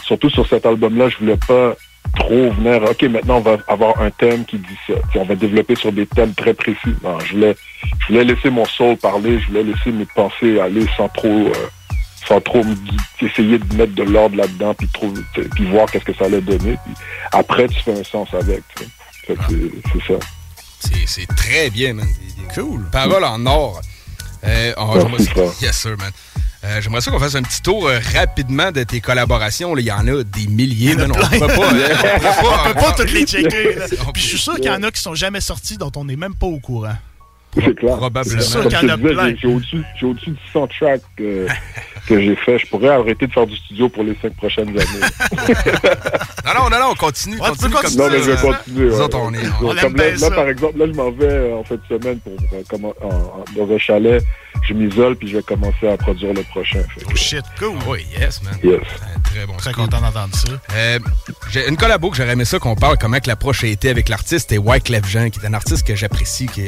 Speaker 39: surtout sur cet album-là, je voulais pas trop venir, ok, maintenant on va avoir un thème qui dit ça. Tu sais, on va développer sur des thèmes très précis. Non, je voulais, je voulais laisser mon soul parler, je voulais laisser mes pensées aller sans trop, euh, sans trop essayer de mettre de l'ordre là-dedans, puis voir qu'est-ce que ça allait donner. Puis après, tu fais un sens avec. que c'est- c'est ça.
Speaker 7: C'est- très bien, man. Cool. Parole en or. Euh,
Speaker 39: frère.
Speaker 7: yes, sir, man. Euh, J'aimerais ça qu'on fasse un petit tour euh, rapidement de tes collaborations. Il y en a des milliers, man. On ne peut pas. on peut pas-
Speaker 40: On peut pas toutes les checker. Puis je suis sûr qu'il y en a qui sont jamais sortis dont on n'est même pas au courant.
Speaker 39: C'est clair.
Speaker 7: Probablement.
Speaker 39: C'est
Speaker 40: qu'il
Speaker 39: je
Speaker 40: y en
Speaker 39: te
Speaker 40: a
Speaker 39: disais,
Speaker 40: plein.
Speaker 39: j'ai- j'ai au-dessus de 100 tracks que, que j'ai fait. Je pourrais arrêter de faire du studio pour les cinq prochaines années.
Speaker 7: Non, non, non, non, on continue.
Speaker 40: Ouais, tu
Speaker 7: continue comme
Speaker 39: non, mais je vais
Speaker 7: euh,
Speaker 39: continuer.
Speaker 7: Nous
Speaker 39: ouais.
Speaker 7: autres, on est. On-
Speaker 39: là, là, par exemple, là, je m'en vais euh, en fin de semaine pour, euh, comment- en- en- dans un chalet. Je m'isole, puis je vais commencer à produire le prochain. Fait que-
Speaker 40: Oh shit, cool.
Speaker 7: Oui, yes, man.
Speaker 39: Yes.
Speaker 7: Très bon.
Speaker 40: Très content d'entendre ça.
Speaker 7: Euh, j'ai une collabo que j'aurais aimé ça qu'on parle comment que l'approche a été avec l'artiste et Wyclef Jean qui est un artiste que j'apprécie que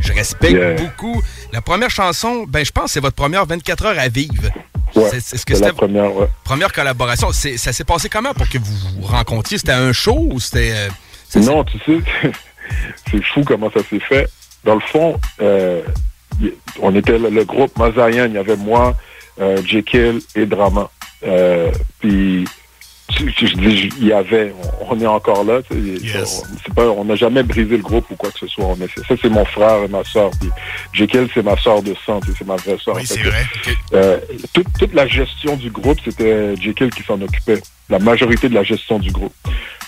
Speaker 7: je respecte
Speaker 39: Yeah.
Speaker 7: beaucoup. La première chanson, ben je pense que c'est votre première 24 heures à vivre.
Speaker 39: Ouais,
Speaker 7: C'est- est-ce que
Speaker 39: c'est la
Speaker 7: c'était
Speaker 39: première, ouais.
Speaker 7: première collaboration? Ça s'est passé comment pour que vous vous rencontriez? C'était un show ou c'était euh,
Speaker 39: Non, tu sais, c'est fou comment ça s'est fait. Dans le fond, euh, on était le, le groupe Mazayan, il y avait moi, euh, Jekyll et Drama. Euh, puis, tu- tu- je dis, il y avait, on, on est encore là. tu sais, on- pas, on n'a jamais brisé le groupe ou quoi que ce soit. On est- ça, c'est mon frère et ma soeur. Puis, Jekyll, c'est ma soeur de sang, tu sais, c'est ma vraie soeur.
Speaker 40: Oui, c'est vrai.
Speaker 39: euh, toute, toute la gestion du groupe, c'était Jekyll qui s'en occupait. La majorité de la gestion du groupe.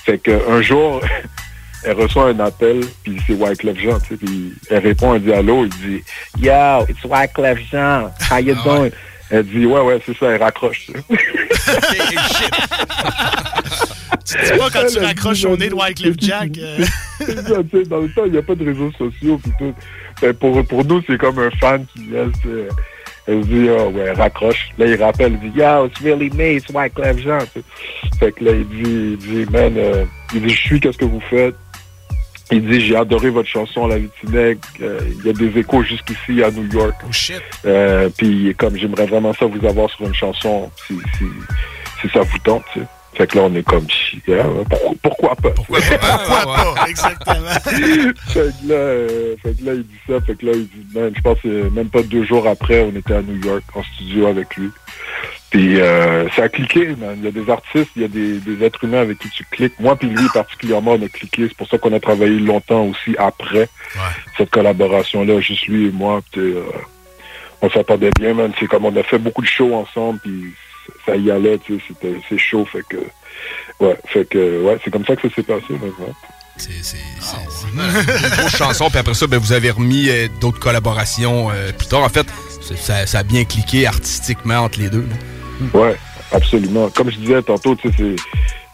Speaker 39: Fait qu'un jour, elle reçoit un appel, puis c'est Wyclef Jean, tu sais, puis elle répond, dit allô, il dit Yo, it's Wyclef Jean, how you doing? Elle dit ouais, ouais, c'est ça, elle raccroche. tu
Speaker 40: dis pas quand tu raccroches au nez de Wycliffe Jack. euh,
Speaker 39: dans le temps, il n'y a pas de réseaux sociaux, puis tout. Fait pour, pour nous, c'est comme un fan qui laisse. euh, elle dit, oh, ouais, raccroche. Là, il rappelle, il dit, Yo, it's really me, it's Wyclef Jean. Fait que là, il dit, il dit, man, euh, il dit, je suis, qu'est-ce que vous faites? Il dit, j'ai adoré votre chanson, La Vitinègue. Euh, Il y a des échos jusqu'ici à New York.
Speaker 40: Oh shit.
Speaker 39: Euh, puis comme j'aimerais vraiment ça vous avoir sur une chanson, si, si, si ça vous tente, tu sais. Fait que là, on est comme, yeah, pourquoi, pourquoi pas?
Speaker 40: Pourquoi pas? Exactement.
Speaker 39: fait, que là, euh, fait que là, il dit ça. Fait que là, il dit, man, je pense même pas deux jours après, on était à New York en studio avec lui. Puis euh, ça a cliqué, man. Il y a des artistes, il y a des, des êtres humains avec qui tu cliques. Moi puis lui particulièrement, on a cliqué. C'est pour ça qu'on a travaillé longtemps aussi après cette collaboration-là, juste lui et moi. Puis, euh, on s'entendait bien, man. C'est comme on a fait beaucoup de shows ensemble, puis ça y allait, tu sais, c'était c'est chaud, fait que ouais, fait que ouais, c'est comme ça que ça s'est passé, man, ouais.
Speaker 7: C'est une grosse chanson, puis après ça, ben, vous avez remis euh, d'autres collaborations euh, plus tard. En fait, ça, ça a bien cliqué artistiquement entre les deux. là.
Speaker 39: Ouais, absolument. Comme je disais tantôt, tu sais, c'est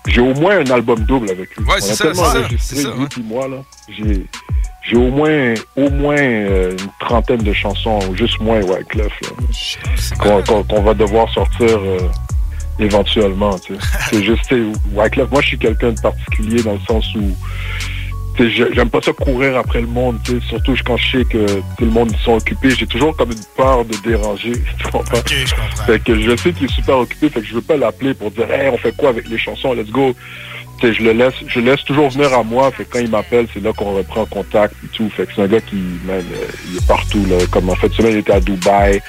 Speaker 39: j'ai au moins un album double avec lui.
Speaker 7: Ouais,
Speaker 39: On
Speaker 7: c'est
Speaker 39: a
Speaker 7: ça,
Speaker 39: tellement
Speaker 7: c'est ça,
Speaker 39: enregistré,
Speaker 7: c'est ça,
Speaker 39: lui
Speaker 7: ouais.
Speaker 39: puis moi là. J'ai j'ai au moins au moins euh, une trentaine de chansons, juste moins Wyclef là. Qu'on va devoir sortir euh, éventuellement. tu sais. C'est juste Wyclef. Moi, je suis quelqu'un de particulier dans le sens où j'aime pas ça courir après le monde, surtout quand je sais que tout le monde ils sont occupés. J'ai toujours comme une peur de déranger. Tu comprends?
Speaker 40: Ok, je comprends.
Speaker 39: Fait que je sais qu'il est super occupé, fait que je veux pas l'appeler pour dire Hey, on fait quoi avec les chansons, let's go. Je le laisse, je laisse toujours venir à moi. Fait que quand il m'appelle, c'est là qu'on reprend contact et tout. Fait que c'est un gars qui, man, euh, il est partout, là. Comme en fait, semaine, il était à Dubaï,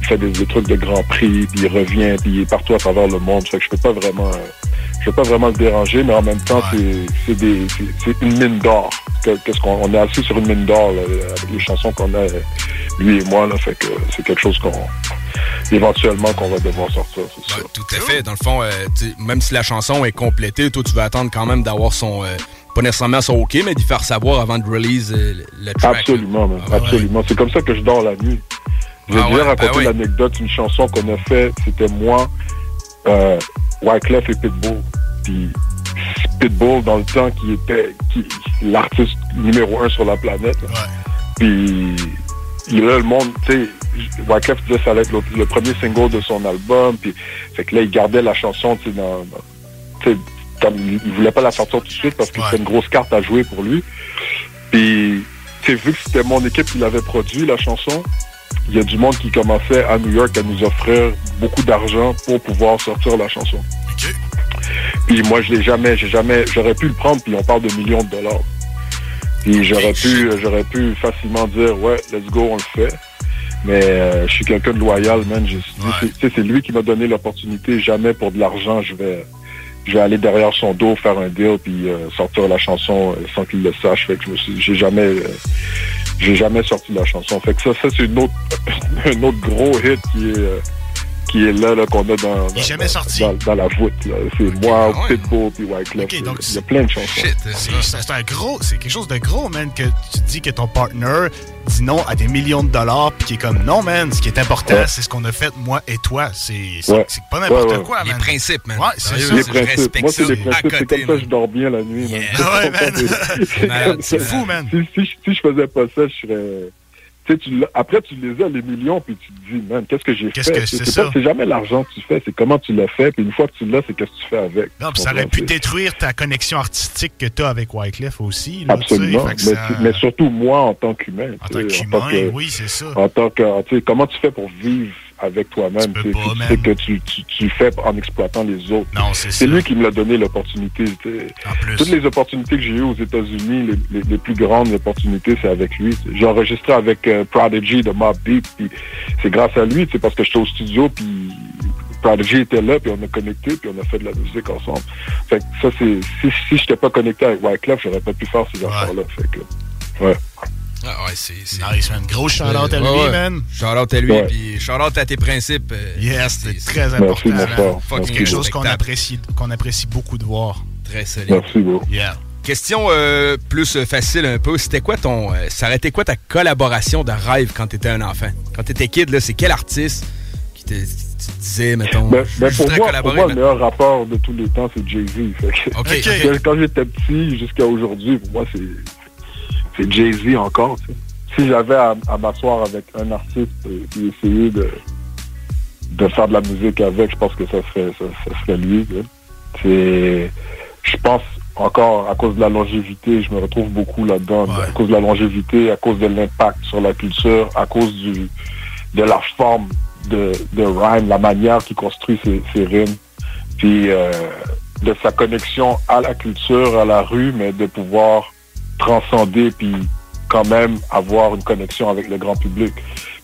Speaker 39: il fait des, des trucs de Grand Prix, puis il revient, puis il est partout à travers le monde. Fait que je peux pas vraiment, euh, je peux pas vraiment le déranger, mais en même temps, c'est, c'est des, c'est, c'est une mine d'or. Que- Qu'est-ce qu'on, on est assis sur une mine d'or, là, avec les chansons qu'on a, euh, lui et moi, là. Fait que c'est quelque chose qu'on, éventuellement, qu'on va devoir sortir, c'est sûr.
Speaker 7: Tout à fait. Dans le fond, euh, même si la chanson est complétée, toi, tu vas attendre quand même d'avoir son. euh, pas nécessairement son OK, mais d'y faire savoir avant de release euh, le- track.
Speaker 39: Absolument, man, absolument. C'est comme ça que je dors la nuit. Je vais
Speaker 7: Ah
Speaker 39: bien
Speaker 7: ouais,
Speaker 39: raconter
Speaker 7: ben oui.
Speaker 39: l'anecdote, une chanson qu'on a fait, c'était moi, Wyclef et Pitbull. Puis Pitbull, dans le temps, qui était qui, l'artiste numéro un sur la planète. Puis il là, le monde, tu sais, Wyclef disait que ça allait être le, le premier single de son album. Puis fait que là, il gardait la chanson, tu sais, dans, dans- comme il, voulait pas la sortir tout de suite parce que c'était une grosse carte à jouer pour lui. Puis, tu sais, vu que c'était mon équipe qui l'avait produit, la chanson, il y a du monde qui commençait à New York à nous offrir beaucoup d'argent pour pouvoir sortir la chanson. Puis moi, je l'ai jamais, j'ai jamais, j'aurais pu le prendre, puis on parle de millions de dollars. Puis j'aurais pu, j'aurais pu facilement dire, ouais, let's go, on le fait. Mais euh, je suis quelqu'un de loyal, man. Je- C'est lui qui m'a donné l'opportunité. Jamais pour de l'argent, je vais, je vais aller derrière son dos, faire un deal, puis euh, sortir la chanson euh, sans qu'il le sache. Fait que j'ai jamais, euh, j'ai jamais sorti la chanson. Fait que ça, ça c'est une autre, un autre gros hit qui est, euh, qui est là, là qu'on a dans, dans,
Speaker 40: jamais sorti.
Speaker 39: dans, dans la voûte. C'est moi, Pitbull, puis Wyclef.
Speaker 40: Ok, donc
Speaker 39: Il y a plein de chansons.
Speaker 40: C'est c'est un gros, c'est quelque chose de gros, man, que tu dis que ton partner dit non à des millions de dollars, puis qui est comme non, man, ce qui est important,
Speaker 39: Ouais.
Speaker 40: c'est ce qu'on a fait, moi et toi. C'est
Speaker 39: Ouais.
Speaker 40: pas n'importe
Speaker 39: Ouais, ouais.
Speaker 40: quoi,
Speaker 7: Les
Speaker 40: man.
Speaker 7: principes, man.
Speaker 40: Ouais, c'est ça.
Speaker 39: Les
Speaker 7: je
Speaker 39: principes.
Speaker 7: respecte
Speaker 39: Moi, c'est
Speaker 7: ça à
Speaker 39: principes. C'est
Speaker 7: côté,
Speaker 39: comme ça que je dors bien la nuit. man.
Speaker 40: Ouais, man.
Speaker 39: C'est ça.
Speaker 40: fou, man.
Speaker 39: Si, si, je- si je faisais pas ça, je serais. Tu sais, tu l'as- après, tu les as, les millions, puis tu te dis, man, qu'est-ce que j'ai fait?
Speaker 40: Qu'est-ce que c'est
Speaker 39: jamais l'argent que tu fais, c'est comment tu l'as fait, puis une fois que tu l'as, c'est qu'est-ce que tu fais avec.
Speaker 40: Non, ça aurait pu détruire ta connexion artistique que tu as avec Wyclef aussi. Là,
Speaker 39: Absolument.
Speaker 40: fait
Speaker 39: Mais,
Speaker 40: ça-
Speaker 39: mais surtout moi en tant qu'humain. En
Speaker 40: tant qu'humain, oui, c'est ça.
Speaker 39: En tant que, tu sais, comment tu fais pour vivre avec toi-même tu sais, sais que tu, tu, tu fais en exploitant les autres.
Speaker 40: C'est
Speaker 39: C'est lui qui me l'a donné l'opportunité. Toutes les opportunités que j'ai eues aux États-Unis, les, les, les plus grandes opportunités, c'est avec lui. J'ai enregistré avec euh, Prodigy de Mob Deep, c'est grâce à lui, sais, parce que j'étais au studio, puis Prodigy était là, puis on a connecté, puis on a fait de la musique ensemble. Fait que ça, c'est si, si j'étais pas connecté avec Wyclef, j'aurais pas pu faire ces affaires-là. Fait que, ouais.
Speaker 7: Ah ouais, c'est. c'est-
Speaker 40: Nice, man. Gros shout-out à lui,
Speaker 7: Ouais, ouais.
Speaker 40: man.
Speaker 7: Shout-out à lui, puis shout-out à tes principes. euh,
Speaker 40: Yes, c'est très
Speaker 39: Merci,
Speaker 40: important. C'est quelque chose qu'on apprécie, qu'on apprécie beaucoup de voir.
Speaker 7: Très solide.
Speaker 39: Merci, bro.
Speaker 40: Yeah.
Speaker 7: Question euh, plus euh, facile un peu. C'était quoi ton. euh, ça aurait été quoi ta collaboration de rêve quand t'étais un enfant? Quand t'étais kid, là, c'est quel artiste qui te, tu disais, mettons.
Speaker 39: Ben, ben, pour, moi, pour
Speaker 7: collaborer,
Speaker 39: moi,
Speaker 7: mais-
Speaker 39: le meilleur rapport de tous les temps, c'est Jay-Z. Quand j'étais petit jusqu'à aujourd'hui, pour moi, c'est c'est Jay-Z encore. tu sais. Si j'avais à, à m'asseoir avec un artiste et essayer de, de faire de la musique avec, je pense que ça serait, ça, ça serait lui. tu sais. C'est, je pense encore à cause de la longévité, je me retrouve beaucoup là-dedans. À cause de la longévité, à cause de l'impact sur la culture, à cause du, de la forme de, de rhyme, la manière qu'il construit ses, ses rimes, puis euh, de sa connexion à la culture, à la rue, mais de pouvoir transcender puis quand même avoir une connexion avec le grand public.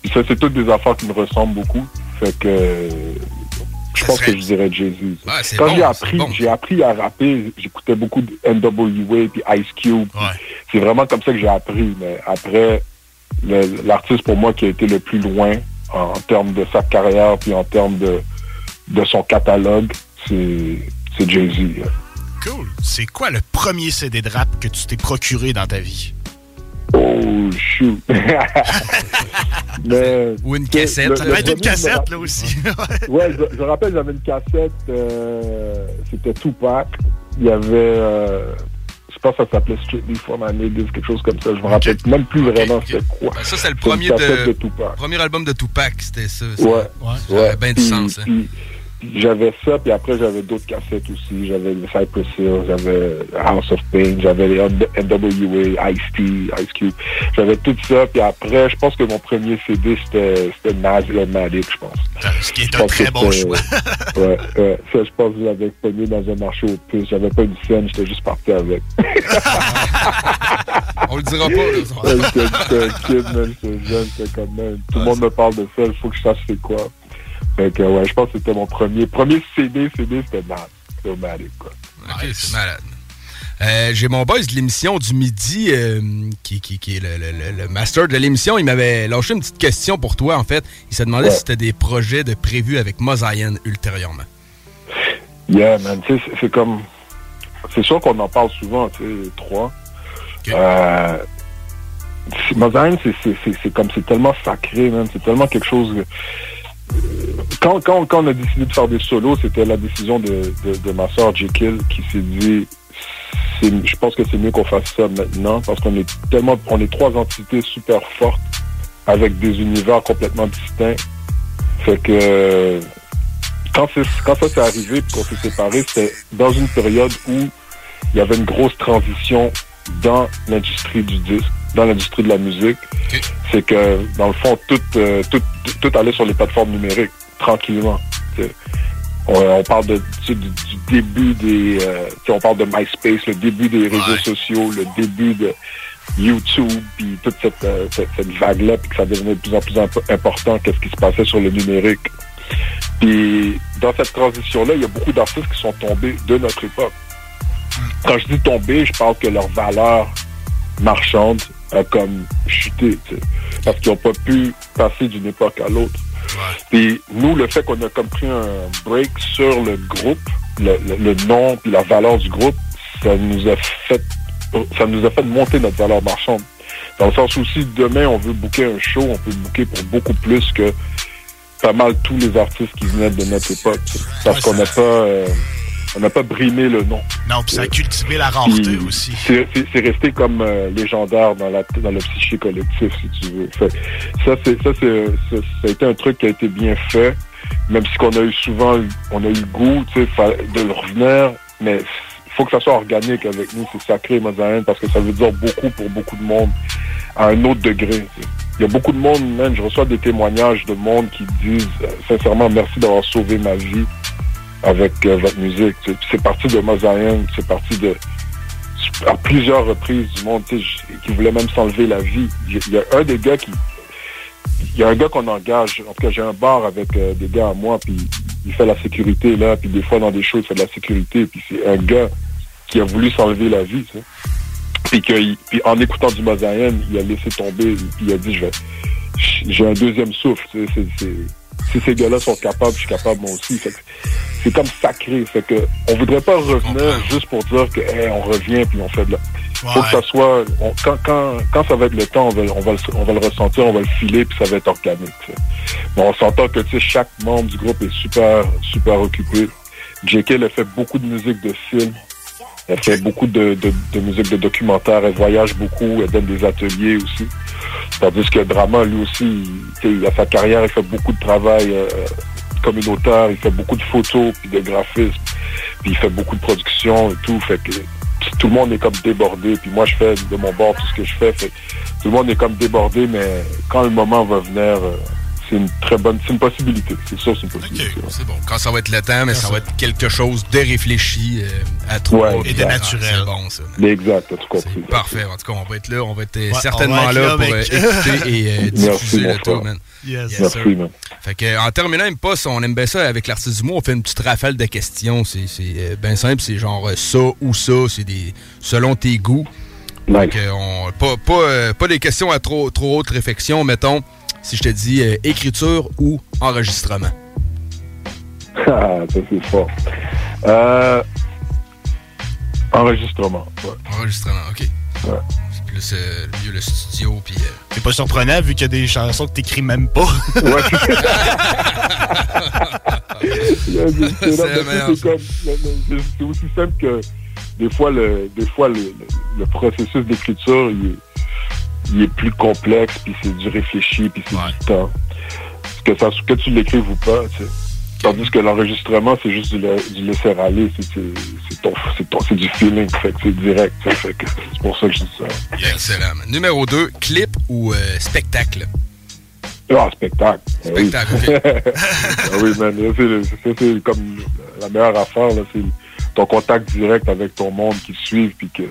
Speaker 39: Puis ça, c'est toutes des affaires qui me ressemblent beaucoup. Fait que je pense que je dirais.
Speaker 7: Ouais, c'est
Speaker 39: Quand
Speaker 7: bon,
Speaker 39: j'ai appris,
Speaker 7: bon.
Speaker 39: j'ai appris à rapper, j'écoutais beaucoup de NWA puis Ice Cube. C'est vraiment comme ça que j'ai appris. Mais après, l'artiste pour moi qui a été le plus loin en, en termes de sa carrière puis en termes de, de son catalogue, c'est c'est Jay-Z.
Speaker 40: Cool. C'est quoi le premier CD de rap que tu t'es procuré dans ta vie?
Speaker 39: Oh, shoot. Mais,
Speaker 7: Ou une cassette.
Speaker 39: le-
Speaker 40: Ça peut être une
Speaker 39: me
Speaker 40: cassette, là aussi.
Speaker 39: Ouais, je, je rappelle, j'avais une cassette, euh, c'était Tupac. Il y avait, euh, je pense que ça s'appelait Strictly for My Niggas, quelque chose comme ça. Je me rappelle même plus vraiment c'était quoi.
Speaker 7: Ben, ça, c'est le premier
Speaker 39: cassette
Speaker 7: de,
Speaker 39: Tupac.
Speaker 7: premier album de Tupac, c'était ça. ça.
Speaker 39: Ouais,
Speaker 7: Ça
Speaker 39: ouais.
Speaker 7: avait bien du
Speaker 39: Puis-
Speaker 7: sens. hein.
Speaker 39: puis j'avais ça, puis après j'avais d'autres cassettes aussi. J'avais le Cypress Hill, j'avais House of Pain, j'avais les NWA, Ice-T, Ice Cube. J'avais tout ça, puis après, je pense que mon premier CD, c'était c'était Nas Matic, je pense.
Speaker 40: Ce qui est
Speaker 39: Je
Speaker 40: un
Speaker 39: pense
Speaker 40: très
Speaker 39: que
Speaker 40: bon choix.
Speaker 39: ouais, ouais. Ça, je pense que je l'avais pogné dans un marché aux puces. J'avais pas une scène, j'étais juste parti avec.
Speaker 7: On le dira pas,
Speaker 39: J'étais j'étais un kid, man, j'étais jeune, c'était comme même. Tout le monde me parle de ça, il faut que je sache c'est quoi. Fait que, ouais, je pense que c'était mon premier. Premier CD, CD, c'était Nas, Matic, quoi.
Speaker 7: Ok, c'est malade. Euh, J'ai mon boss de l'émission du midi, euh, qui, qui, qui est le, le- le- master de l'émission. Il m'avait lâché une petite question pour toi, en fait. Il se demandait
Speaker 39: Ouais.
Speaker 7: si tu des projets de prévus avec Mosaïen ultérieurement.
Speaker 39: Yeah, man, c'est- comme. C'est sûr qu'on en parle souvent, tu sais, trois. Euh, c'est- c'est c'est comme, c'est tellement sacré, man. C'est tellement quelque chose. que- Quand, quand, quand on a décidé de faire des solos, c'était la décision de, ma soeur Jekyll qui s'est dit. Je pense que c'est mieux qu'on fasse ça maintenant parce qu'on est tellement. On est trois entités super fortes avec des univers complètement distincts. Fait que quand, quand ça s'est arrivé et qu'on s'est séparés, c'était dans une période où il y avait une grosse transition dans l'industrie du disque, dans l'industrie de la musique. C'est que, dans le fond, tout, euh, tout, tout, allait sur les plateformes numériques, tranquillement. sais. On, on parle de, du, du début des... euh, on parle de MySpace, le début des réseaux sociaux, le début de YouTube, puis toute cette, euh, cette, cette vague-là, puis que ça devenait de plus en plus imp- important, qu'est-ce qui se passait sur le numérique. Puis dans cette transition-là, il y a beaucoup d'artistes qui sont tombés de notre époque. Quand je dis tomber, je parle que leur valeur marchande a comme chuté, parce qu'ils n'ont pas pu passer d'une époque à l'autre. Puis nous, le fait qu'on a comme pris un break sur le groupe, le, le- le nom puis la valeur du groupe, ça nous a fait ça nous a fait monter notre valeur marchande. Dans le sens où si demain on veut booker un show, on peut booker pour beaucoup plus que pas mal tous les artistes qui venaient de notre époque. Parce qu'on n'a pas euh, on n'a pas brimé le nom.
Speaker 40: Non, puis ça a cultivé la rareté
Speaker 39: Puis,
Speaker 40: aussi.
Speaker 39: C'est resté comme euh, légendaire dans, la, dans le psyché collectif, si tu veux. Fait, ça, c'est, ça, c'est, ça, ça a été un truc qui a été bien fait, même si qu'on a eu souvent, on a eu le goût, tu sais, de le revenir, mais il faut que ça soit organique avec nous, c'est sacré, Mosaïen, parce que ça veut dire beaucoup pour beaucoup de monde, à un autre degré. Il y a beaucoup de monde, même, je reçois des témoignages de monde qui disent, euh, sincèrement, merci d'avoir sauvé ma vie avec euh, votre musique. C'est parti de Mosaïen, c'est parti de à plusieurs reprises du monde qui voulait même s'enlever la vie. Il y a- un des gars qui. Il y a un gars qu'on engage. En tout cas, j'ai un bar avec euh, des gars à moi, puis il fait la sécurité là, puis des fois dans des shows, il fait de la sécurité, puis c'est un gars qui a voulu s'enlever la vie, tu sais. Puis, que, puis en écoutant du Mosaïen, il a laissé tomber, puis il a dit, j'ai un deuxième souffle. tu sais, si ces gars-là sont capables, je suis capable moi aussi. C'est comme sacré. Fait que on voudrait pas revenir juste pour dire que hey, on revient puis on fait de la. Faut que ça soit. on- quand, quand, quand ça va être le temps, on va, on, va le, on va le ressentir, on va le filer, puis ça va être organique. Mais on s'entend que tu sais, chaque membre du groupe est super, super occupé. JK, a fait beaucoup de musique de film. Elle fait beaucoup de, de, musique de documentaire. Elle voyage beaucoup. Elle donne des ateliers aussi. Tandis que Drama, lui aussi, il, a sa carrière. Il fait beaucoup de travail euh, communautaire. Il fait beaucoup de photos puis de graphisme. Puis il fait beaucoup de production et tout. Fait que tout le monde est comme débordé. Puis moi, je fais de mon bord tout ce que je fais. Fait tout le monde est comme débordé, mais quand le moment va venir, euh, c'est une très bonne, c'est une possibilité. C'est sûr, c'est une possibilité.
Speaker 7: C'est bon. Quand ça va être le temps, mais ça va être quelque chose de réfléchi euh, à trois.
Speaker 39: Ouais,
Speaker 7: puis
Speaker 39: exact.
Speaker 7: C'est bon, ça.
Speaker 39: Mais exact, t'as tout compris.
Speaker 7: Parfait. En tout cas, on va être là. On va être euh,
Speaker 39: Ouais,
Speaker 7: certainement
Speaker 39: on va être
Speaker 7: là,
Speaker 39: là,
Speaker 7: pour euh, écouter et euh,
Speaker 39: Merci,
Speaker 7: diffuser
Speaker 39: mon
Speaker 7: le tout, man.
Speaker 39: Yes.
Speaker 7: Yes,
Speaker 39: Merci, man.
Speaker 7: Fait que, en terminant, même pas, on aime bien ça avec l'artiste du mot. On fait une petite rafale de questions. C'est c'est, bien simple. C'est genre ça ou ça. C'est des selon tes goûts. On, pas, pas, euh, pas des questions à trop, trop haute réflexion. Mettons, si je te dis euh, écriture ou enregistrement?
Speaker 39: Ah, ça c'est fort. Euh, enregistrement. ouais.
Speaker 7: Enregistrement, ok.
Speaker 39: Ouais.
Speaker 7: C'est plus euh, le lieu, le studio, puis. euh,
Speaker 40: C'est pas surprenant vu qu'il y a des chansons que t'écris même pas.
Speaker 39: Ouais. C'est aussi simple que des fois le, des fois le, le- le processus d'écriture il est, il est plus complexe puis c'est du réfléchi puis c'est du temps. Que ça que tu l'écrives ou pas, tu sais. Tandis que l'enregistrement, c'est juste du, la- du laisser aller, c'est du feeling, que c'est direct. que C'est pour ça que je dis ça.
Speaker 7: Excellent. Numéro 2, clip ou euh, spectacle?
Speaker 39: Ah, spectacle. Oui.
Speaker 7: Spectacle, ok.
Speaker 39: Ah oui, man. c'est- comme la meilleure affaire, là. C'est ton contact direct avec ton monde qui te suit, puis qu'il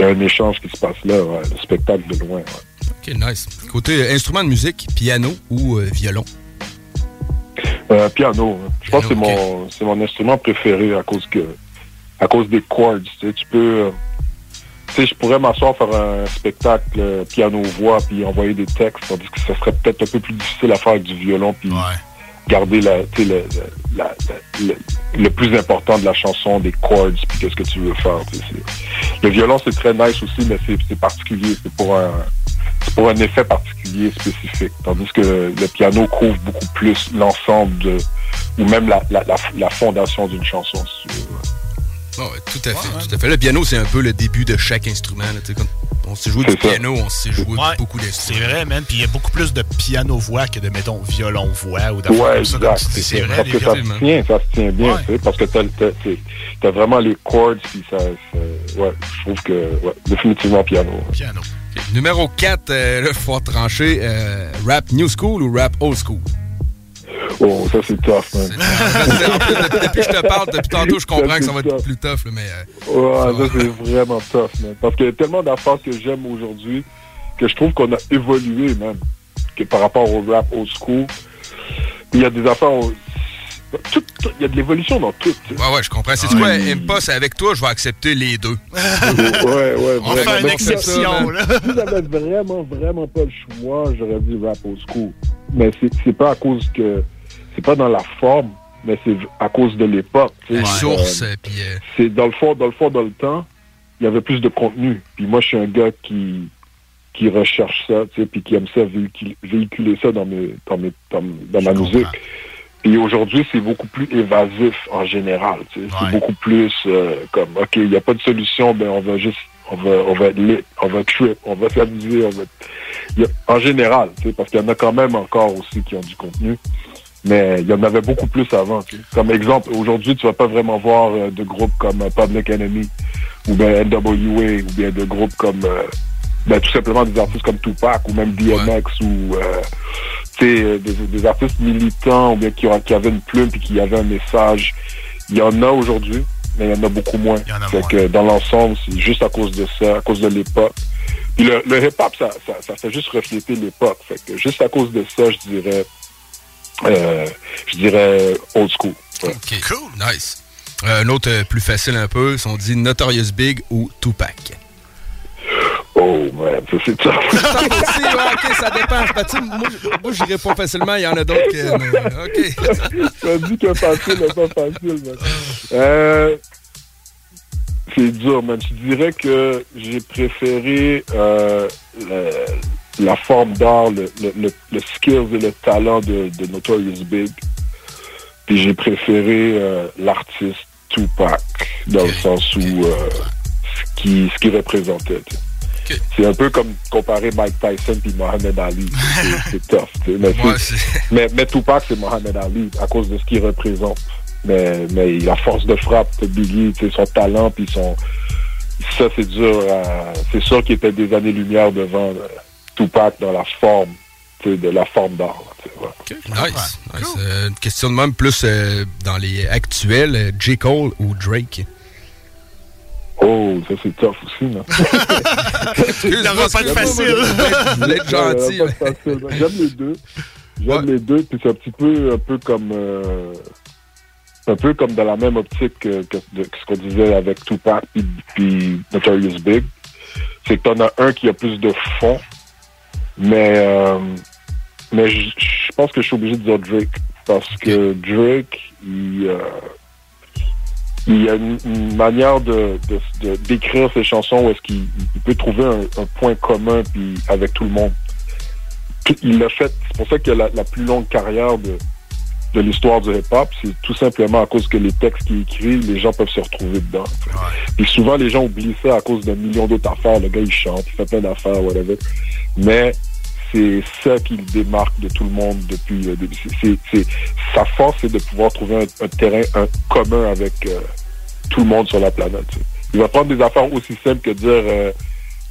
Speaker 39: y a un échange qui se passe là. ouais. Le spectacle de loin. ouais.
Speaker 7: Ok, nice. Côté euh, instrument de musique, piano ou euh, violon?
Speaker 39: Euh, piano. Je pense que c'est mon, c'est mon instrument préféré à cause que, à cause des chords. Tu, sais, tu peux, euh, tu sais, je pourrais m'asseoir faire un spectacle piano-voix puis envoyer des textes, tandis que ça serait peut-être un peu plus difficile à faire avec du violon puis garder la, le, la- la- le- le plus important de la chanson, des chords puis qu'est-ce que tu veux faire. Le violon c'est très nice aussi, mais c'est, particulier. C'est pour un, pour un effet particulier spécifique. Tandis que le piano couvre beaucoup plus l'ensemble ou même la, la, la, la fondation d'une chanson. si tu veux.
Speaker 7: Ouais, tout à fait, tout à fait. Le piano, c'est un peu le début de chaque instrument. là, quand on s'est joué du
Speaker 39: C'est ça.
Speaker 7: piano, on s'est joué
Speaker 40: Ouais,
Speaker 7: beaucoup
Speaker 40: C'est
Speaker 7: d'instruments.
Speaker 40: vrai, man. Puis il y a beaucoup plus de piano-voix que de, mettons, violon-voix ou d'affaires
Speaker 39: Ouais,
Speaker 40: comme ça.
Speaker 39: C'est
Speaker 40: c'est vrai,
Speaker 39: Parce que ça se tient, ça se tient bien, tu sais, parce que t'as, t'as vraiment les chords, puis ça, ça- ouais, je trouve que, ouais, définitivement piano.
Speaker 40: Piano.
Speaker 7: Numéro 4, euh, là, faut trancher. euh, rap new school ou rap old school?
Speaker 39: Oh, ça c'est tough, man.
Speaker 7: En plus, depuis, que je te parle, depuis tantôt, je comprends
Speaker 39: Ça,
Speaker 7: que ça va être
Speaker 39: tough.
Speaker 7: plus tough, là, mais... euh,
Speaker 39: Ouais, ça c'est vraiment tough, man. Parce qu'il y a tellement d'affaires que j'aime aujourd'hui que je trouve qu'on a évolué, man. Que par rapport au rap old school, il y a des affaires. Au- tout- tout- Il y a de l'évolution dans tout. tu sais.
Speaker 7: Ouais, ouais, je comprends. C'est quoi, Impa, c'est avec toi, je vais accepter les deux.
Speaker 39: ouais, ouais,
Speaker 7: On
Speaker 39: vraiment.
Speaker 7: fait une exception, là.
Speaker 39: Si j'avais vraiment, vraiment pas le choix, j'aurais dit rap old school. Mais c'est c'est pas à cause que. C'est pas dans la forme, mais c'est à cause de l'époque. tu sais.
Speaker 7: La
Speaker 39: Euh,
Speaker 7: source, euh, puis... euh,
Speaker 39: c'est dans le fond, dans le fond, dans le temps, il y avait plus de contenu. Puis moi, je suis un gars qui qui recherche ça, tu sais, puis qui aime ça véhiculer, ça dans mes dans mes dans, dans ma musique. Puis aujourd'hui, c'est beaucoup plus évasif en général. tu sais. C'est beaucoup plus euh, comme ok, il n'y a pas de solution, ben on va juste on va on va être lit, on va trip, on va s'amuser, on va. il y a- en général, tu sais, parce qu'il y en a quand même encore aussi qui ont du contenu. Mais il y en avait beaucoup plus avant. tu sais. Comme exemple, aujourd'hui, tu vas pas vraiment voir euh, de groupes comme euh, Public Enemy ou bien NWA ou bien de groupes comme euh, ben, tout simplement des artistes comme Tupac ou même DMX ou euh, tu sais, euh, des, des artistes militants ou bien qui, avaient une plume puis qui avaient un message. Il y en a aujourd'hui, mais il y en a beaucoup moins. Fait que dans l'ensemble, c'est juste à cause de ça, à cause de l'époque. Puis le, le hip-hop, ça, ça, ça fait juste refléter l'époque. Fait que juste à cause de ça, je dirais, euh, je dirais old school. Ouais.
Speaker 7: OK. Cool. Nice. Euh, un autre euh, plus facile un peu, si on dit Notorious Big ou Tupac?
Speaker 39: Oh, man, ça c'est tough.
Speaker 7: Si, ouais, ok, ça dépend. Sais, moi, j- moi j'irai pas facilement, il y en a d'autres que. mais, ok.
Speaker 39: Ça dit que facile n'est pas facile, man. Euh, c'est dur, man. Je dirais que j'ai préféré euh, la forme d'art, le, le, le, le skills et le talent de, de Notorious Big. Puis j'ai préféré euh, l'artiste Tupac, dans le sens où euh, ce qui ce qu'il représentait. tu C'est un peu comme comparer Mike Tyson puis Mohamed Ali. C'est- tough. tu sais. Mais, mais, mais Tupac, c'est Mohamed Ali à cause de ce qu'il représente. Mais, mais la force de frappe de Biggie, tu sais, son talent, puis son. Ça, c'est dur. à- C'est sûr qu'il était des années-lumière devant euh, Tupac dans la forme, de la forme d'art.
Speaker 7: Nice. nice. Euh, une question de même plus euh, dans les actuels, J. Cole ou Drake?
Speaker 39: Oh, ça c'est tough aussi, non?
Speaker 7: Ça va pas être facile. Vous êtes gentil.
Speaker 39: J'aime les deux. J'aime les deux, puis c'est un petit peu, un peu comme, euh, un peu comme dans la même optique que, que- de- que ce qu'on disait avec Tupac puis, puis Notorious Big. C'est que t'en as un qui a plus de fond, mais, euh, mais je je pense que je suis obligé de dire Drake parce que Drake, il, euh, il y a une, une manière de, de- de- d'écrire ses chansons où est-ce qu'il il peut trouver un, un point commun puis avec tout le monde. Il l'a fait. C'est pour ça qu'il a la, la plus longue carrière de, de l'histoire du hip-hop. C'est tout simplement à cause que les textes qu'il écrit, les gens peuvent se retrouver dedans. Puis souvent, les gens oublient ça à cause d'un million d'autres affaires. Le gars, il chante, il fait plein d'affaires, whatever. Mais c'est ça qui le démarque de tout le monde depuis le début. C'est- c'est- c'est- sa force, c'est de pouvoir trouver un, un terrain un commun avec euh, tout le monde sur la planète. tu sais. Il va prendre des affaires aussi simples que dire euh,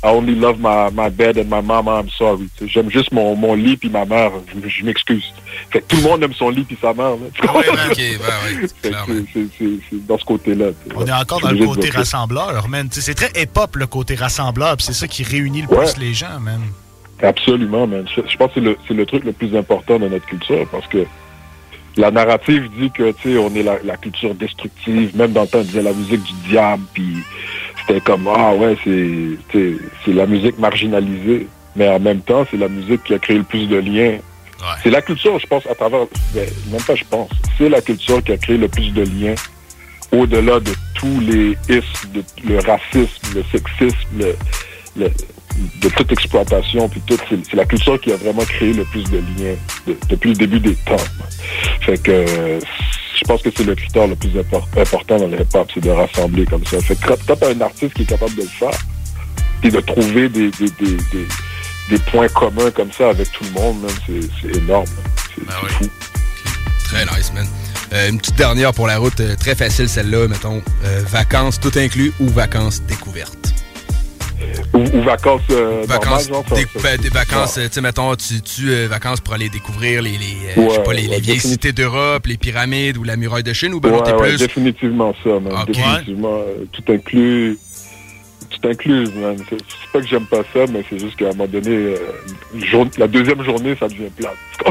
Speaker 39: I only love my, my bed and my mama, I'm sorry. Tu sais, J'aime juste mon, mon lit puis ma mère, je, je m'excuse. Fait que tout le monde aime son lit puis sa mère.
Speaker 40: ben,
Speaker 39: c'est- c'est- c'est- c'est dans ce côté-là. tu sais.
Speaker 40: On est encore dans le côté rassembleur, man. C'est très hip-hop, le côté rassembleur, puis c'est ça qui réunit le
Speaker 39: Ouais.
Speaker 40: plus les gens, man.
Speaker 39: Absolument, man. Je, je pense que c'est le, c'est le truc le plus important de notre culture parce que la narrative dit que, tu sais, on est la, la culture destructive. Même dans le temps, on disait la musique du diable, puis c'était comme, ah ouais, c'est, c'est la musique marginalisée. Mais en même temps, c'est la musique qui a créé le plus de liens. C'est la culture, je pense, à travers, ben, même pas je pense, c'est la culture qui a créé le plus de liens au-delà de tous les ismes, de, le racisme, le sexisme, le, le- de toute exploitation, puis tout, c'est la culture qui a vraiment créé le plus de liens de- depuis le début des temps. Fait que je pense que c'est le critère le plus impor- important dans le hip-hop, c'est de rassembler comme ça. Fait que quand, t'as un artiste qui est capable de le faire, puis de trouver des, des, des, des, des points communs comme ça avec tout le monde, c'est énorme. C'est
Speaker 7: Ben
Speaker 39: c'est fou.
Speaker 7: Très nice, man. Euh, une petite dernière pour la route, euh, très facile celle-là, mettons. Euh, vacances tout inclus ou vacances découvertes?
Speaker 39: Ou, ou vacances euh,
Speaker 7: Vacances,
Speaker 39: normales, genre, ça-
Speaker 7: dé-
Speaker 39: ça-
Speaker 7: ben, des vacances,
Speaker 39: Ouais.
Speaker 7: euh, tu sais, mettons, tu, tu euh, vacances pour aller découvrir les, les, je sais pas, les, les vieilles cités d'Europe, les pyramides ou la muraille de Chine, ou ben non, t'es plus...
Speaker 39: définitivement ça, man. Définitivement. euh, Tout inclus. Tout inclus, man. C'est pas que j'aime pas ça, mais c'est juste qu'à un moment donné, jour- la deuxième journée, ça devient plate.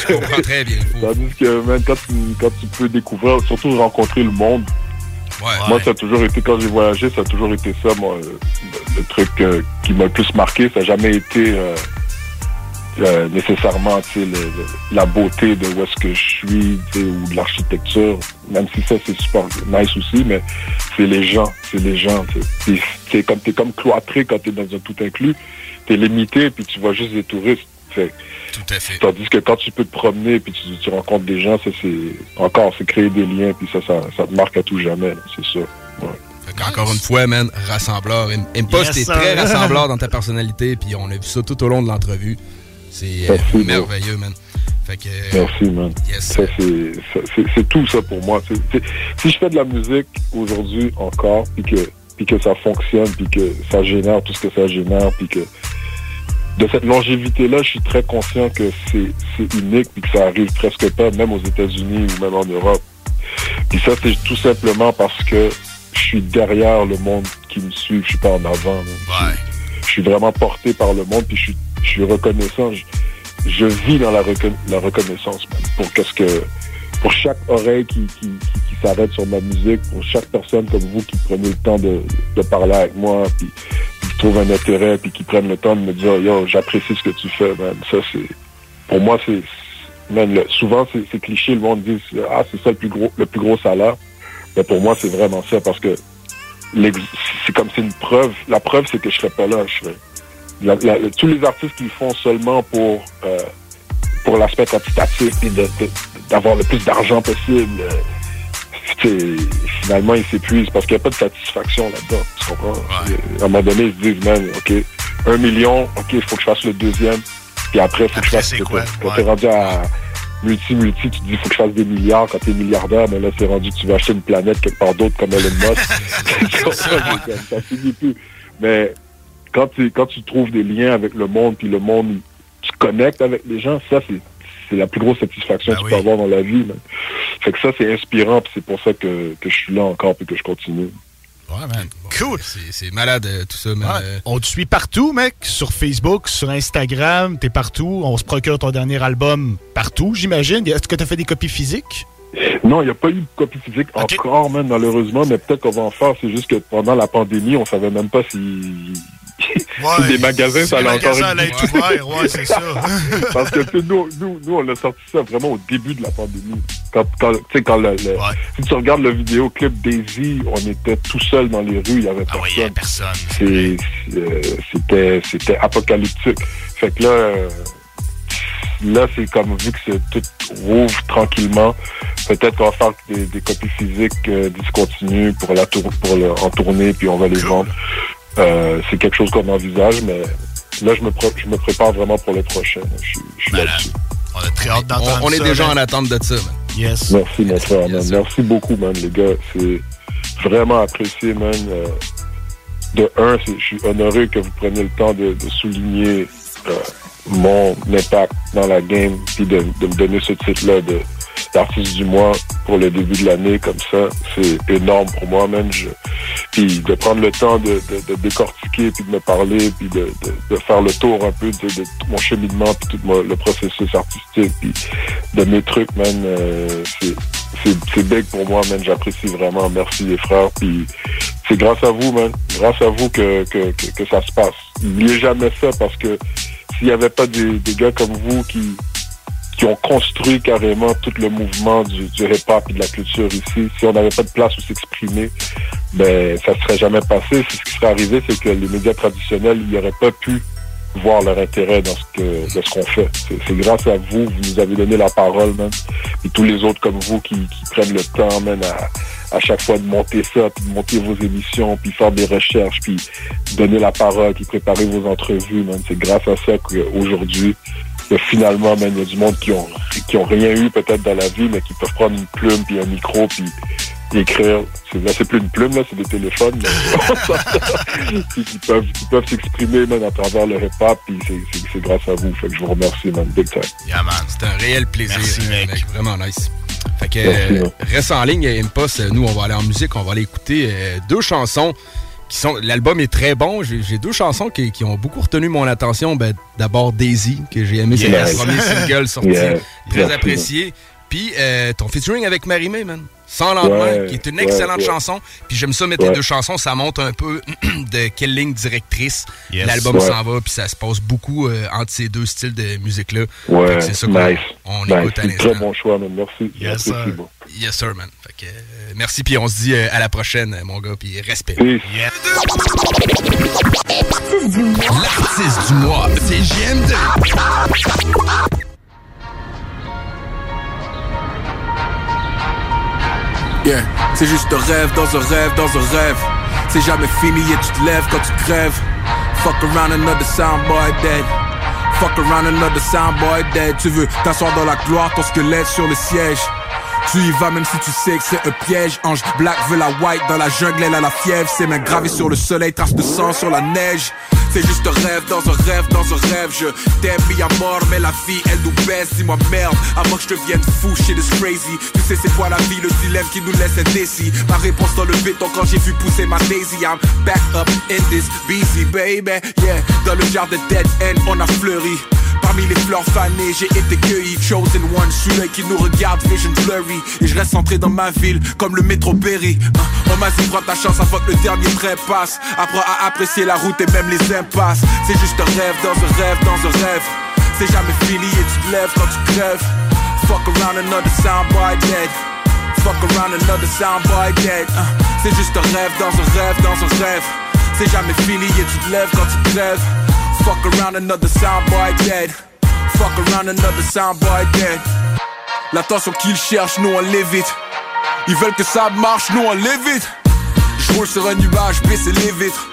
Speaker 7: je comprends très bien.
Speaker 39: Tandis que, man, quand tu, quand tu peux découvrir, surtout rencontrer le monde, moi, ça a toujours été, quand j'ai voyagé, ça a toujours été ça, moi, euh, le, truc euh, qui m'a le plus marqué, ça n'a jamais été euh, nécessairement, la beauté de où est-ce que je suis, ou de l'architecture, même si ça, c'est super nice aussi, mais c'est les gens, c'est les gens, sais, comme t'es comme cloîtré quand t'es dans un tout inclus, t'es limité, puis tu vois juste des touristes.
Speaker 7: Tout à fait.
Speaker 39: Tandis que quand tu peux te promener puis tu, tu rencontres des gens, ça c'est encore c'est créer des liens puis ça, ça ça te marque à tout jamais, c'est ça. Ouais.
Speaker 7: Encore une fois, man, rassembleur. Im- Impost
Speaker 39: Yes,
Speaker 7: est très rassembleur dans ta personnalité, puis on a vu ça tout au long de l'entrevue. C'est euh, merveilleux, man. Fait que... euh,
Speaker 39: Merci man. Ça c'est tout ça pour moi. Si je fais de la musique aujourd'hui encore puis que puis que ça fonctionne puis que ça génère tout ce que ça génère puis que de cette longévité-là, je suis très conscient que c'est unique puis que ça arrive presque pas, même aux États-Unis ou même en Europe. Puis ça, c'est tout simplement parce que je suis derrière le monde qui me suit, je suis pas en avant. Je suis vraiment porté par le monde puis je suis, je suis reconnaissant. Je, je vis dans la, recon- la reconnaissance pour qu'est-ce que pour chaque oreille qui, qui, qui, s'arrête sur ma musique, pour chaque personne comme vous qui prenez le temps de, de parler avec moi, puis, qui trouve un intérêt, puis qui prennent le temps de me dire yo j'apprécie ce que tu fais, man. Ça c'est pour moi c'est man, souvent c'est cliché, le monde dit ah c'est ça le plus gros le plus gros salaire. Mais pour moi c'est vraiment ça parce que c'est comme c'est une preuve. La preuve c'est que je serais pas là. Je serais, tous les artistes qui font seulement pour euh, pour l'aspect quantitatif et de- d'avoir le plus d'argent possible, euh, finalement ils s'épuisent parce qu'il n'y a pas de satisfaction là-dedans. Tu comprends? À un moment donné, ils se disent, man, OK, un million, OK, il faut que je fasse le deuxième. Puis après, il faut que je fasse.
Speaker 40: quoi?
Speaker 39: Quand
Speaker 40: Ouais.
Speaker 39: t'es rendu à multi-multi, tu te dis, il faut que je fasse des milliards. Quand t'es milliardaire, mais là, c'est rendu, tu vas acheter une planète quelque part d'autre comme Elon Musk. Ça finit plus. Mais quand tu, quand tu trouves des liens avec le monde, puis le monde, tu connectes avec les gens, ça, c'est, c'est la plus grosse satisfaction que tu peux avoir dans la vie. man. Fait que ça, c'est inspirant, puis c'est pour ça que, que je suis là encore, puis que je continue.
Speaker 40: Ouais, man. Cool.
Speaker 7: C'est malade, euh, tout ça, man.
Speaker 40: Ouais. On te suit partout, mec. Sur Facebook, sur Instagram, t'es partout. On se procure ton dernier album partout, j'imagine. Est-ce que t'as fait des copies physiques?
Speaker 39: Non, il n'y a pas eu de copie physique encore, man, malheureusement, mais peut-être qu'on va en faire. C'est juste que pendant la pandémie, on savait même pas si, si des magasins, ça allait encore
Speaker 40: être ouais, c'est ça.
Speaker 39: Parce que nous, nous, nous, on a sorti ça vraiment au début de la pandémie. Quand, quand, tu sais, quand le, le- si tu regardes le vidéoclip Daisy, on était tout seul dans les rues, il y avait personne. Euh, C'était, c'était apocalyptique. Fait que là, euh, là, c'est comme vu que tout rouvre tranquillement. Peut-être qu'on va faire des, des copies physiques euh, discontinues pour la tour, pour le, en tournée, puis on va les vendre. Euh, c'est quelque chose qu'on envisage, mais là, je me, je me prépare vraiment pour le prochain. Je suis- je suis là-dessus.
Speaker 40: On a très hâte d'entendre
Speaker 7: On, on est
Speaker 40: ça,
Speaker 7: déjà
Speaker 40: man.
Speaker 7: en attente de ça, man.
Speaker 40: Yes.
Speaker 39: Merci, mon frère, man. Merci beaucoup, man, les gars. C'est vraiment apprécié, man. Euh, de un, c'est- je suis honoré que vous preniez le temps de, de souligner euh, mon impact dans la game, puis de, de me donner ce titre-là de d'artiste du mois pour le début de l'année, comme ça. C'est énorme pour moi. Je- puis de prendre le temps de, décortiquer, puis de me parler, puis de, faire le tour un peu de, tout mon cheminement, puis tout mon- le processus artistique, puis de mes trucs, man. euh, c'est big pour moi, man. J'apprécie vraiment. Merci les frères. Puis c'est grâce à vous, man. Grâce à vous que, ça se passe. N'oubliez jamais ça parce que s'il n'y avait pas des gars comme vous qui, qui ont construit carrément tout le mouvement du, du hip-hop et de la culture ici, si on n'avait pas de place où s'exprimer, ben ça serait jamais passé. Ce qui serait arrivé, c'est que les médias traditionnels, n'auraient pas pu voir leur intérêt dans ce que dans ce qu'on fait. C'est grâce à vous, vous nous avez donné la parole, man. Et tous les autres comme vous qui, qui prennent le temps, man, à, à chaque fois de monter ça, puis de monter vos émissions, puis faire des recherches, puis donner la parole, puis préparer vos entrevues, man. C'est grâce à ça qu'aujourd'hui, que finalement, man, il y a du monde qui ont qui ont rien eu peut-être dans la vie, mais qui peuvent prendre une plume puis un micro puis écrire. C'est- Là, c'est plus une plume, là, c'est des téléphones. mais- puis qui peuvent qui peuvent s'exprimer même à travers le hip-hop, puis c'est- grâce à vous. Fait que je vous remercie, man, big time.
Speaker 7: Yeah, man. C'était un réel plaisir.
Speaker 40: Merci,
Speaker 7: euh,
Speaker 40: mec.
Speaker 7: Vraiment nice. Fait que
Speaker 39: Merci,
Speaker 7: euh, reste en ligne, Impost. Nous, on va aller en musique. On va aller écouter euh, deux chansons qui sont. L'album est très bon. J'ai deux chansons qui, qui ont beaucoup retenu mon attention. Ben, D'abord Daisy, que j'ai aimé. C'est le premier single sorti.
Speaker 39: Yes.
Speaker 7: Très apprécié. Puis euh, ton featuring avec Marie-May, man. Sans lendemain,
Speaker 39: Ouais,
Speaker 7: qui est une excellente
Speaker 39: ouais.
Speaker 7: chanson. Puis j'aime ça mettre les deux chansons. Ça montre un peu de quelle ligne directrice
Speaker 40: Yes.
Speaker 7: l'album
Speaker 39: Ouais.
Speaker 7: s'en va. Puis ça se passe beaucoup euh, entre ces deux styles de musique-là.
Speaker 39: Ouais,
Speaker 7: c'est ça qu'on
Speaker 39: nice.
Speaker 7: on
Speaker 39: nice.
Speaker 7: écoute à l'instant.
Speaker 39: Très bon choix, man. Merci.
Speaker 40: Yes,
Speaker 39: Merci,
Speaker 40: sir.
Speaker 39: bon.
Speaker 7: Yes, sir, man. Fait que, euh, merci, puis on se dit euh, à la prochaine, mon gars, puis respect.
Speaker 41: L'artiste du mois, c'est JMD.
Speaker 42: Yeah, c'est juste un rêve dans un rêve dans un rêve. C'est jamais fini et tu te lèves quand tu crèves. Fuck around another soundboy dead. Fuck around another soundboy dead. Tu veux t'asseoir dans la gloire, ton squelette sur le siège. Tu y vas même si tu sais que c'est un piège. Ange black veut la white dans la jungle, elle a la fièvre. Ses mains gravées sur le soleil, traces de sang sur la neige. C'est juste un rêve dans un rêve dans un rêve. Je t'aime mis à mort, mais la vie elle nous baisse. Dis-moi merde, avant que je devienne fou, shit is crazy. Tu sais c'est quoi la vie, le dilemme qui nous laisse indécis. Ma réponse dans le béton quand j'ai vu pousser ma daisy. I'm back up in this busy baby. Yeah, dans le jardin dead end, on a fleuri. Parmi les fleurs fanées, j'ai été cueilli Chosen one, celui qui nous regarde, vision blurry Et je reste centré dans ma ville, comme le métro Berry. Hein, On m'a dit, prends ta chance avant que le dernier trait passe. Apprends à apprécier la route et même les impasses. C'est juste un rêve dans un rêve dans un rêve. C'est jamais fini et tu te lèves quand tu crèves. Fuck around another soundboy dead Fuck around another soundboy dead Hein, C'est juste un rêve dans un rêve dans un rêve. C'est jamais fini et tu te lèves quand tu crèves. Fuck around another soundboy dead. Fuck around another soundboy dead. L'attention qu'ils cherchent, nous on l'évite. Ils veulent que ça marche, nous on l'évite. Je roule sur un nuage, baisser les vitres.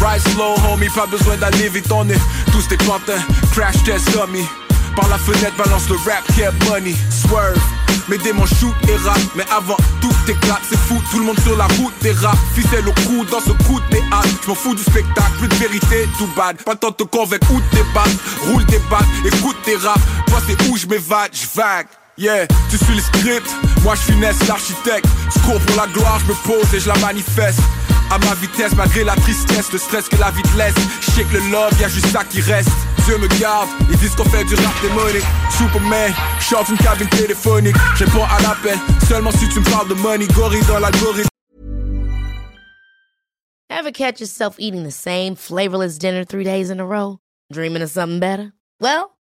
Speaker 42: Ride slow, homie, pas besoin d'aller vite. On est tous des pantins, crash test dummy. Par la fenêtre, balance le rap, get money, swerve. Mes démons shoot et rap, mais avant tout éclate, c'est fou, tout le monde sur la route des rap, ficelle au cou dans ce coup de théâtre, je m'en fous du spectacle, plus de vérité, tout bad, pas temps de convaincre ou de débattre, roule des battes, écoute tes rap, toi c'est où je m'évade, je vague. Yeah, tu suis le script, moi je finesse l'architecte, je cours pour la gloire, je me pose et je la manifeste. À ma vitesse, malgré la tristesse, le stress que la vie te laisse. Je sais le love, y'a juste ça qui reste. Dieu me garde, ils disent qu'on fait du rap démonique. Superman, chante une cabine téléphonique. Je réponds à l'appel, seulement si tu me parles de money. Gorille dans l'algorithme.
Speaker 5: Ever catch yourself eating the same flavorless dinner three days in a row? Dreaming of something better? Well,